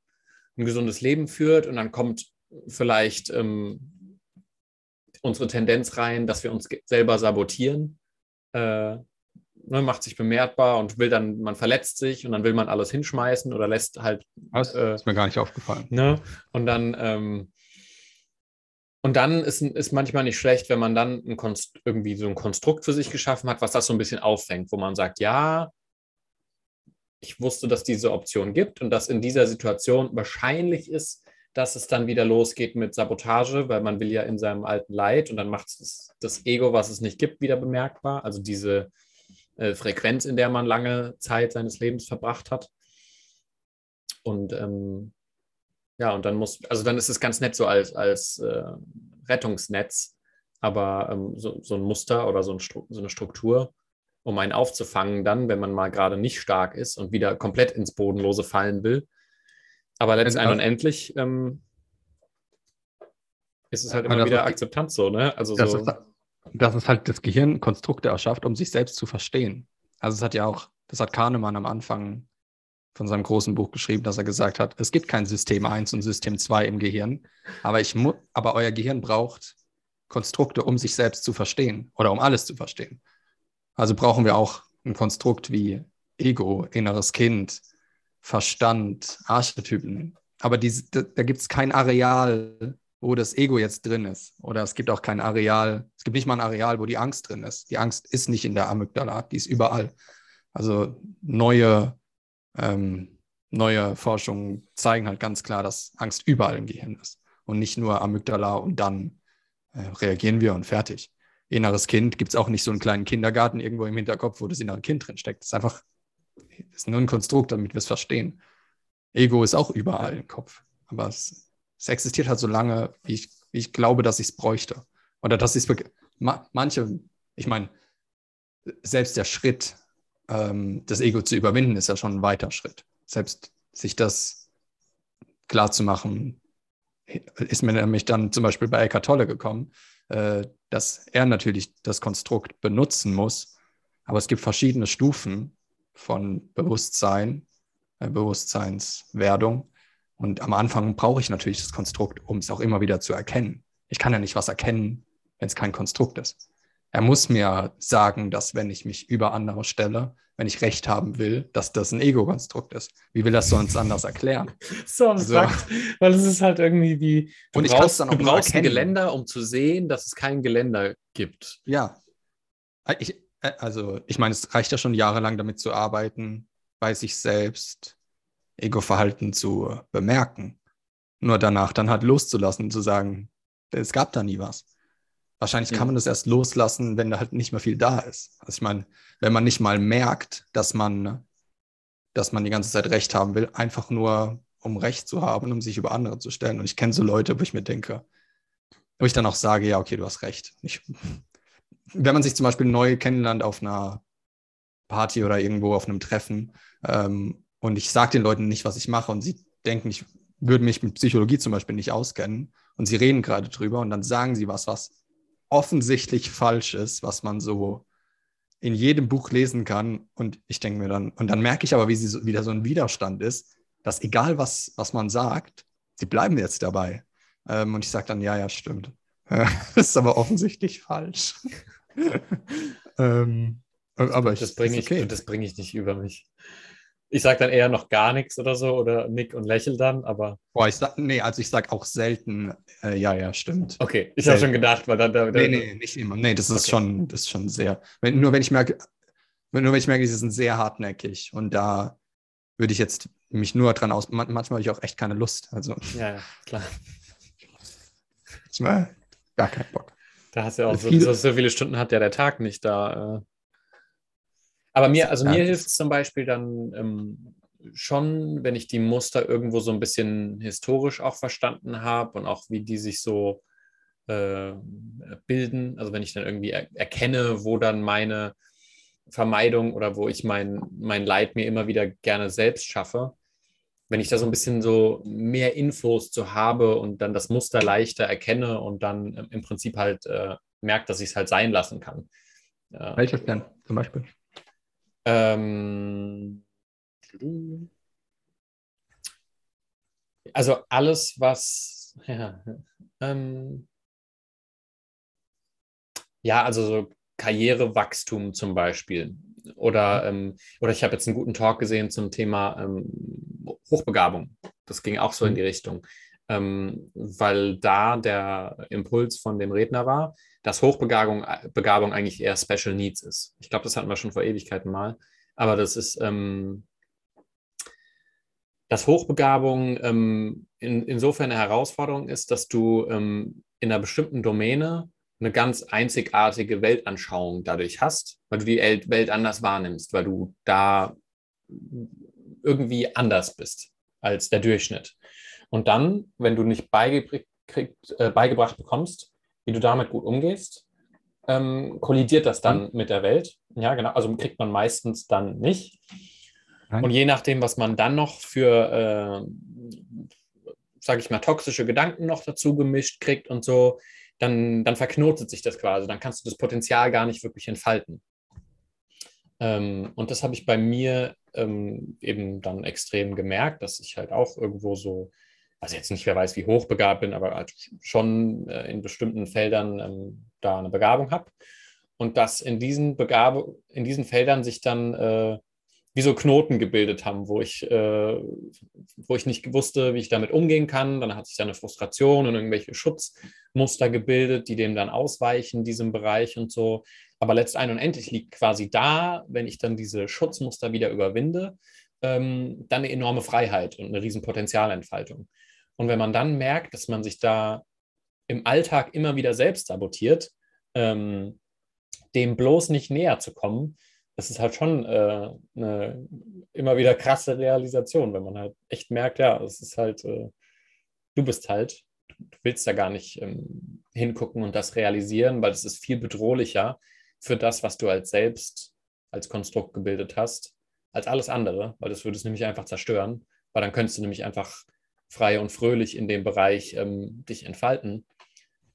ein gesundes Leben führt und dann kommt vielleicht ähm, unsere Tendenz rein, dass wir uns selber sabotieren. Äh, ne, macht sich bemerkbar und will dann, man verletzt sich und dann will man alles hinschmeißen oder lässt halt. Das äh, ist mir gar nicht aufgefallen. Ne? Und dann, ähm, und dann ist, ist manchmal nicht schlecht, wenn man dann irgendwie so ein Konstrukt für sich geschaffen hat, was das so ein bisschen auffängt, wo man sagt, ja, ich wusste, dass diese Option gibt und dass in dieser Situation wahrscheinlich ist, dass es dann wieder losgeht mit Sabotage, weil man will ja in seinem alten Leid und dann macht es das Ego, was es nicht gibt, wieder bemerkbar. Also diese äh, Frequenz, in der man lange Zeit seines Lebens verbracht hat. Und ähm, ja, und dann muss, also dann ist es ganz nett so als, als äh, Rettungsnetz, aber ähm, so, so ein Muster oder so, ein so eine Struktur, um einen aufzufangen, dann, wenn man mal gerade nicht stark ist und wieder komplett ins Bodenlose fallen will aber letztendlich und endlich ähm, ist es halt immer wieder Akzeptanz so, ne? Also das, so. Ist, dass es halt das Gehirn Konstrukte erschafft, um sich selbst zu verstehen. Also es hat ja auch, das hat Kahnemann am Anfang von seinem großen Buch geschrieben, dass er gesagt hat, es gibt kein System 1 und System 2 im Gehirn, aber, ich aber euer Gehirn braucht Konstrukte, um sich selbst zu verstehen oder um alles zu verstehen. Also brauchen wir auch ein Konstrukt wie Ego, inneres Kind, Verstand, Archetypen. Aber diese, da, da gibt es kein Areal, wo das Ego jetzt drin ist. Oder es gibt auch kein Areal, es gibt nicht mal ein Areal, wo die Angst drin ist. Die Angst ist nicht in der Amygdala, die ist überall. Also neue, ähm, neue Forschungen zeigen halt ganz klar, dass Angst überall im Gehirn ist und nicht nur Amygdala und dann äh, reagieren wir und fertig. Inneres Kind gibt es auch nicht so einen kleinen Kindergarten irgendwo im Hinterkopf, wo das innere Kind drin steckt. Das ist einfach das ist nur ein Konstrukt, damit wir es verstehen. Ego ist auch überall im Kopf, aber es, es existiert halt so lange, wie ich, wie ich glaube, dass ich es bräuchte. Oder dass ich es ma, manche, ich meine, selbst der Schritt, ähm, das Ego zu überwinden, ist ja schon ein weiter Schritt. Selbst sich das klar zu machen, ist mir nämlich dann zum Beispiel bei Eckhart Tolle gekommen, äh, dass er natürlich das Konstrukt benutzen muss, aber es gibt verschiedene Stufen von Bewusstsein, äh, Bewusstseinswerdung. Und am Anfang brauche ich natürlich das Konstrukt, um es auch immer wieder zu erkennen. Ich kann ja nicht was erkennen, wenn es kein Konstrukt ist. Er muss mir sagen, dass wenn ich mich über andere stelle, wenn ich Recht haben will, dass das ein Ego-Konstrukt ist. Wie will das sonst anders erklären? [laughs] so abstrakt, so. weil es ist halt irgendwie wie, du und ich brauchst, dann auch du brauchst ein Geländer, um zu sehen, dass es kein Geländer gibt. Ja. Ich, also ich meine, es reicht ja schon jahrelang damit zu arbeiten, bei sich selbst Ego-Verhalten zu bemerken. Nur danach dann halt loszulassen und zu sagen, es gab da nie was. Wahrscheinlich kann man das erst loslassen, wenn da halt nicht mehr viel da ist. Also ich meine, wenn man nicht mal merkt, dass man, dass man die ganze Zeit Recht haben will, einfach nur um Recht zu haben, um sich über andere zu stellen. Und ich kenne so Leute, wo ich mir denke, wo ich dann auch sage, ja, okay, du hast recht. Ich, wenn man sich zum Beispiel neu kennenlernt auf einer Party oder irgendwo auf einem Treffen ähm, und ich sage den Leuten nicht, was ich mache und sie denken, ich würde mich mit Psychologie zum Beispiel nicht auskennen und sie reden gerade drüber und dann sagen sie was, was offensichtlich falsch ist, was man so in jedem Buch lesen kann. Und ich denke mir dann, und dann merke ich aber, wie sie so, wieder so ein Widerstand ist, dass egal was, was man sagt, sie bleiben jetzt dabei. Ähm, und ich sage dann, ja, ja, stimmt. [laughs] das ist aber offensichtlich falsch. [laughs] ähm, aber ich, das bringe ich, okay. bring ich nicht über mich. Ich sage dann eher noch gar nichts oder so oder nick und lächel dann, aber. Boah, ich sag, nee, also ich sage auch selten, äh, ja, ja, stimmt. Okay, ich habe schon gedacht, weil dann. Da, nee, nee, nicht immer. Nee, das ist okay. schon, das ist schon sehr. Wenn, nur wenn ich merke, nur wenn ich merke, sie sind sehr hartnäckig und da würde ich jetzt mich nur dran aus. Manchmal habe ich auch echt keine Lust. Also. Ja, ja klar. Manchmal gar keinen Bock. Da hast du ja auch so, so, so, viele Stunden hat ja der Tag nicht da. Äh aber mir, also mir hilft es zum Beispiel dann ähm, schon, wenn ich die Muster irgendwo so ein bisschen historisch auch verstanden habe und auch wie die sich so äh, bilden. Also wenn ich dann irgendwie er erkenne, wo dann meine Vermeidung oder wo ich mein, mein Leid mir immer wieder gerne selbst schaffe, wenn ich da so ein bisschen so mehr Infos zu habe und dann das Muster leichter erkenne und dann im Prinzip halt äh, merke, dass ich es halt sein lassen kann. Welches denn zum Beispiel? Ähm, also alles, was [laughs] ja, ähm, ja, also so Karrierewachstum zum Beispiel. Oder, ähm, oder ich habe jetzt einen guten Talk gesehen zum Thema ähm, Hochbegabung. Das ging auch so in mhm. die Richtung. Ähm, weil da der Impuls von dem Redner war, dass Hochbegabung Begabung eigentlich eher Special Needs ist. Ich glaube, das hatten wir schon vor Ewigkeiten mal. Aber das ist, ähm, dass Hochbegabung ähm, in, insofern eine Herausforderung ist, dass du ähm, in einer bestimmten Domäne eine ganz einzigartige Weltanschauung dadurch hast, weil du die Welt anders wahrnimmst, weil du da irgendwie anders bist als der Durchschnitt. Und dann, wenn du nicht beigebracht, äh, beigebracht bekommst, wie du damit gut umgehst, ähm, kollidiert das dann mhm. mit der Welt. Ja, genau. Also kriegt man meistens dann nicht. Nein. Und je nachdem, was man dann noch für, äh, sage ich mal, toxische Gedanken noch dazu gemischt kriegt und so, dann, dann verknotet sich das quasi. Dann kannst du das Potenzial gar nicht wirklich entfalten. Ähm, und das habe ich bei mir ähm, eben dann extrem gemerkt, dass ich halt auch irgendwo so also jetzt nicht, wer weiß, wie hochbegabt bin, aber halt schon äh, in bestimmten Feldern ähm, da eine Begabung habe. Und dass in diesen, Begabe, in diesen Feldern sich dann äh, wie so Knoten gebildet haben, wo ich, äh, wo ich nicht wusste, wie ich damit umgehen kann. Dann hat sich da eine Frustration und irgendwelche Schutzmuster gebildet, die dem dann ausweichen, diesem Bereich und so. Aber letztendlich liegt quasi da, wenn ich dann diese Schutzmuster wieder überwinde ähm, dann eine enorme Freiheit und eine riesen Potenzialentfaltung. Und wenn man dann merkt, dass man sich da im Alltag immer wieder selbst sabotiert, ähm, dem bloß nicht näher zu kommen, das ist halt schon äh, eine immer wieder krasse Realisation, wenn man halt echt merkt, ja, es ist halt, äh, du bist halt, du willst da gar nicht ähm, hingucken und das realisieren, weil es ist viel bedrohlicher für das, was du als selbst, als Konstrukt gebildet hast, als alles andere, weil das würde es nämlich einfach zerstören, weil dann könntest du nämlich einfach frei und fröhlich in dem Bereich ähm, dich entfalten.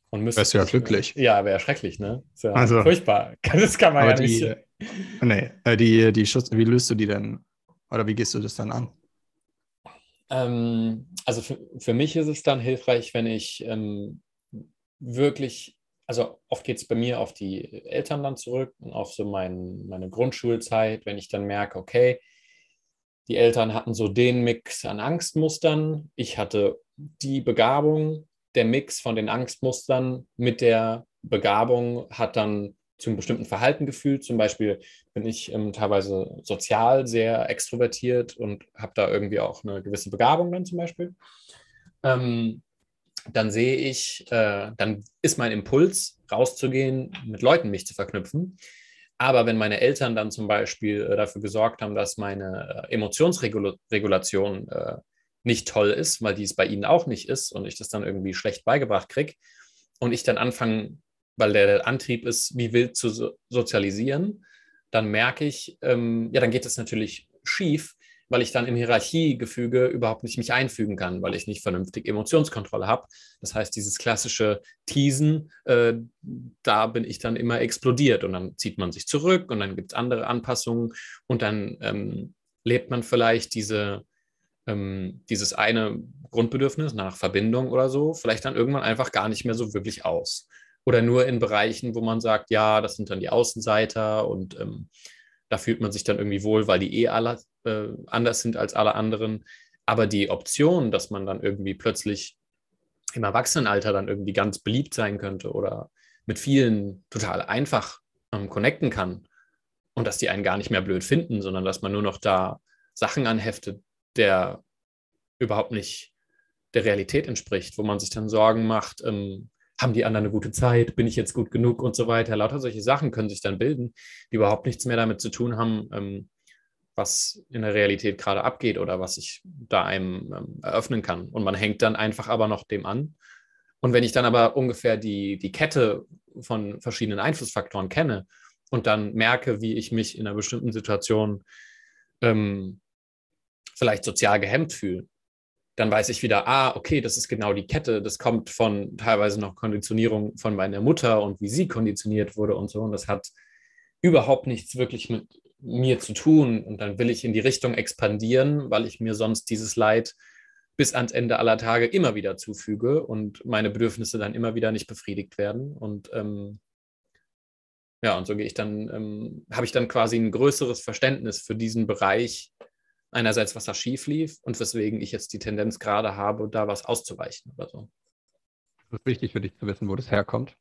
Und Wärst du ja glücklich. Ja, wäre schrecklich, ne? Ist ja also, furchtbar. [laughs] Das kann man ja nicht. Die, nee, äh, die, die Schutz, wie löst du die denn? Oder wie gehst du das dann an? Ähm, also für, für mich ist es dann hilfreich, wenn ich ähm, wirklich also oft geht es bei mir auf die Eltern dann zurück und auf so mein, meine Grundschulzeit, wenn ich dann merke, okay, die Eltern hatten so den Mix an Angstmustern, ich hatte die Begabung, der Mix von den Angstmustern mit der Begabung hat dann zu einem bestimmten Verhalten gefühlt. Zum Beispiel bin ich ähm, teilweise sozial sehr extrovertiert und habe da irgendwie auch eine gewisse Begabung dann zum Beispiel. Ähm, dann sehe ich, äh, dann ist mein Impuls, rauszugehen, mit Leuten mich zu verknüpfen. Aber wenn meine Eltern dann zum Beispiel äh, dafür gesorgt haben, dass meine äh, Emotionsregulation äh, nicht toll ist, weil die es bei ihnen auch nicht ist und ich das dann irgendwie schlecht beigebracht kriege und ich dann anfange, weil der, der Antrieb ist, wie wild zu so sozialisieren, dann merke ich, ähm, ja, dann geht es natürlich schief, weil ich dann im Hierarchiegefüge überhaupt nicht mich einfügen kann, weil ich nicht vernünftig Emotionskontrolle habe. Das heißt, dieses klassische Teasen, äh, da bin ich dann immer explodiert und dann zieht man sich zurück und dann gibt es andere Anpassungen und dann ähm, lebt man vielleicht diese, ähm, dieses eine Grundbedürfnis nach Verbindung oder so, vielleicht dann irgendwann einfach gar nicht mehr so wirklich aus. Oder nur in Bereichen, wo man sagt, ja, das sind dann die Außenseiter und ähm, da fühlt man sich dann irgendwie wohl, weil die eh alle äh, anders sind als alle anderen. Aber die Option, dass man dann irgendwie plötzlich im Erwachsenenalter dann irgendwie ganz beliebt sein könnte oder mit vielen total einfach ähm, connecten kann und dass die einen gar nicht mehr blöd finden, sondern dass man nur noch da Sachen anheftet, der überhaupt nicht der Realität entspricht, wo man sich dann Sorgen macht, ähm, haben die anderen eine gute Zeit, bin ich jetzt gut genug und so weiter. Lauter solche Sachen können sich dann bilden, die überhaupt nichts mehr damit zu tun haben, ähm, was in der Realität gerade abgeht oder was ich da einem ähm, eröffnen kann. Und man hängt dann einfach aber noch dem an. Und wenn ich dann aber ungefähr die, die Kette von verschiedenen Einflussfaktoren kenne und dann merke, wie ich mich in einer bestimmten Situation ähm, vielleicht sozial gehemmt fühle, dann weiß ich wieder, ah, okay, das ist genau die Kette, das kommt von teilweise noch Konditionierung von meiner Mutter und wie sie konditioniert wurde und so. Und das hat überhaupt nichts wirklich mit mir zu tun. Und dann will ich in die Richtung expandieren, weil ich mir sonst dieses Leid bis ans Ende aller Tage immer wieder zufüge und meine Bedürfnisse dann immer wieder nicht befriedigt werden. Und ähm, ja, und so gehe ich dann, ähm, habe ich dann quasi ein größeres Verständnis für diesen Bereich einerseits, was da schief lief und weswegen ich jetzt die Tendenz gerade habe, da was auszuweichen oder so. Es ist wichtig für dich zu wissen, wo das herkommt.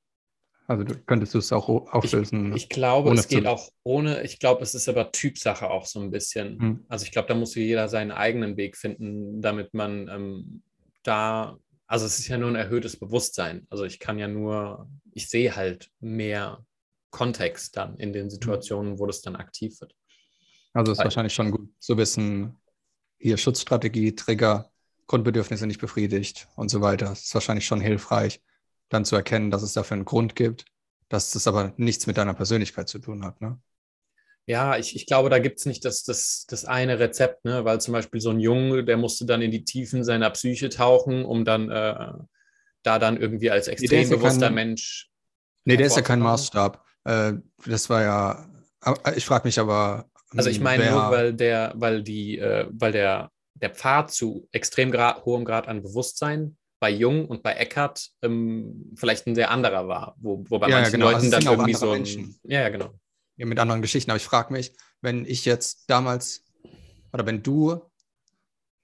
Also du könntest du es auch auflösen. Ich, ich glaube, es geht auch ohne. Ich glaube, es ist aber Typsache auch so ein bisschen. Hm. Also ich glaube, da muss jeder seinen eigenen Weg finden, damit man ähm, da. Also es ist ja nur ein erhöhtes Bewusstsein. Also ich kann ja nur, ich sehe halt mehr Kontext dann in den hm. Situationen, wo das dann aktiv wird. Also ist wahrscheinlich schon gut zu wissen, hier Schutzstrategie, Trigger, Grundbedürfnisse nicht befriedigt und so weiter. Das ist wahrscheinlich schon hilfreich, dann zu erkennen, dass es dafür einen Grund gibt, dass das aber nichts mit deiner Persönlichkeit zu tun hat. Ne? Ja, ich, ich glaube, da gibt es nicht das, das, das eine Rezept, ne? weil zum Beispiel so ein Junge, der musste dann in die Tiefen seiner Psyche tauchen, um dann äh, da dann irgendwie als extrem nee, bewusster ja kein, Mensch. Nee, der ist ja kein Maßstab. Äh, das war ja, ich frage mich aber, also ich meine nur, weil der, weil die, äh, weil der, der Pfad zu extrem grad, hohem Grad an Bewusstsein bei Jung und bei Eckart ähm, vielleicht ein sehr anderer war, wo, wo bei ja, manchen genau. Leuten also dann irgendwie so ein, ja, ja, genau. Ja, mit anderen Geschichten. Aber ich frage mich, wenn ich jetzt damals oder wenn du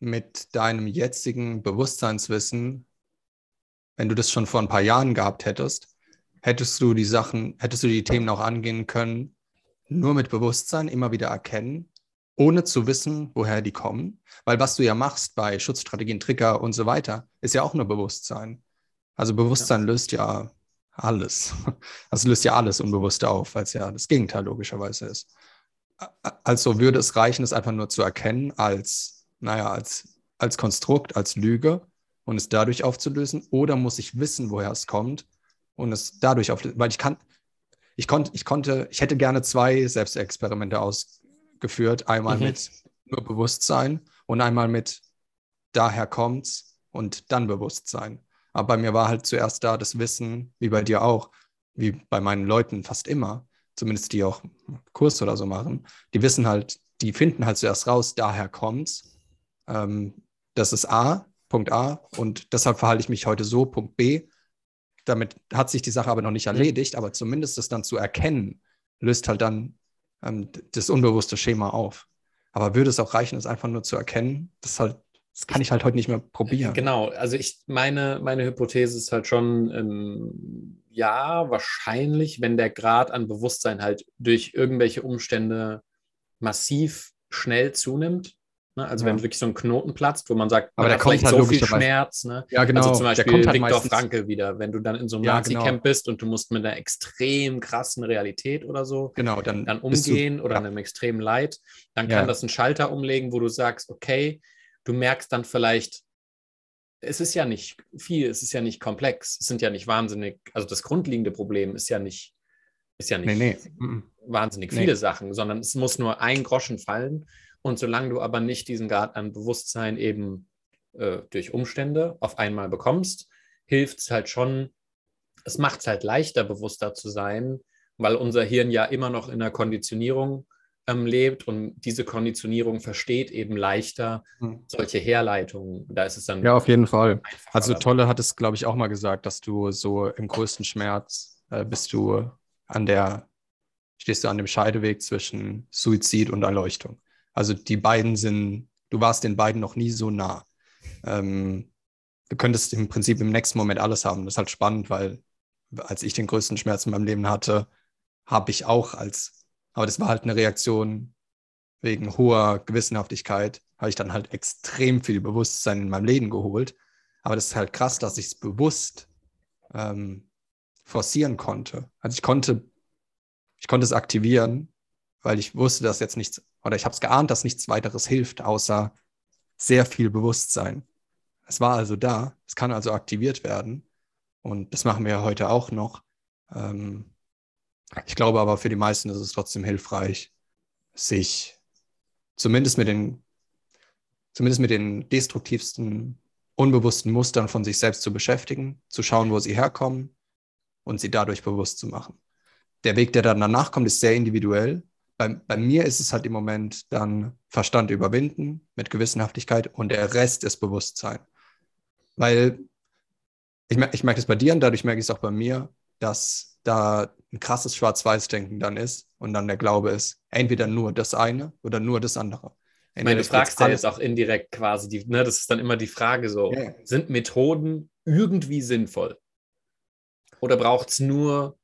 mit deinem jetzigen Bewusstseinswissen, wenn du das schon vor ein paar Jahren gehabt hättest, hättest du die Sachen, hättest du die Themen auch angehen können, nur mit Bewusstsein immer wieder erkennen ohne zu wissen, woher die kommen. Weil was du ja machst bei Schutzstrategien, Trigger und so weiter, ist ja auch nur Bewusstsein. Also Bewusstsein ja. löst ja alles. [laughs] Also löst ja alles Unbewusste auf, weil es ja das Gegenteil logischerweise ist. Also würde es reichen, es einfach nur zu erkennen als, naja, als, als Konstrukt, als Lüge und es dadurch aufzulösen? Oder muss ich wissen, woher es kommt und es dadurch auflösen? Weil ich kann, ich konnte, ich konnte, ich hätte gerne zwei Selbstexperimente ausgeführt. Einmal mhm. mit nur Bewusstsein und einmal mit daher kommt's und dann Bewusstsein. Aber bei mir war halt zuerst da das Wissen, wie bei dir auch, wie bei meinen Leuten fast immer, zumindest die auch Kurs oder so machen, die wissen halt, die finden halt zuerst raus, daher kommt's. Ähm, das ist A, Punkt A, und deshalb verhalte ich mich heute so, Punkt B. Damit hat sich die Sache aber noch nicht erledigt, aber zumindest das dann zu erkennen, löst halt dann ähm, das unbewusste Schema auf. Aber würde es auch reichen, es einfach nur zu erkennen? Das, halt, das kann ich halt heute nicht mehr probieren. Genau, also ich meine, meine Hypothese ist halt schon, ähm, ja, wahrscheinlich, wenn der Grad an Bewusstsein halt durch irgendwelche Umstände massiv schnell zunimmt, Ne? Also ja. wenn wirklich so ein Knoten platzt, wo man sagt, aber da kommt halt so viel Schmerz. Ne? Ja, genau. Also zum Beispiel halt Viktor Franke wieder, wenn du dann in so einem ja, Nazi-Camp genau. bist und du musst mit einer extrem krassen Realität oder so genau, dann, dann umgehen du, oder ja. einem extremen Leid, dann kann das einen Schalter umlegen, wo du sagst, okay, du merkst dann vielleicht, es ist ja nicht viel, es ist ja nicht komplex, es sind ja nicht wahnsinnig, also das grundlegende Problem ist ja nicht, ist ja nicht nee, nee. wahnsinnig nee. viele Sachen, sondern es muss nur ein Groschen fallen und solange du aber nicht diesen Grad an Bewusstsein eben äh, durch Umstände auf einmal bekommst, hilft es halt schon, es macht es halt leichter, bewusster zu sein, weil unser Hirn ja immer noch in der Konditionierung ähm, lebt und diese Konditionierung versteht eben leichter hm. solche Herleitungen. Da ist es dann. Ja, auf jeden Fall. Also Tolle hat es, glaube ich, auch mal gesagt, dass du so im größten Schmerz äh, bist du an der, stehst du an dem Scheideweg zwischen Suizid und Erleuchtung. Also die beiden sind, du warst den beiden noch nie so nah. Ähm, du könntest im Prinzip im nächsten Moment alles haben. Das ist halt spannend, weil als ich den größten Schmerz in meinem Leben hatte, habe ich auch als, aber das war halt eine Reaktion wegen hoher Gewissenhaftigkeit, habe ich dann halt extrem viel Bewusstsein in meinem Leben geholt. Aber das ist halt krass, dass ich es bewusst ähm, forcieren konnte. Also ich konnte, ich konnte es aktivieren, weil ich wusste, dass jetzt nichts oder ich habe es geahnt, dass nichts weiteres hilft, außer sehr viel Bewusstsein. Es war also da, es kann also aktiviert werden und das machen wir ja heute auch noch. Ähm, ich glaube aber für die meisten ist es trotzdem hilfreich, sich zumindest mit den, zumindest mit den destruktivsten, unbewussten Mustern von sich selbst zu beschäftigen, zu schauen, wo sie herkommen und sie dadurch bewusst zu machen. Der Weg, der dann danach kommt, ist sehr individuell bei, bei mir ist es halt im Moment dann Verstand überwinden mit Gewissenhaftigkeit und der Rest ist Bewusstsein. Weil ich, ich merke es bei dir und dadurch merke ich es auch bei mir, dass da ein krasses Schwarz-Weiß-Denken dann ist und dann der Glaube ist, entweder nur das eine oder nur das andere. Ich meine, du fragst ja jetzt auch indirekt quasi, die, ne, das ist dann immer die Frage so, yeah. sind Methoden irgendwie sinnvoll? Oder braucht es nur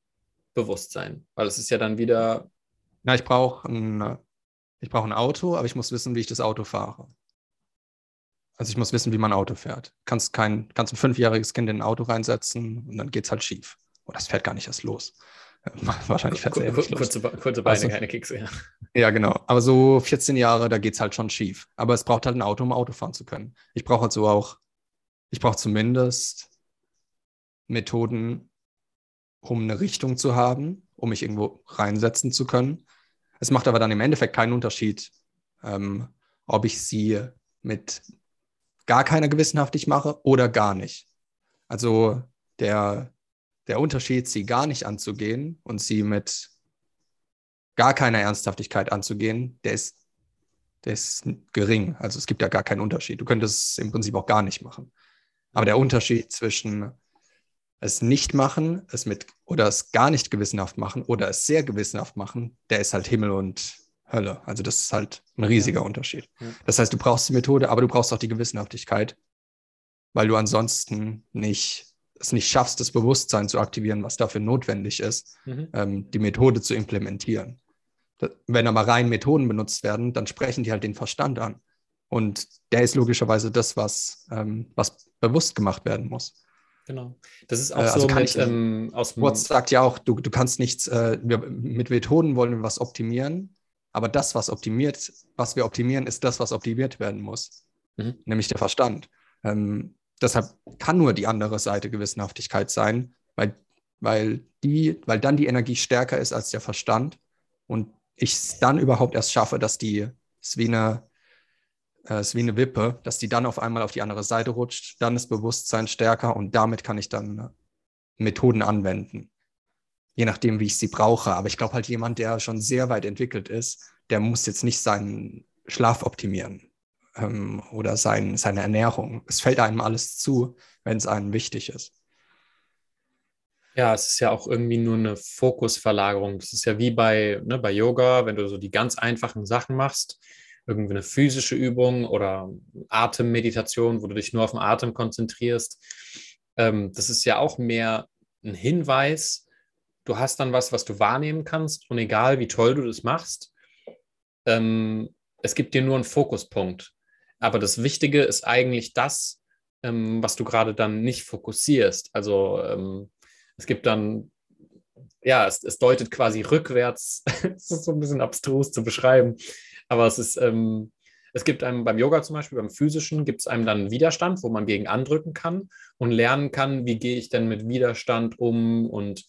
Bewusstsein? Weil es ist ja dann wieder na, ich brauche ein, ich brauch ein Auto, aber ich muss wissen, wie ich das Auto fahre. Also ich muss wissen, wie man Auto fährt. Kannst kein, kannst ein fünfjähriges Kind in ein Auto reinsetzen und dann geht es halt schief. Oh, das fährt gar nicht erst los. [laughs] Wahrscheinlich fährt es eher nicht kurze, los. Kurze Beine, also, keine Kekse, ja. Ja, genau. Aber so 14 Jahre, da geht es halt schon schief. Aber es braucht halt ein Auto, um Auto fahren zu können. Ich brauche also auch, ich brauche zumindest Methoden, um eine Richtung zu haben, um mich irgendwo reinsetzen zu können. Es macht aber dann im Endeffekt keinen Unterschied, ähm, ob ich sie mit gar keiner gewissenhaftig mache oder gar nicht. Also der, der Unterschied, sie gar nicht anzugehen und sie mit gar keiner Ernsthaftigkeit anzugehen, der ist, der ist gering. Also es gibt ja gar keinen Unterschied. Du könntest es im Prinzip auch gar nicht machen. Aber der Unterschied zwischen es nicht machen, es mit oder es gar nicht gewissenhaft machen oder es sehr gewissenhaft machen, der ist halt Himmel und Hölle. Also das ist halt ein riesiger ja. Unterschied. Ja. Das heißt, du brauchst die Methode, aber du brauchst auch die Gewissenhaftigkeit, weil du ansonsten nicht es nicht schaffst, das Bewusstsein zu aktivieren, was dafür notwendig ist, mhm. ähm, die Methode zu implementieren. wenn aber rein Methoden benutzt werden, dann sprechen die halt den Verstand an. Und der ist logischerweise das, was, ähm, was bewusst gemacht werden muss. Genau. Das ist auch äh, also so mit, ich, ähm, aus Watts sagt ja auch, du, du kannst nichts, äh, wir, mit Methoden wollen wir was optimieren, aber das, was optimiert, was wir optimieren, ist das, was optimiert werden muss. Mhm. Nämlich der Verstand. Ähm, deshalb kann nur die andere Seite Gewissenhaftigkeit sein, weil, weil, die, weil dann die Energie stärker ist als der Verstand und ich es dann überhaupt erst schaffe, dass die, es wie eine, äh, ist wie eine Wippe, dass die dann auf einmal auf die andere Seite rutscht, dann ist Bewusstsein stärker und damit kann ich dann äh, Methoden anwenden. Je nachdem, wie ich sie brauche. Aber ich glaube halt, jemand, der schon sehr weit entwickelt ist, der muss jetzt nicht seinen Schlaf optimieren ähm, oder sein, seine Ernährung. Es fällt einem alles zu, wenn es einem wichtig ist. Ja, es ist ja auch irgendwie nur eine Fokusverlagerung. Das ist ja wie bei, ne, bei Yoga, wenn du so die ganz einfachen Sachen machst, irgendwie eine physische Übung oder Atemmeditation, wo du dich nur auf den Atem konzentrierst. Ähm, das ist ja auch mehr ein Hinweis. Du hast dann was, was du wahrnehmen kannst und egal wie toll du das machst, ähm, es gibt dir nur einen Fokuspunkt. Aber das Wichtige ist eigentlich das, ähm, was du gerade dann nicht fokussierst. Also ähm, es gibt dann ja, es, es, deutet quasi rückwärts. [laughs] das ist so ein bisschen abstrus zu beschreiben. Aber es ist, ähm, es gibt einem beim Yoga zum Beispiel, beim physischen, gibt es einem dann Widerstand, wo man gegen andrücken kann und lernen kann, wie gehe ich denn mit Widerstand um und,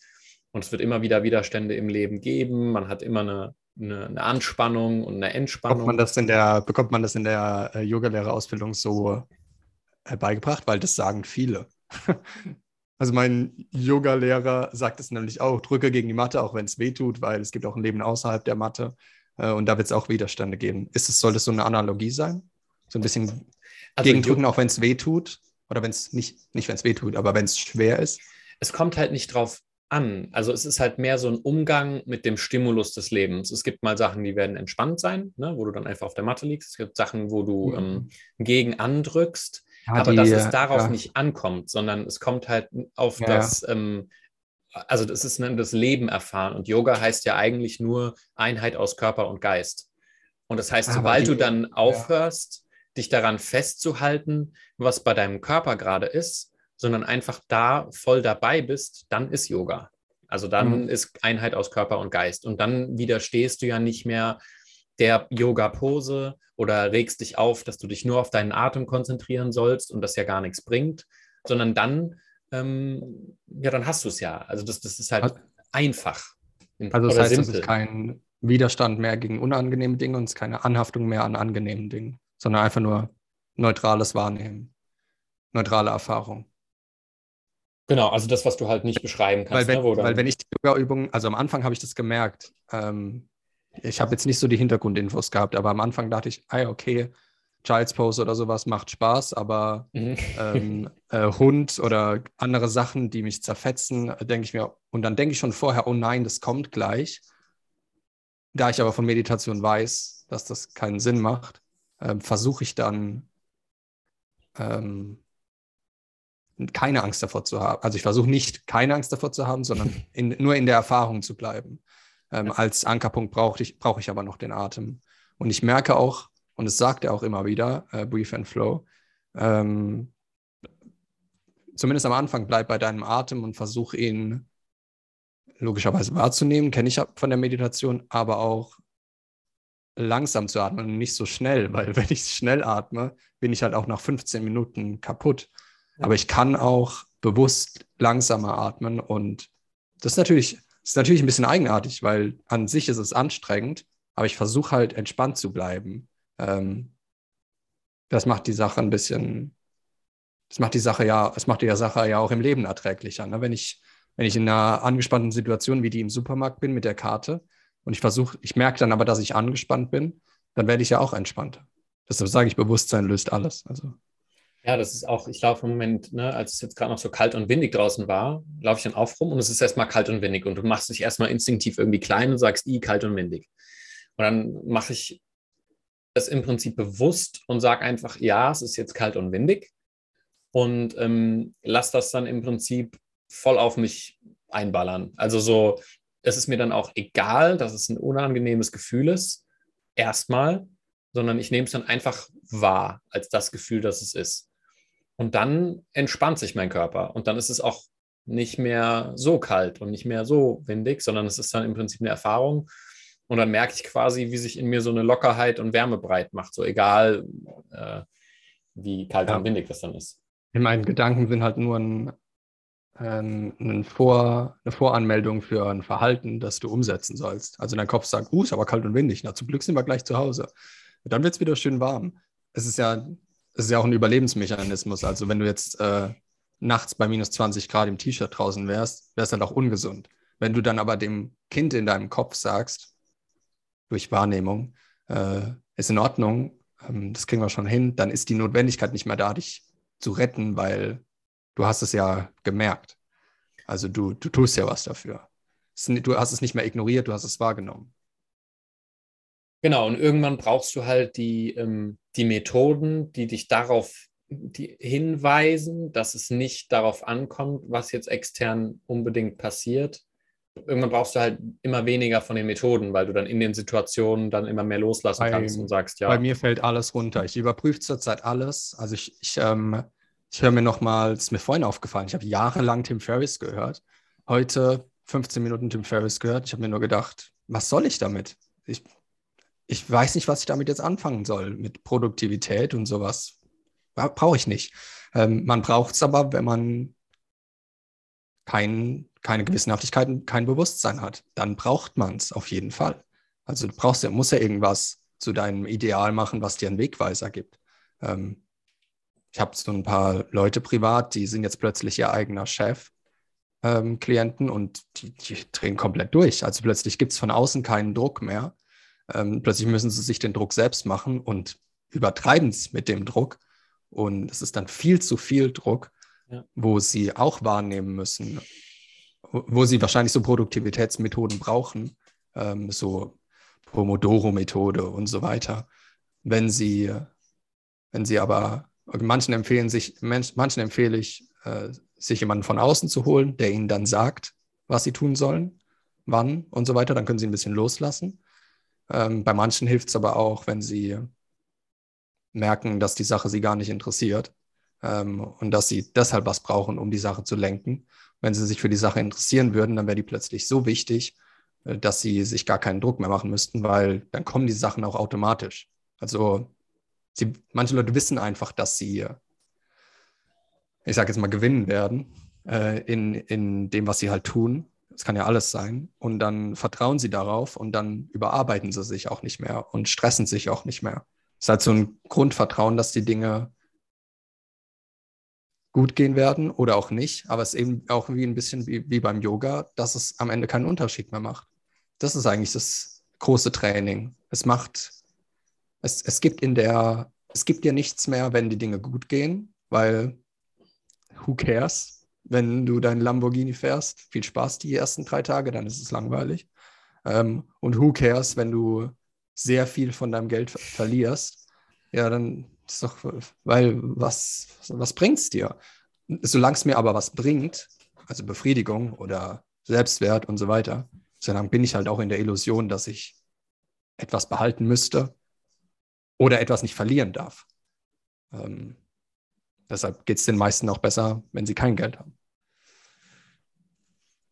und es wird immer wieder Widerstände im Leben geben. Man hat immer eine, eine, eine Anspannung und eine Entspannung. Bekommt man das in der, bekommt man das in der äh, Yogalehrerausbildung so äh, beigebracht? Weil das sagen viele. [laughs] Also mein Yoga-Lehrer sagt es nämlich auch, drücke gegen die Matte, auch wenn es weh tut, weil es gibt auch ein Leben außerhalb der Matte. Äh, und da wird es auch Widerstände geben. Ist es, soll das so eine Analogie sein? So ein bisschen also gegendrücken, auch wenn es weh tut? Oder wenn es nicht, nicht wenn es weh tut, aber wenn es schwer ist? Es kommt halt nicht drauf an. Also es ist halt mehr so ein Umgang mit dem Stimulus des Lebens. Es gibt mal Sachen, die werden entspannt sein, ne, wo du dann einfach auf der Matte liegst. Es gibt Sachen, wo du ähm, gegen andrückst. Ja, aber die, dass es darauf ja. nicht ankommt, sondern es kommt halt auf ja. das ähm, also das ist ne, das Leben erfahren. Und Yoga heißt ja eigentlich nur Einheit aus Körper und Geist. Und das heißt, sobald die, du dann aufhörst, ja. dich daran festzuhalten, was bei deinem Körper gerade ist, sondern einfach da voll dabei bist, dann ist Yoga. Also dann mhm. ist Einheit aus Körper und Geist. Und dann widerstehst du ja nicht mehr der Yoga-Pose oder regst dich auf, dass du dich nur auf deinen Atem konzentrieren sollst und das ja gar nichts bringt, sondern dann ähm, ja, dann hast du es ja. Also das, das ist halt also, einfach. Also das heißt, simpel. es ist kein Widerstand mehr gegen unangenehme Dinge und es ist keine Anhaftung mehr an angenehmen Dingen, sondern einfach nur neutrales Wahrnehmen, neutrale Erfahrung. Genau, also das, was du halt nicht beschreiben kannst. Weil wenn, ne, weil wenn ich die Yoga-Übungen, also am Anfang habe ich das gemerkt, ähm, ich habe jetzt nicht so die Hintergrundinfos gehabt, aber am Anfang dachte ich, ah, okay, Child's Pose oder sowas macht Spaß, aber mhm. ähm, äh, Hund oder andere Sachen, die mich zerfetzen, denke ich mir, und dann denke ich schon vorher, oh nein, das kommt gleich. Da ich aber von Meditation weiß, dass das keinen Sinn macht, äh, versuche ich dann ähm, keine Angst davor zu haben. Also ich versuche nicht keine Angst davor zu haben, sondern [laughs] in, nur in der Erfahrung zu bleiben. Ähm, als Ankerpunkt brauche ich, brauch ich aber noch den Atem. Und ich merke auch, und es sagt er auch immer wieder, äh, Brief and Flow, ähm, zumindest am Anfang bleib bei deinem Atem und versuch ihn logischerweise wahrzunehmen, kenne ich von der Meditation, aber auch langsam zu atmen und nicht so schnell, [laughs] weil wenn ich schnell atme, bin ich halt auch nach 15 Minuten kaputt. Ja. Aber ich kann auch bewusst langsamer atmen und das ist natürlich, ist natürlich ein bisschen eigenartig, weil an sich ist es anstrengend, aber ich versuche halt entspannt zu bleiben ähm, das macht die Sache ein bisschen, das macht die Sache ja, es macht die Sache ja auch im Leben erträglicher. Ne? Wenn ich, wenn ich in einer angespannten Situation wie die im Supermarkt bin mit der Karte und ich versuche, ich merke dann aber, dass ich angespannt bin, dann werde ich ja auch entspannter. Deshalb sage ich, Bewusstsein löst alles. Also. Ja, das ist auch, ich laufe im Moment, ne, als es jetzt gerade noch so kalt und windig draußen war, laufe ich dann auf rum und es ist erstmal kalt und windig und du machst dich erstmal instinktiv irgendwie klein und sagst, i, kalt und windig. Und dann mache ich es im Prinzip bewusst und sage einfach, ja, es ist jetzt kalt und windig und ähm, lass das dann im Prinzip voll auf mich einballern. Also so, es ist mir dann auch egal, dass es ein unangenehmes Gefühl ist, erstmal, sondern ich nehme es dann einfach wahr als das Gefühl, das es ist. Und dann entspannt sich mein Körper und dann ist es auch nicht mehr so kalt und nicht mehr so windig, sondern es ist dann im Prinzip eine Erfahrung. Und dann merke ich quasi, wie sich in mir so eine Lockerheit und Wärme breit macht, so egal, äh, wie kalt ja. und windig das dann ist. In meinen Gedanken sind halt nur ein, ein, ein Vor, eine Voranmeldung für ein Verhalten, das du umsetzen sollst. Also dein Kopf sagt, uh, ist aber kalt und windig. Na, zum Glück sind wir gleich zu Hause. Und dann wird es wieder schön warm. Es ist ja, es ist ja auch ein Überlebensmechanismus. Also wenn du jetzt äh, nachts bei minus 20 Grad im T-Shirt draußen wärst, wäre es dann auch ungesund. Wenn du dann aber dem Kind in deinem Kopf sagst, durch Wahrnehmung, äh, ist in Ordnung, ähm, das kriegen wir schon hin, dann ist die Notwendigkeit nicht mehr da, dich zu retten, weil du hast es ja gemerkt. Also du, du tust ja was dafür. Du hast es nicht mehr ignoriert, du hast es wahrgenommen. Genau, und irgendwann brauchst du halt die, ähm, die Methoden, die dich darauf die hinweisen, dass es nicht darauf ankommt, was jetzt extern unbedingt passiert. Irgendwann brauchst du halt immer weniger von den Methoden, weil du dann in den Situationen dann immer mehr loslassen bei, kannst und sagst, ja. Bei mir fällt alles runter. Ich überprüfe zurzeit alles. Also ich, ich, ähm, ich höre mir nochmal, es ist mir vorhin aufgefallen, ich habe jahrelang Tim Ferriss gehört. Heute 15 Minuten Tim Ferriss gehört. Ich habe mir nur gedacht, was soll ich damit? Ich, ich weiß nicht, was ich damit jetzt anfangen soll, mit Produktivität und sowas brauche ich nicht. Ähm, man braucht es aber, wenn man kein, keine Gewissenhaftigkeit und kein Bewusstsein hat. Dann braucht man es auf jeden Fall. Also du brauchst ja, musst ja irgendwas zu deinem Ideal machen, was dir einen Wegweiser gibt. Ähm, ich habe so ein paar Leute privat, die sind jetzt plötzlich ihr eigener Chef, ähm, Klienten, und die, die, drehen komplett durch. Also plötzlich gibt es von außen keinen Druck mehr. Ähm, plötzlich müssen sie sich den Druck selbst machen und übertreiben es mit dem Druck und es ist dann viel zu viel Druck, ja. wo sie auch wahrnehmen müssen, wo sie wahrscheinlich so Produktivitätsmethoden brauchen, ähm, so Pomodoro-Methode und so weiter. Wenn sie, wenn sie aber, manchen empfehlen sich, manchen empfehle ich, äh, sich jemanden von außen zu holen, der ihnen dann sagt, was sie tun sollen, wann und so weiter, dann können sie ein bisschen loslassen. Ähm, bei manchen hilft es aber auch, wenn sie merken, dass die Sache sie gar nicht interessiert ähm, und dass sie deshalb was brauchen, um die Sache zu lenken. Wenn sie sich für die Sache interessieren würden, dann wäre die plötzlich so wichtig, äh, dass sie sich gar keinen Druck mehr machen müssten, weil dann kommen die Sachen auch automatisch. Also sie, manche Leute wissen einfach, dass sie, ich sage jetzt mal, gewinnen werden äh, in, in dem, was sie halt tun. Das kann ja alles sein. Und dann vertrauen sie darauf und dann überarbeiten sie sich auch nicht mehr und stressen sich auch nicht mehr. Es ist halt so ein Grundvertrauen, dass die Dinge gut gehen werden oder auch nicht. Aber es ist eben auch wie ein bisschen wie, wie beim Yoga, dass es am Ende keinen Unterschied mehr macht. Das ist eigentlich das große Training. Es macht, es, es gibt in der, es gibt dir nichts mehr, wenn die Dinge gut gehen, weil who cares, wenn du dein Lamborghini fährst? Viel Spaß die ersten drei Tage, dann ist es langweilig. Ähm, und who cares, wenn du sehr viel von deinem Geld verlierst, ja, dann ist doch, weil was, was bringt es dir? Solange es mir aber was bringt, also Befriedigung oder Selbstwert und so weiter, solange bin ich halt auch in der Illusion, dass ich etwas behalten müsste oder etwas nicht verlieren darf. Ähm, deshalb geht es den meisten auch besser, wenn sie kein Geld haben.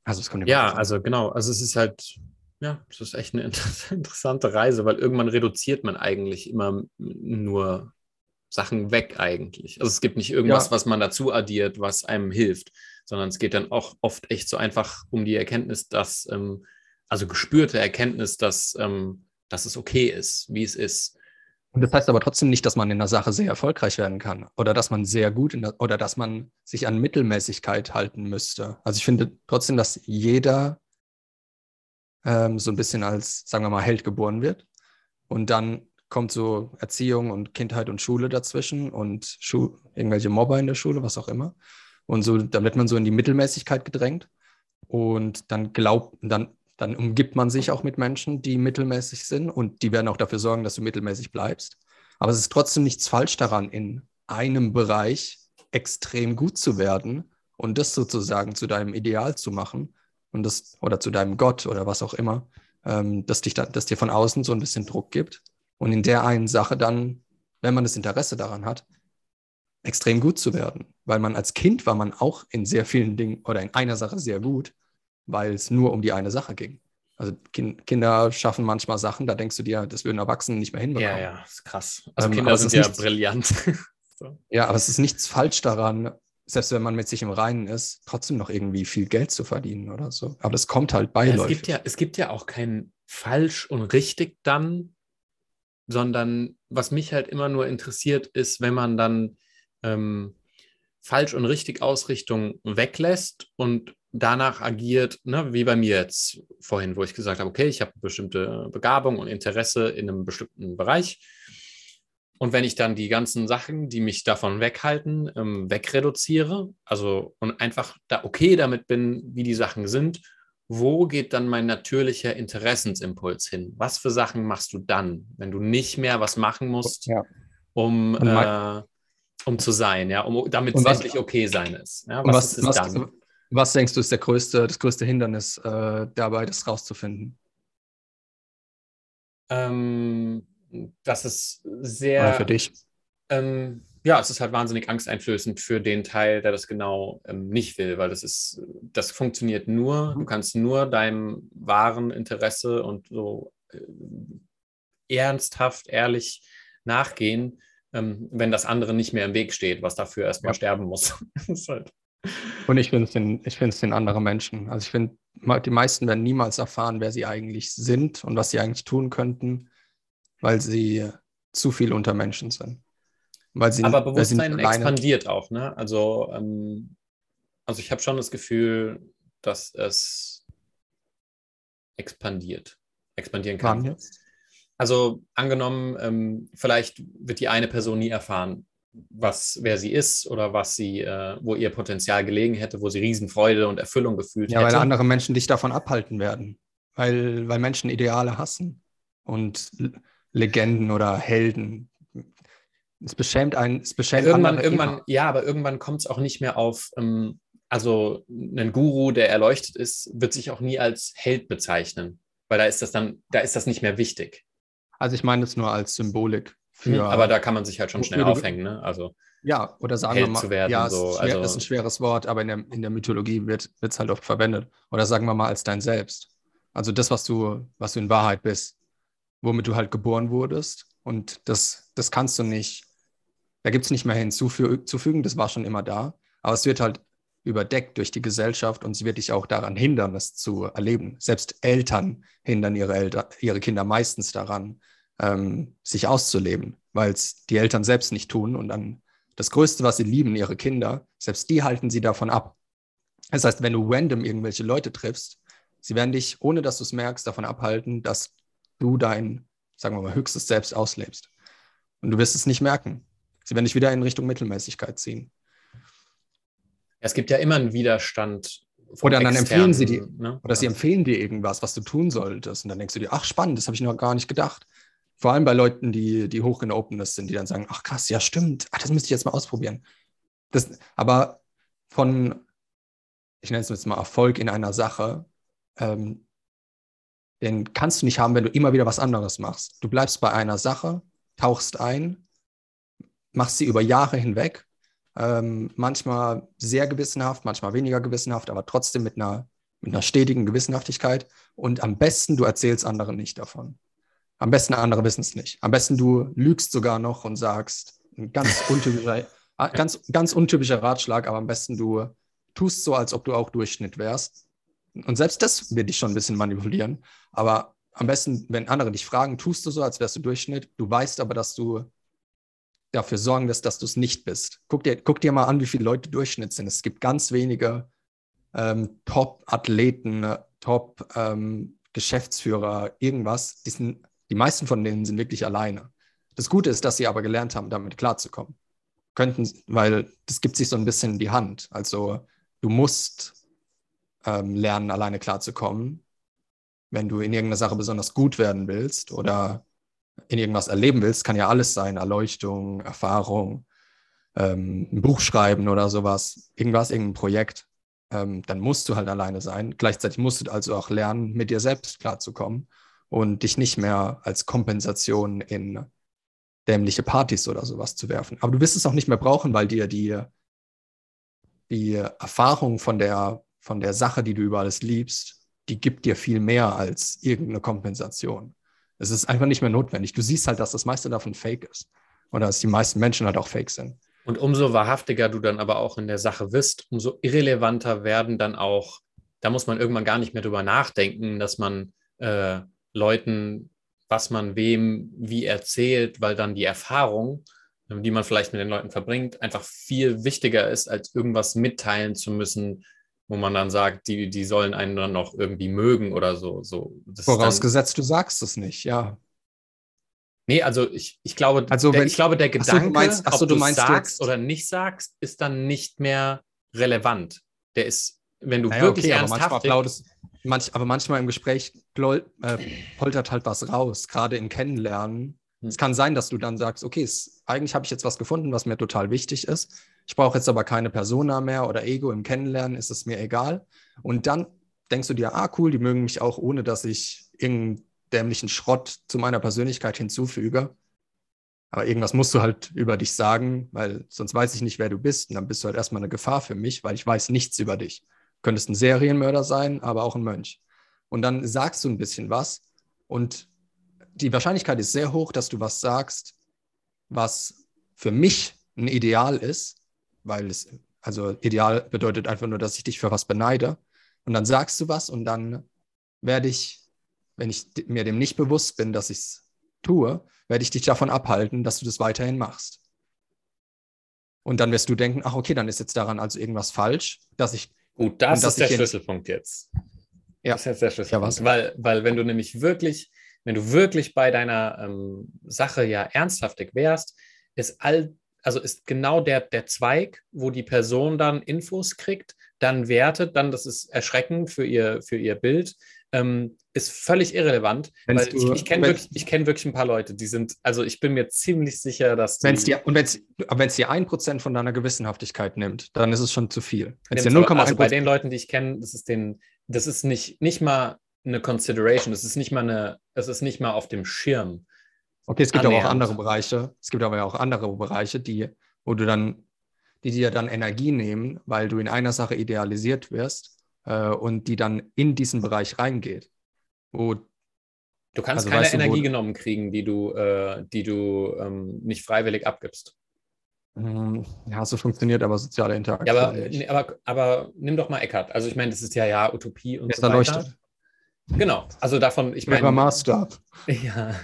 Also es kommt ja, also genau, also es ist halt ja, das ist echt eine [laughs] interessante Reise, weil irgendwann reduziert man eigentlich immer nur Sachen weg eigentlich. Also es gibt nicht irgendwas, ja. was man dazu addiert, was einem hilft, sondern es geht dann auch oft echt so einfach um die Erkenntnis, dass, ähm, also gespürte Erkenntnis, dass, ähm, dass es okay ist, wie es ist. Und das heißt aber trotzdem nicht, dass man in der Sache sehr erfolgreich werden kann oder dass man sehr gut in der, oder dass man sich an Mittelmäßigkeit halten müsste. Also ich finde trotzdem, dass jeder ähm, so ein bisschen als, sagen wir mal, Held geboren wird. Und dann kommt so Erziehung und Kindheit und Schule dazwischen und Schu irgendwelche Mobber in der Schule, was auch immer. Und so, dann wird man so in die Mittelmäßigkeit gedrängt. Und dann glaubt, dann, dann umgibt man sich auch mit Menschen, die mittelmäßig sind und die werden auch dafür sorgen, dass du mittelmäßig bleibst. Aber es ist trotzdem nichts falsch daran, in einem Bereich extrem gut zu werden und das sozusagen zu deinem Ideal zu machen und das, oder zu deinem Gott oder was auch immer, ähm, dass, dich da, dass dir von außen so ein bisschen Druck gibt und in der einen Sache dann, wenn man das Interesse daran hat, extrem gut zu werden. Weil man als Kind war man auch in sehr vielen Dingen oder in einer Sache sehr gut, weil es nur um die eine Sache ging. Also kind, Kinder schaffen manchmal Sachen, da denkst du dir, das würden Erwachsene nicht mehr hinbekommen. Ja, ja, ist krass. Also ähm, Kinder sind ja nichts, brillant. [laughs] so. Ja, aber es ist nichts falsch daran, selbst wenn man mit sich im Reinen ist, trotzdem noch irgendwie viel Geld zu verdienen oder so. Aber es kommt halt beiläufig. Ja, es, gibt ja, es gibt ja auch kein falsch und richtig dann, sondern was mich halt immer nur interessiert, ist, wenn man dann ähm, falsch und richtig Ausrichtung weglässt und danach agiert, ne, wie bei mir jetzt vorhin, wo ich gesagt habe, okay, ich habe bestimmte Begabung und Interesse in einem bestimmten Bereich. Und wenn ich dann die ganzen Sachen, die mich davon weghalten, ähm, wegreduziere, also und einfach da okay damit bin, wie die Sachen sind, wo geht dann mein natürlicher Interessensimpuls hin? Was für Sachen machst du dann, wenn du nicht mehr was machen musst, ja. um, äh, um zu sein, ja, um, damit es endlich okay sein ist? Ja? Was, was, ist was, dann? Was denkst du ist der größte, das größte Hindernis äh, dabei, das rauszufinden? Ähm, das ist sehr. Oder für dich. Ähm, ja, es ist halt wahnsinnig angsteinflößend für den Teil, der das genau ähm, nicht will, weil das ist, das funktioniert nur, du kannst nur deinem wahren Interesse und so äh, ernsthaft, ehrlich nachgehen, ähm, wenn das andere nicht mehr im Weg steht, was dafür erstmal ja. sterben muss. [laughs] halt und ich finde es den, ich den anderen Menschen. Also ich finde, die meisten werden niemals erfahren, wer sie eigentlich sind und was sie eigentlich tun könnten, weil sie zu viel unter Menschen sind. Weil sie, Aber Bewusstsein expandiert auch, ne? Also, ähm, also ich habe schon das Gefühl, dass es expandiert, expandieren kann. Wann jetzt? Also angenommen, ähm, vielleicht wird die eine Person nie erfahren, was, wer sie ist oder was sie, äh, wo ihr Potenzial gelegen hätte, wo sie Riesenfreude und Erfüllung gefühlt ja, hätte. Ja, weil andere Menschen dich davon abhalten werden. Weil, weil Menschen Ideale hassen und Legenden oder Helden. Es beschämt einen, es beschämt irgendwann, irgendwann, Ja, aber irgendwann kommt es auch nicht mehr auf, ähm, also ein Guru, der erleuchtet ist, wird sich auch nie als Held bezeichnen, weil da ist das dann, da ist das nicht mehr wichtig. Also ich meine es nur als Symbolik. Für, hm, aber da kann man sich halt schon schnell aufhängen, ne? Also ja, oder sagen wir mal, werden, ja, so. ist, schwer, also, ist ein schweres Wort, aber in der, in der Mythologie wird es halt oft verwendet. Oder sagen wir mal als dein Selbst. Also das, was du, was du in Wahrheit bist, womit du halt geboren wurdest. Und das, das kannst du nicht, da gibt es nicht mehr hinzufügen, das war schon immer da. Aber es wird halt überdeckt durch die Gesellschaft und sie wird dich auch daran hindern, das zu erleben. Selbst Eltern hindern ihre, Elter, ihre Kinder meistens daran, ähm, sich auszuleben, weil es die Eltern selbst nicht tun und dann das Größte, was sie lieben, ihre Kinder, selbst die halten sie davon ab. Das heißt, wenn du random irgendwelche Leute triffst, sie werden dich, ohne dass du es merkst, davon abhalten, dass du dein, sagen wir mal, höchstes Selbst auslebst. Und du wirst es nicht merken. Sie werden dich wieder in Richtung Mittelmäßigkeit ziehen. Es gibt ja immer einen Widerstand. Oder dann empfehlen sie dir, ne? oder sie empfehlen dir irgendwas, was du tun solltest. Und dann denkst du dir, ach spannend, das habe ich noch gar nicht gedacht. Vor allem bei Leuten, die, die hoch in der Openness sind, die dann sagen, ach krass, ja stimmt, ach, das müsste ich jetzt mal ausprobieren. Das, aber von, ich nenne es jetzt mal Erfolg in einer Sache, ähm, den kannst du nicht haben, wenn du immer wieder was anderes machst. Du bleibst bei einer Sache, tauchst ein, machst sie über Jahre hinweg, ähm, manchmal sehr gewissenhaft, manchmal weniger gewissenhaft, aber trotzdem mit einer, mit einer stetigen Gewissenhaftigkeit. Und am besten, du erzählst anderen nicht davon. Am besten andere wissen es nicht. Am besten du lügst sogar noch und sagst, ein ganz [laughs] untypischer, ganz, ganz untypischer Ratschlag, aber am besten du tust so, als ob du auch Durchschnitt wärst. Und selbst das wird dich schon ein bisschen manipulieren. Aber am besten, wenn andere dich fragen, tust du so, als wärst du Durchschnitt. Du weißt aber, dass du dafür sorgen wirst, dass du es nicht bist. Guck dir, guck dir mal an, wie viele Leute Durchschnitt sind. Es gibt ganz wenige ähm, Top-Athleten, Top-Geschäftsführer, ähm, irgendwas. Die sind die meisten von denen sind wirklich alleine. Das Gute ist, dass sie aber gelernt haben, damit klarzukommen. Könnten, weil das gibt sich so ein bisschen in die Hand. Also du musst ähm, lernen, alleine klarzukommen, wenn du in irgendeiner Sache besonders gut werden willst oder in irgendwas erleben willst, kann ja alles sein, Erleuchtung, Erfahrung, ähm, ein Buch schreiben oder sowas, irgendwas, irgendein Projekt. ähm, dann musst du halt alleine sein. Gleichzeitig musst du also auch lernen, mit dir selbst klarzukommen und dich nicht mehr als Kompensation in dämliche Partys oder sowas zu werfen. Aber du wirst es auch nicht mehr brauchen, weil dir die, die Erfahrung von der, von der Sache, die du über alles liebst, die gibt dir viel mehr als irgendeine Kompensation. Es ist einfach nicht mehr notwendig. Du siehst halt, dass das meiste davon fake ist. Oder dass die meisten Menschen halt auch fake sind. Und umso wahrhaftiger du dann aber auch in der Sache bist, umso irrelevanter werden dann auch, da muss man irgendwann gar nicht mehr drüber nachdenken, dass man äh, Leuten, was man wem wie erzählt, weil dann die Erfahrung, die man vielleicht mit den Leuten verbringt, einfach viel wichtiger ist, als irgendwas mitteilen zu müssen, wo man dann sagt, die, die sollen einen dann noch irgendwie mögen oder so. so. Vorausgesetzt, dann, du sagst es nicht, ja. Nee, also ich, ich glaube, also der, ich glaube, der Gedanke, so, du meinst, achso, ob du meinst sagst jetzt, oder nicht sagst, ist dann nicht mehr relevant. Der ist, wenn du naja, wirklich okay, ernsthaft... Aber manchmal, plaudest, manch, aber manchmal im Gespräch äh, poltert halt was raus, gerade im Kennenlernen. Hm. Es kann sein, dass du dann sagst, okay, es, eigentlich habe ich jetzt was gefunden, was mir total wichtig ist. Ich brauche jetzt aber keine Persona mehr oder Ego im Kennenlernen, ist es mir egal. Und dann denkst du dir, ah, cool, die mögen mich auch, ohne dass ich irgendein dämlichen Schrott zu meiner Persönlichkeit hinzufüge. Aber irgendwas musst du halt über dich sagen, weil sonst weiß ich nicht, wer du bist. Und dann bist du halt erstmal eine Gefahr für mich, weil ich weiß nichts über dich. Du könntest ein Serienmörder sein, aber auch ein Mönch. Und dann sagst du ein bisschen was und die Wahrscheinlichkeit ist sehr hoch, dass du was sagst, was für mich ein Ideal ist, weil es, also Ideal bedeutet einfach nur, dass ich dich für was beneide. Und dann sagst du was und dann werde ich wenn ich mir dem nicht bewusst bin, dass ich es tue, werde ich dich davon abhalten, dass du das weiterhin machst. Und dann wirst du denken, ach okay, dann ist jetzt daran also irgendwas falsch, dass ich. Gut, das ist der Schlüsselpunkt jetzt. Ja. Das ist jetzt der Schlüsselpunkt. Ja, weil, weil wenn du nämlich wirklich, wenn du wirklich bei deiner ähm, Sache ja ernsthaftig wärst, ist all, also ist genau der, der Zweig, wo die Person dann Infos kriegt, dann wertet, dann, das ist erschreckend für ihr, für ihr Bild, ähm, ist völlig irrelevant, wenn's weil du, ich, ich kenne wirklich, kenn wirklich ein paar Leute, die sind, also ich bin mir ziemlich sicher, dass wenn's dir, Und wenn es dir ein Prozent von deiner Gewissenhaftigkeit nimmt, dann ist es schon zu viel. Wenn's dir 0, also bei den Leuten, die ich kenne, das ist den, das ist nicht, nicht mal eine Consideration, das ist nicht mal eine, das ist nicht mal auf dem Schirm. Okay, es gibt aber auch andere Bereiche, es gibt aber auch andere Bereiche, die, wo du dann, die dir dann Energie nehmen, weil du in einer Sache idealisiert wirst äh, und die dann in diesen Bereich reingeht. Wo, du kannst also, keine weißt Energie genommen kriegen, die du, äh, die du ähm, nicht freiwillig abgibst. Hm, ja, so funktioniert aber soziale Interaktion. Ja, aber, nee, aber, aber nimm doch mal Eckart. Also ich meine, das ist ja ja Utopie und so weiter. Leuchtet. Genau, also davon, ich meine. Maßstab. [laughs] Ja.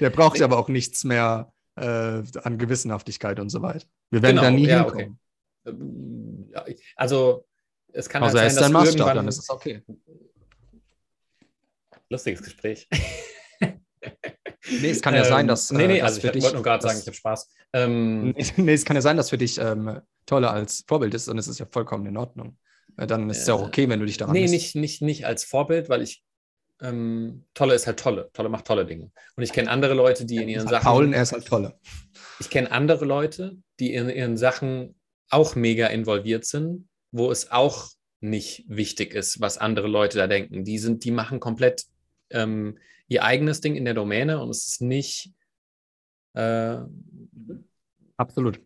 Der braucht nee. aber auch nichts mehr äh, an Gewissenhaftigkeit und so weiter. Wir werden genau, da nie ja, hinkommen. Okay. Also es kann also halt sein, dass Maßstab, irgendwann... dann ist es okay. Lustiges Gespräch. [laughs] Nee, es kann ja sein, dass. Nee, nee, äh, also ich wollte nur gerade sagen, ich habe Spaß. Ähm, [laughs] nee, es kann ja sein, dass für dich ähm, Tolle als Vorbild ist und es ist ja vollkommen in Ordnung. Äh, dann ist es ja auch okay, wenn du dich daran Nee, nicht, nicht, nicht als Vorbild, weil ich. Ähm, Tolle ist halt Tolle. Tolle macht tolle Dinge. Und ich kenne andere Leute, die in ihren Sachen. Paul, er ist halt Tolle. Ich kenne andere Leute, die in ihren Sachen auch mega involviert sind, wo es auch nicht wichtig ist, was andere Leute da denken. Die sind, die machen komplett ähm, ihr eigenes Ding in der Domäne und es ist nicht. Äh, Absolut.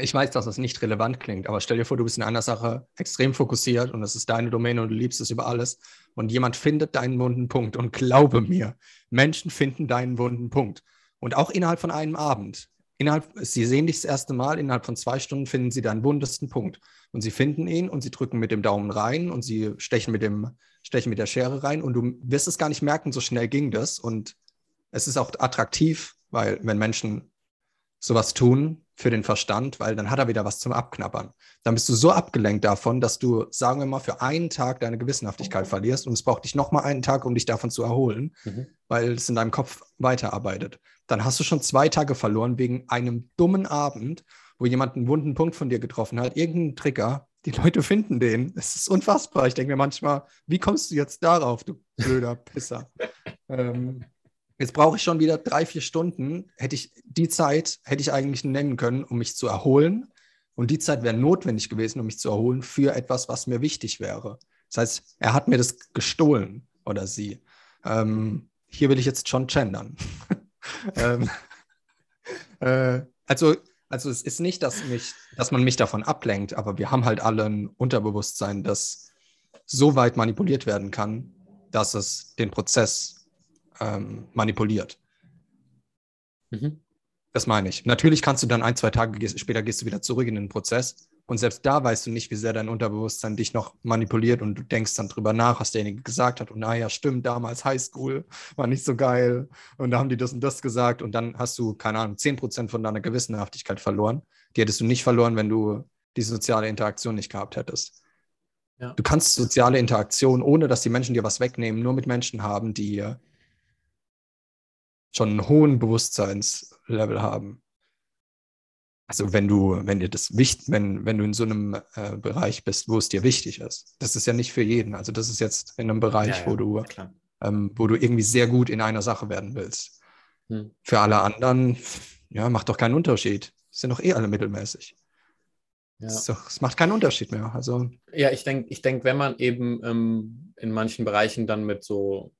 Ich weiß, dass das nicht relevant klingt, aber stell dir vor, du bist in einer Sache extrem fokussiert und es ist deine Domäne und du liebst es über alles und jemand findet deinen wunden Punkt und glaube mir, Menschen finden deinen wunden Punkt und auch innerhalb von einem Abend. Innerhalb, sie sehen dich das erste Mal, innerhalb von zwei Stunden finden sie deinen wundesten Punkt. Und sie finden ihn und sie drücken mit dem Daumen rein und sie stechen mit, dem, stechen mit der Schere rein und du wirst es gar nicht merken, so schnell ging das. Und es ist auch attraktiv, weil wenn Menschen sowas tun für den Verstand, weil dann hat er wieder was zum Abknabbern. Dann bist du so abgelenkt davon, dass du, sagen wir mal, für einen Tag deine Gewissenhaftigkeit verlierst und es braucht dich nochmal einen Tag, um dich davon zu erholen, mhm. weil es in deinem Kopf weiterarbeitet dann hast du schon zwei Tage verloren wegen einem dummen Abend, wo jemand einen wunden Punkt von dir getroffen hat, irgendeinen Trigger. Die Leute finden den. Es ist unfassbar. Ich denke mir manchmal, wie kommst du jetzt darauf, du blöder Pisser? [laughs] ähm, jetzt brauche ich schon wieder drei, vier Stunden. Hätte ich die Zeit, hätte ich eigentlich nennen können, um mich zu erholen Und die Zeit wäre notwendig gewesen, um mich zu erholen für etwas, was mir wichtig wäre. Das heißt, er hat mir das gestohlen oder sie. Ähm, hier will ich jetzt schon gendern. [laughs] ähm, [laughs] äh, also, also es ist nicht, dass, mich, dass man mich davon ablenkt, aber wir haben halt alle ein Unterbewusstsein, das so weit manipuliert werden kann, dass es den Prozess ähm, manipuliert. Mhm. Das meine ich. Natürlich kannst du dann ein, zwei Tage später gehst du wieder zurück in den Prozess und selbst da weißt du nicht, wie sehr dein Unterbewusstsein dich noch manipuliert und du denkst dann drüber nach, was derjenige gesagt hat und naja, stimmt, damals Highschool war nicht so geil und da haben die das und das gesagt und dann hast du, keine Ahnung, 10% von deiner Gewissenhaftigkeit verloren. Die hättest du nicht verloren, wenn du die soziale Interaktion nicht gehabt hättest. Ja. Du kannst soziale Interaktion, ohne dass die Menschen dir was wegnehmen, nur mit Menschen haben, die schon einen hohen Bewusstseinslevel haben. Also wenn du, wenn dir das wichtig, wenn, wenn du in so einem äh, Bereich bist, wo es dir wichtig ist. Das ist ja nicht für jeden. Also das ist jetzt in einem Bereich, ja, ja, wo du, ähm, wo du irgendwie sehr gut in einer Sache werden willst. Hm. Für alle anderen, ja, macht doch keinen Unterschied. Sind doch eh alle mittelmäßig. Ja. Es macht keinen Unterschied mehr. Also ja, ich denke, ich denk, wenn man eben ähm, in manchen Bereichen dann mit so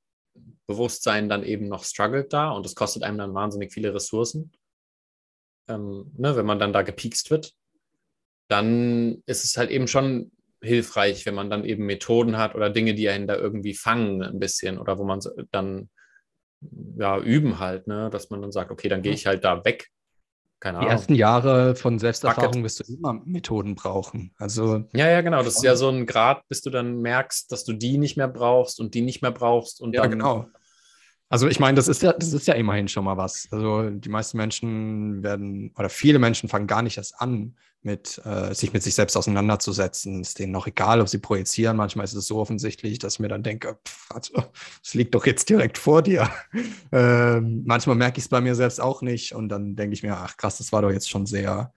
Bewusstsein dann eben noch struggelt da und es kostet einem dann wahnsinnig viele Ressourcen, ähm, ne, wenn man dann da gepiekst wird, dann ist es halt eben schon hilfreich, wenn man dann eben Methoden hat oder Dinge, die einen da irgendwie fangen ein bisschen oder wo man dann ja üben halt, ne, dass man dann sagt, okay, dann gehe ich halt da weg keine Ahnung. Die ersten Jahre von Selbsterfahrung wirst du immer Methoden brauchen. Also ja, ja, genau. Das ist ja so ein Grad, bis du dann merkst, dass du die nicht mehr brauchst und die nicht mehr brauchst und ja, dann genau. Also ich meine, das ist ja, das ist ja immerhin schon mal was. Also die meisten Menschen werden oder viele Menschen fangen gar nicht erst an, mit äh, sich mit sich selbst auseinanderzusetzen. Ist denen noch egal, ob sie projizieren. Manchmal ist es so offensichtlich, dass ich mir dann denke, pff, also, es liegt doch jetzt direkt vor dir. [laughs] ähm, manchmal merke ich es bei mir selbst auch nicht und dann denke ich mir, ach krass, das war doch jetzt schon sehr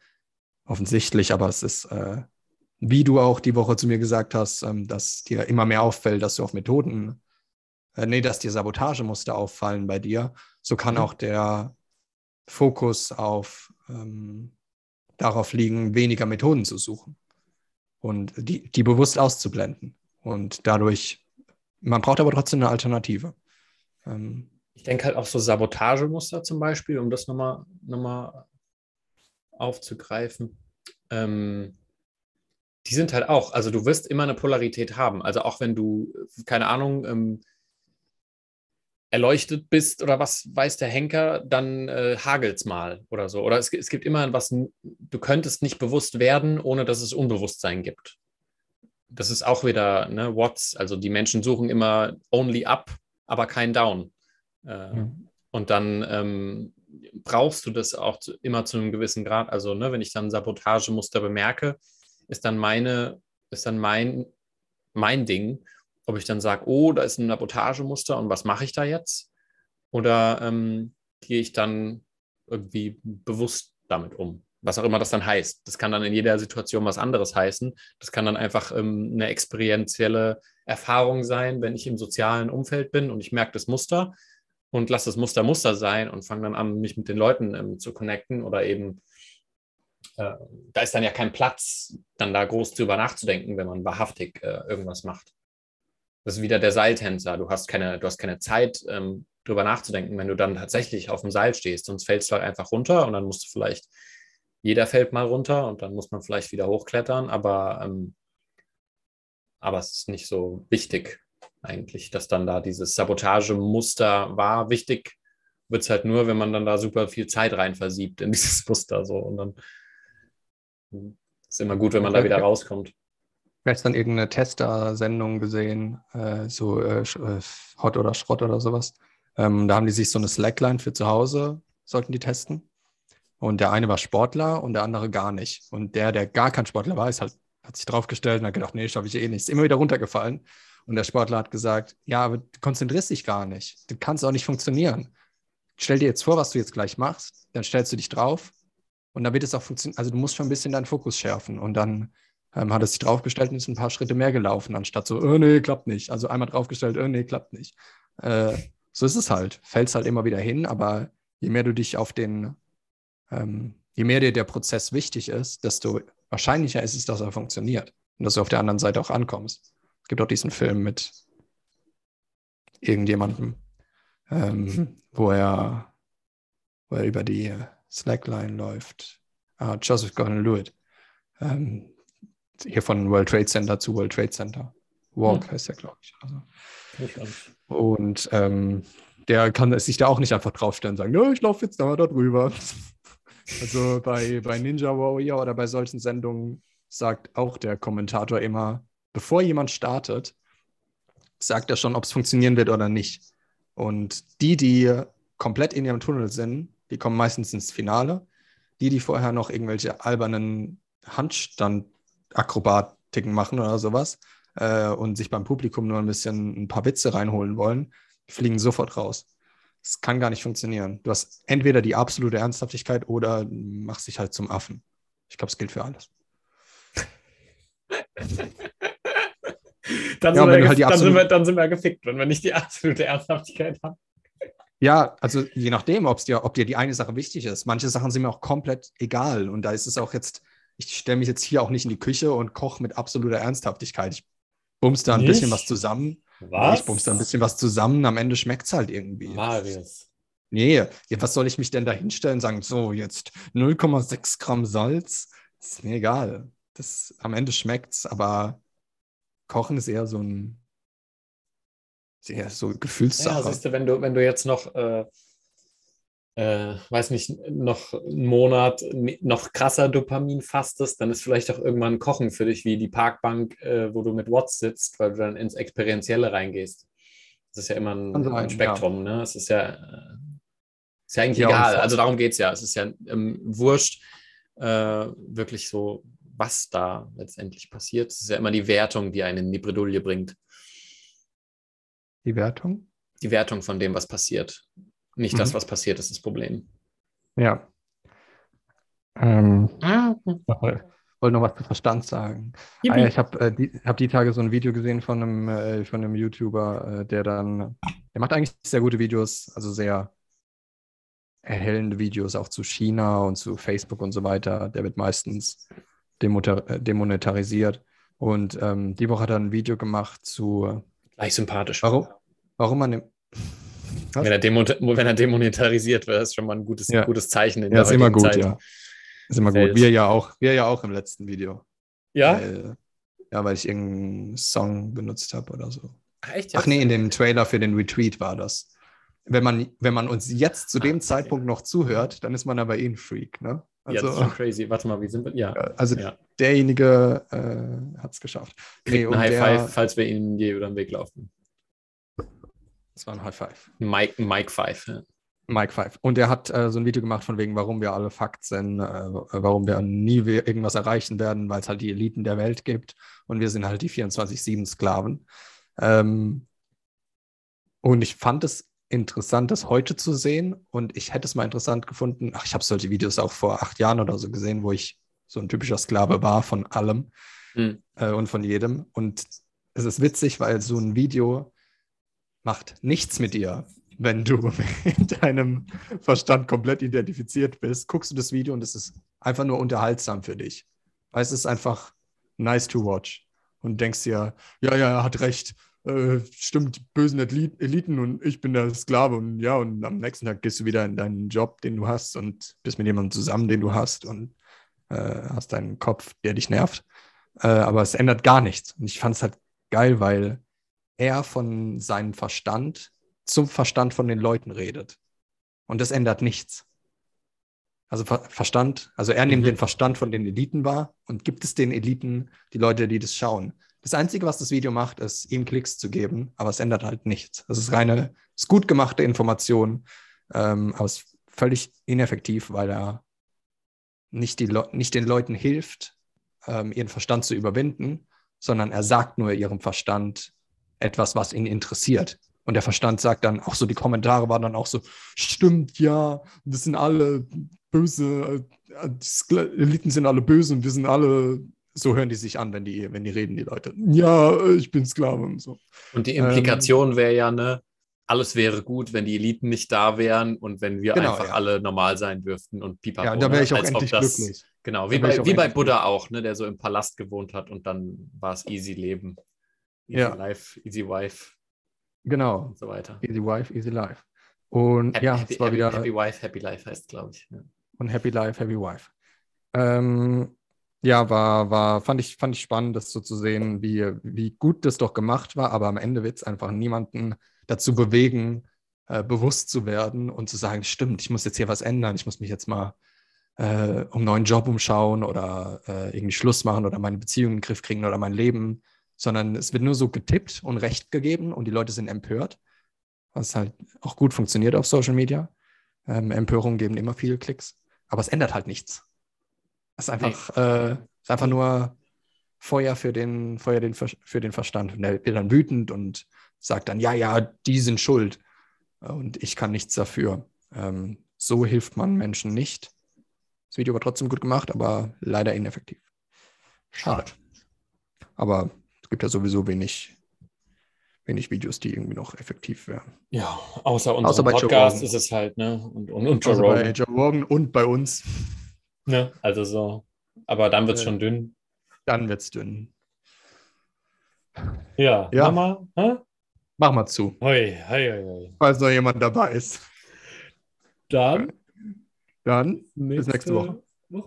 offensichtlich, aber es ist, äh, wie du auch die Woche zu mir gesagt hast, ähm, dass dir immer mehr auffällt, dass du auf Methoden äh, nee, dass dir Sabotagemuster auffallen bei dir, so kann mhm. auch der Fokus auf ähm, darauf liegen, weniger Methoden zu suchen und die, die bewusst auszublenden. Und dadurch, man braucht aber trotzdem eine Alternative. Ähm, ich denke halt auch so Sabotagemuster zum Beispiel, um das nochmal noch mal aufzugreifen. Ähm, die sind halt auch, also du wirst immer eine Polarität haben. Also auch wenn du, keine Ahnung, ähm, erleuchtet bist oder was weiß der Henker, dann äh, hagelt's mal oder so. Oder es, es gibt immer was, du könntest nicht bewusst werden, ohne dass es Unbewusstsein gibt. Das ist auch wieder ne, What's, also die Menschen suchen immer only up, aber kein down. Äh, mhm. Und dann ähm, brauchst du das auch zu, immer zu einem gewissen Grad. Also, ne, wenn ich dann Sabotagemuster bemerke, ist dann meine, ist dann mein, mein Ding ob ich dann sage, oh, da ist ein Sabotagemuster und was mache ich da jetzt? Oder ähm, gehe ich dann irgendwie bewusst damit um? Was auch immer das dann heißt. Das kann dann in jeder Situation was anderes heißen. Das kann dann einfach ähm, eine experientielle Erfahrung sein, wenn ich im sozialen Umfeld bin und ich merke das Muster und lasse das Muster Muster sein und fange dann an, mich mit den Leuten ähm, zu connecten oder eben äh, da ist dann ja kein Platz, dann da groß drüber nachzudenken, wenn man wahrhaftig äh, irgendwas macht. Das ist wieder der Seiltänzer. Du hast keine, du hast keine Zeit, ähm, drüber nachzudenken, wenn du dann tatsächlich auf dem Seil stehst. Sonst fällst du halt einfach runter und dann musst du vielleicht, jeder fällt mal runter und dann muss man vielleicht wieder hochklettern, aber, ähm, aber es ist nicht so wichtig eigentlich, dass dann da dieses Sabotagemuster war. Wichtig wird es halt nur, wenn man dann da super viel Zeit rein versiebt in [laughs] dieses Muster so und dann hm, ist immer gut, wenn man da wieder rauskommt gestern irgendeine Tester-Sendung gesehen, äh, so äh, äh, Hot oder Schrott oder sowas. Ähm, da haben die sich so eine Slackline für zu Hause, sollten die testen. Und der eine war Sportler und der andere gar nicht. Und der, der gar kein Sportler war, ist halt, hat sich draufgestellt und hat gedacht, nee, schaffe ich eh nicht. Ist immer wieder runtergefallen. Und der Sportler hat gesagt, ja, aber du konzentrierst dich gar nicht. Du kannst auch nicht funktionieren. Stell dir jetzt vor, was du jetzt gleich machst, dann stellst du dich drauf und dann wird es auch funktionieren. Also du musst schon ein bisschen deinen Fokus schärfen und dann ähm, hat er sich draufgestellt und ist ein paar Schritte mehr gelaufen, anstatt so, oh nee, klappt nicht. Also einmal draufgestellt, oh nee, klappt nicht. Äh, so ist es halt. Fällst halt immer wieder hin, aber je mehr du dich auf den, ähm, je mehr dir der Prozess wichtig ist, desto wahrscheinlicher ist es, dass er funktioniert und dass du auf der anderen Seite auch ankommst. Es gibt auch diesen Film mit irgendjemandem, ähm, wo, er, wo er über die Slackline läuft. Ah, Joseph Gordon-Lewitt. Ähm, hier von World Trade Center zu World Trade Center. Walk hm. heißt der, glaube ich. Also. Und ähm, der kann sich da auch nicht einfach draufstellen und sagen, no, ich laufe jetzt da mal da drüber. [laughs] also bei, bei Ninja Warrior oder bei solchen Sendungen sagt auch der Kommentator immer, bevor jemand startet, sagt er schon, ob es funktionieren wird oder nicht. Und die, die komplett in ihrem Tunnel sind, die kommen meistens ins Finale. Die, die vorher noch irgendwelche albernen Handstand-Akrobatiken machen oder sowas äh, und sich beim Publikum nur ein bisschen ein paar Witze reinholen wollen, fliegen sofort raus. Das kann gar nicht funktionieren. Du hast entweder die absolute Ernsthaftigkeit oder machst dich halt zum Affen. Ich glaube, es gilt für alles. dann, ja, sind wir, halt dann, sind wir, dann sind wir gefickt, wenn wir nicht die absolute Ernsthaftigkeit haben. Ja, also je nachdem, ob's dir, ob dir die eine Sache wichtig ist. Manche Sachen sind mir auch komplett egal. Und da ist es auch jetzt, ich stelle mich jetzt hier auch nicht in die Küche und koche mit absoluter Ernsthaftigkeit. Ich bumst da ein nicht? bisschen was zusammen. Was? Ich bumst da ein bisschen was zusammen. Am Ende schmeckt es halt irgendwie. Marius. Nee, was soll ich mich denn da hinstellen und sagen, so, jetzt 0,6 Gramm Salz? Ist mir egal. Das, am Ende schmeckt es, aber Kochen ist eher so ein sehr so Gefühlssache. Ja, siehst du, wenn du, wenn du jetzt noch, äh, äh, weiß nicht, noch einen Monat noch krasser Dopamin fastest, dann ist vielleicht auch irgendwann Kochen für dich wie die Parkbank, äh, wo du mit Watts sitzt, weil du dann ins Experientielle reingehst. Das ist ja immer ein, sein, ein Spektrum, ja. ne? Es ist ja, äh, ist ja eigentlich ja, egal. Also darum geht es ja. Es ist ja ähm, wurscht, äh, wirklich so was da letztendlich passiert. Es ist ja immer die Wertung, die einen in die Bredouille bringt. Die Wertung? Die Wertung von dem, was passiert. Nicht mhm. das, was passiert, ist das Problem. Ja. Ähm, ah. wollte noch was zu Verstand sagen. Ah, ja, ich habe äh, die, hab die Tage so ein Video gesehen von einem, äh, von einem YouTuber, äh, der dann, der macht eigentlich sehr gute Videos, also sehr erhellende Videos auch zu China und zu Facebook und so weiter. Der wird meistens äh, demonetarisiert. Und ähm, die Woche hat er ein Video gemacht zu. Gleich sympathisch. Warum, warum man. Wenn er, wenn er, demonetarisiert wird, ist schon mal ein gutes, ja. gutes Zeichen. In ja, ist immer gut, Zeit. ja. Ist immer gut. Wir ja auch, wir ja auch im letzten Video. Ja? Weil, ja, weil ich irgendeinen Song benutzt habe oder so. Ach, echt? Ach nee, in dem Trailer für den Retreat war das. Wenn man, wenn man uns jetzt zu dem ah, Zeitpunkt noch zuhört, dann ist man aber eh ein Freak, ne? Also, ja, das ist schon crazy. Warte mal, wie sind wir? Ja. Also ja. derjenige äh, hat es geschafft. Nee, ein High der, Five, falls wir ihnen je über den Weg laufen. Das war ein High Five. Mike, Mike Five. Ja. Mike Five. Und er hat äh, so ein Video gemacht von wegen, warum wir alle Fakt sind, äh, warum wir nie irgendwas erreichen werden, weil es halt die Eliten der Welt gibt und wir sind halt die 24-7-Sklaven. Ähm, und ich fand es interessant, das heute zu sehen. Und ich hätte es mal interessant gefunden. Ach, ich habe solche Videos auch vor acht Jahren oder so gesehen, wo ich so ein typischer Sklave war von allem mhm. äh, und von jedem. Und es ist witzig, weil so ein Video macht nichts mit dir, wenn du [laughs] mit deinem Verstand komplett identifiziert bist. Guckst du das Video und es ist einfach nur unterhaltsam für dich. Weil es ist einfach nice to watch. Und denkst dir, ja, ja, er hat recht äh, stimmt, bösen Eliten und ich bin der Sklave und ja, und am nächsten Tag gehst du wieder in deinen Job, den du hast und bist mit jemandem zusammen, den du hast und äh, hast deinen Kopf, der dich nervt. Äh, aber es ändert gar nichts. Und ich fand es halt geil, weil er von seinem Verstand zum Verstand von den Leuten redet. Und das ändert nichts. Also Ver Verstand, also er nimmt mhm. den Verstand von den Eliten wahr und gibt es den Eliten, die Leute, die das schauen. Das Einzige, was das Video macht, ist, ihm Klicks zu geben, aber es ändert halt nichts. Das ist reine, ist gut gemachte Information, ähm, aber es ist völlig ineffektiv, weil er nicht, die nicht den Leuten hilft, ähm, ihren Verstand zu überwinden, sondern er sagt nur ihrem Verstand etwas, was ihn interessiert. Und der Verstand sagt dann, auch so die Kommentare waren dann auch so, stimmt, ja, das sind alle böse, äh, die Eliten sind alle böse und wir sind alle so hören die sich an, wenn die, wenn die reden, die Leute. Ja, ich bin Sklave und so. Und die Implikation ähm, wäre ja, ne, alles wäre gut, wenn die Eliten nicht da wären und wenn wir Genau, einfach ja. alle normal sein dürften und pipapo. Ja, da ne? wäre ich auch endlich das- glücklich. Genau, wie bei, wie bei Buddha auch, ne, der so im Palast gewohnt hat und dann war es easy Leben. Easy Ja. Life, easy wife Genau. und so weiter. Easy Wife, Easy Life. Und Happy, ja, happy, es war happy, wieder happy Wife, Happy Life heißt, glaube ich. Ja. und Happy Life, Happy Wife. Ähm, ja, war, war, fand ich, fand ich spannend, das so zu sehen, wie, wie gut das doch gemacht war, aber am Ende wird es einfach niemanden dazu bewegen, äh, bewusst zu werden und zu sagen, stimmt, ich muss jetzt hier was ändern, ich muss mich jetzt mal äh, um einen neuen Job umschauen oder äh, irgendwie Schluss machen oder meine Beziehung in den Griff kriegen oder mein Leben, sondern es wird nur so getippt und Recht gegeben und die Leute sind empört, was halt auch gut funktioniert auf Social Media. Ähm, Empörungen geben immer viele Klicks, aber es ändert halt nichts. Es ist einfach, äh, es ist einfach nur Feuer für den, Feuer den, für den Verstand. Und der wird dann wütend und sagt dann, ja, ja, die sind schuld und ich kann nichts dafür. Ähm, so hilft man Menschen nicht. Das Video war trotzdem gut gemacht, aber leider ineffektiv. Schade. Aber gibt ja sowieso wenig, wenig Videos, die irgendwie noch effektiv wären. Ja, außer unserem Außer bei Podcast Rogan. ist es halt, ne? Und, und, und Joe Also bei Rogan. Joe Rogan und bei uns, Ne? Also so. Aber dann wird es Äh, schon dünn. dann wird's dünn. Ja, ja. Mama? Hä? Mach mal zu, Hoi, hoi, hoi, falls noch jemand dabei ist. Dann Dann bis nächste Woche. Woche.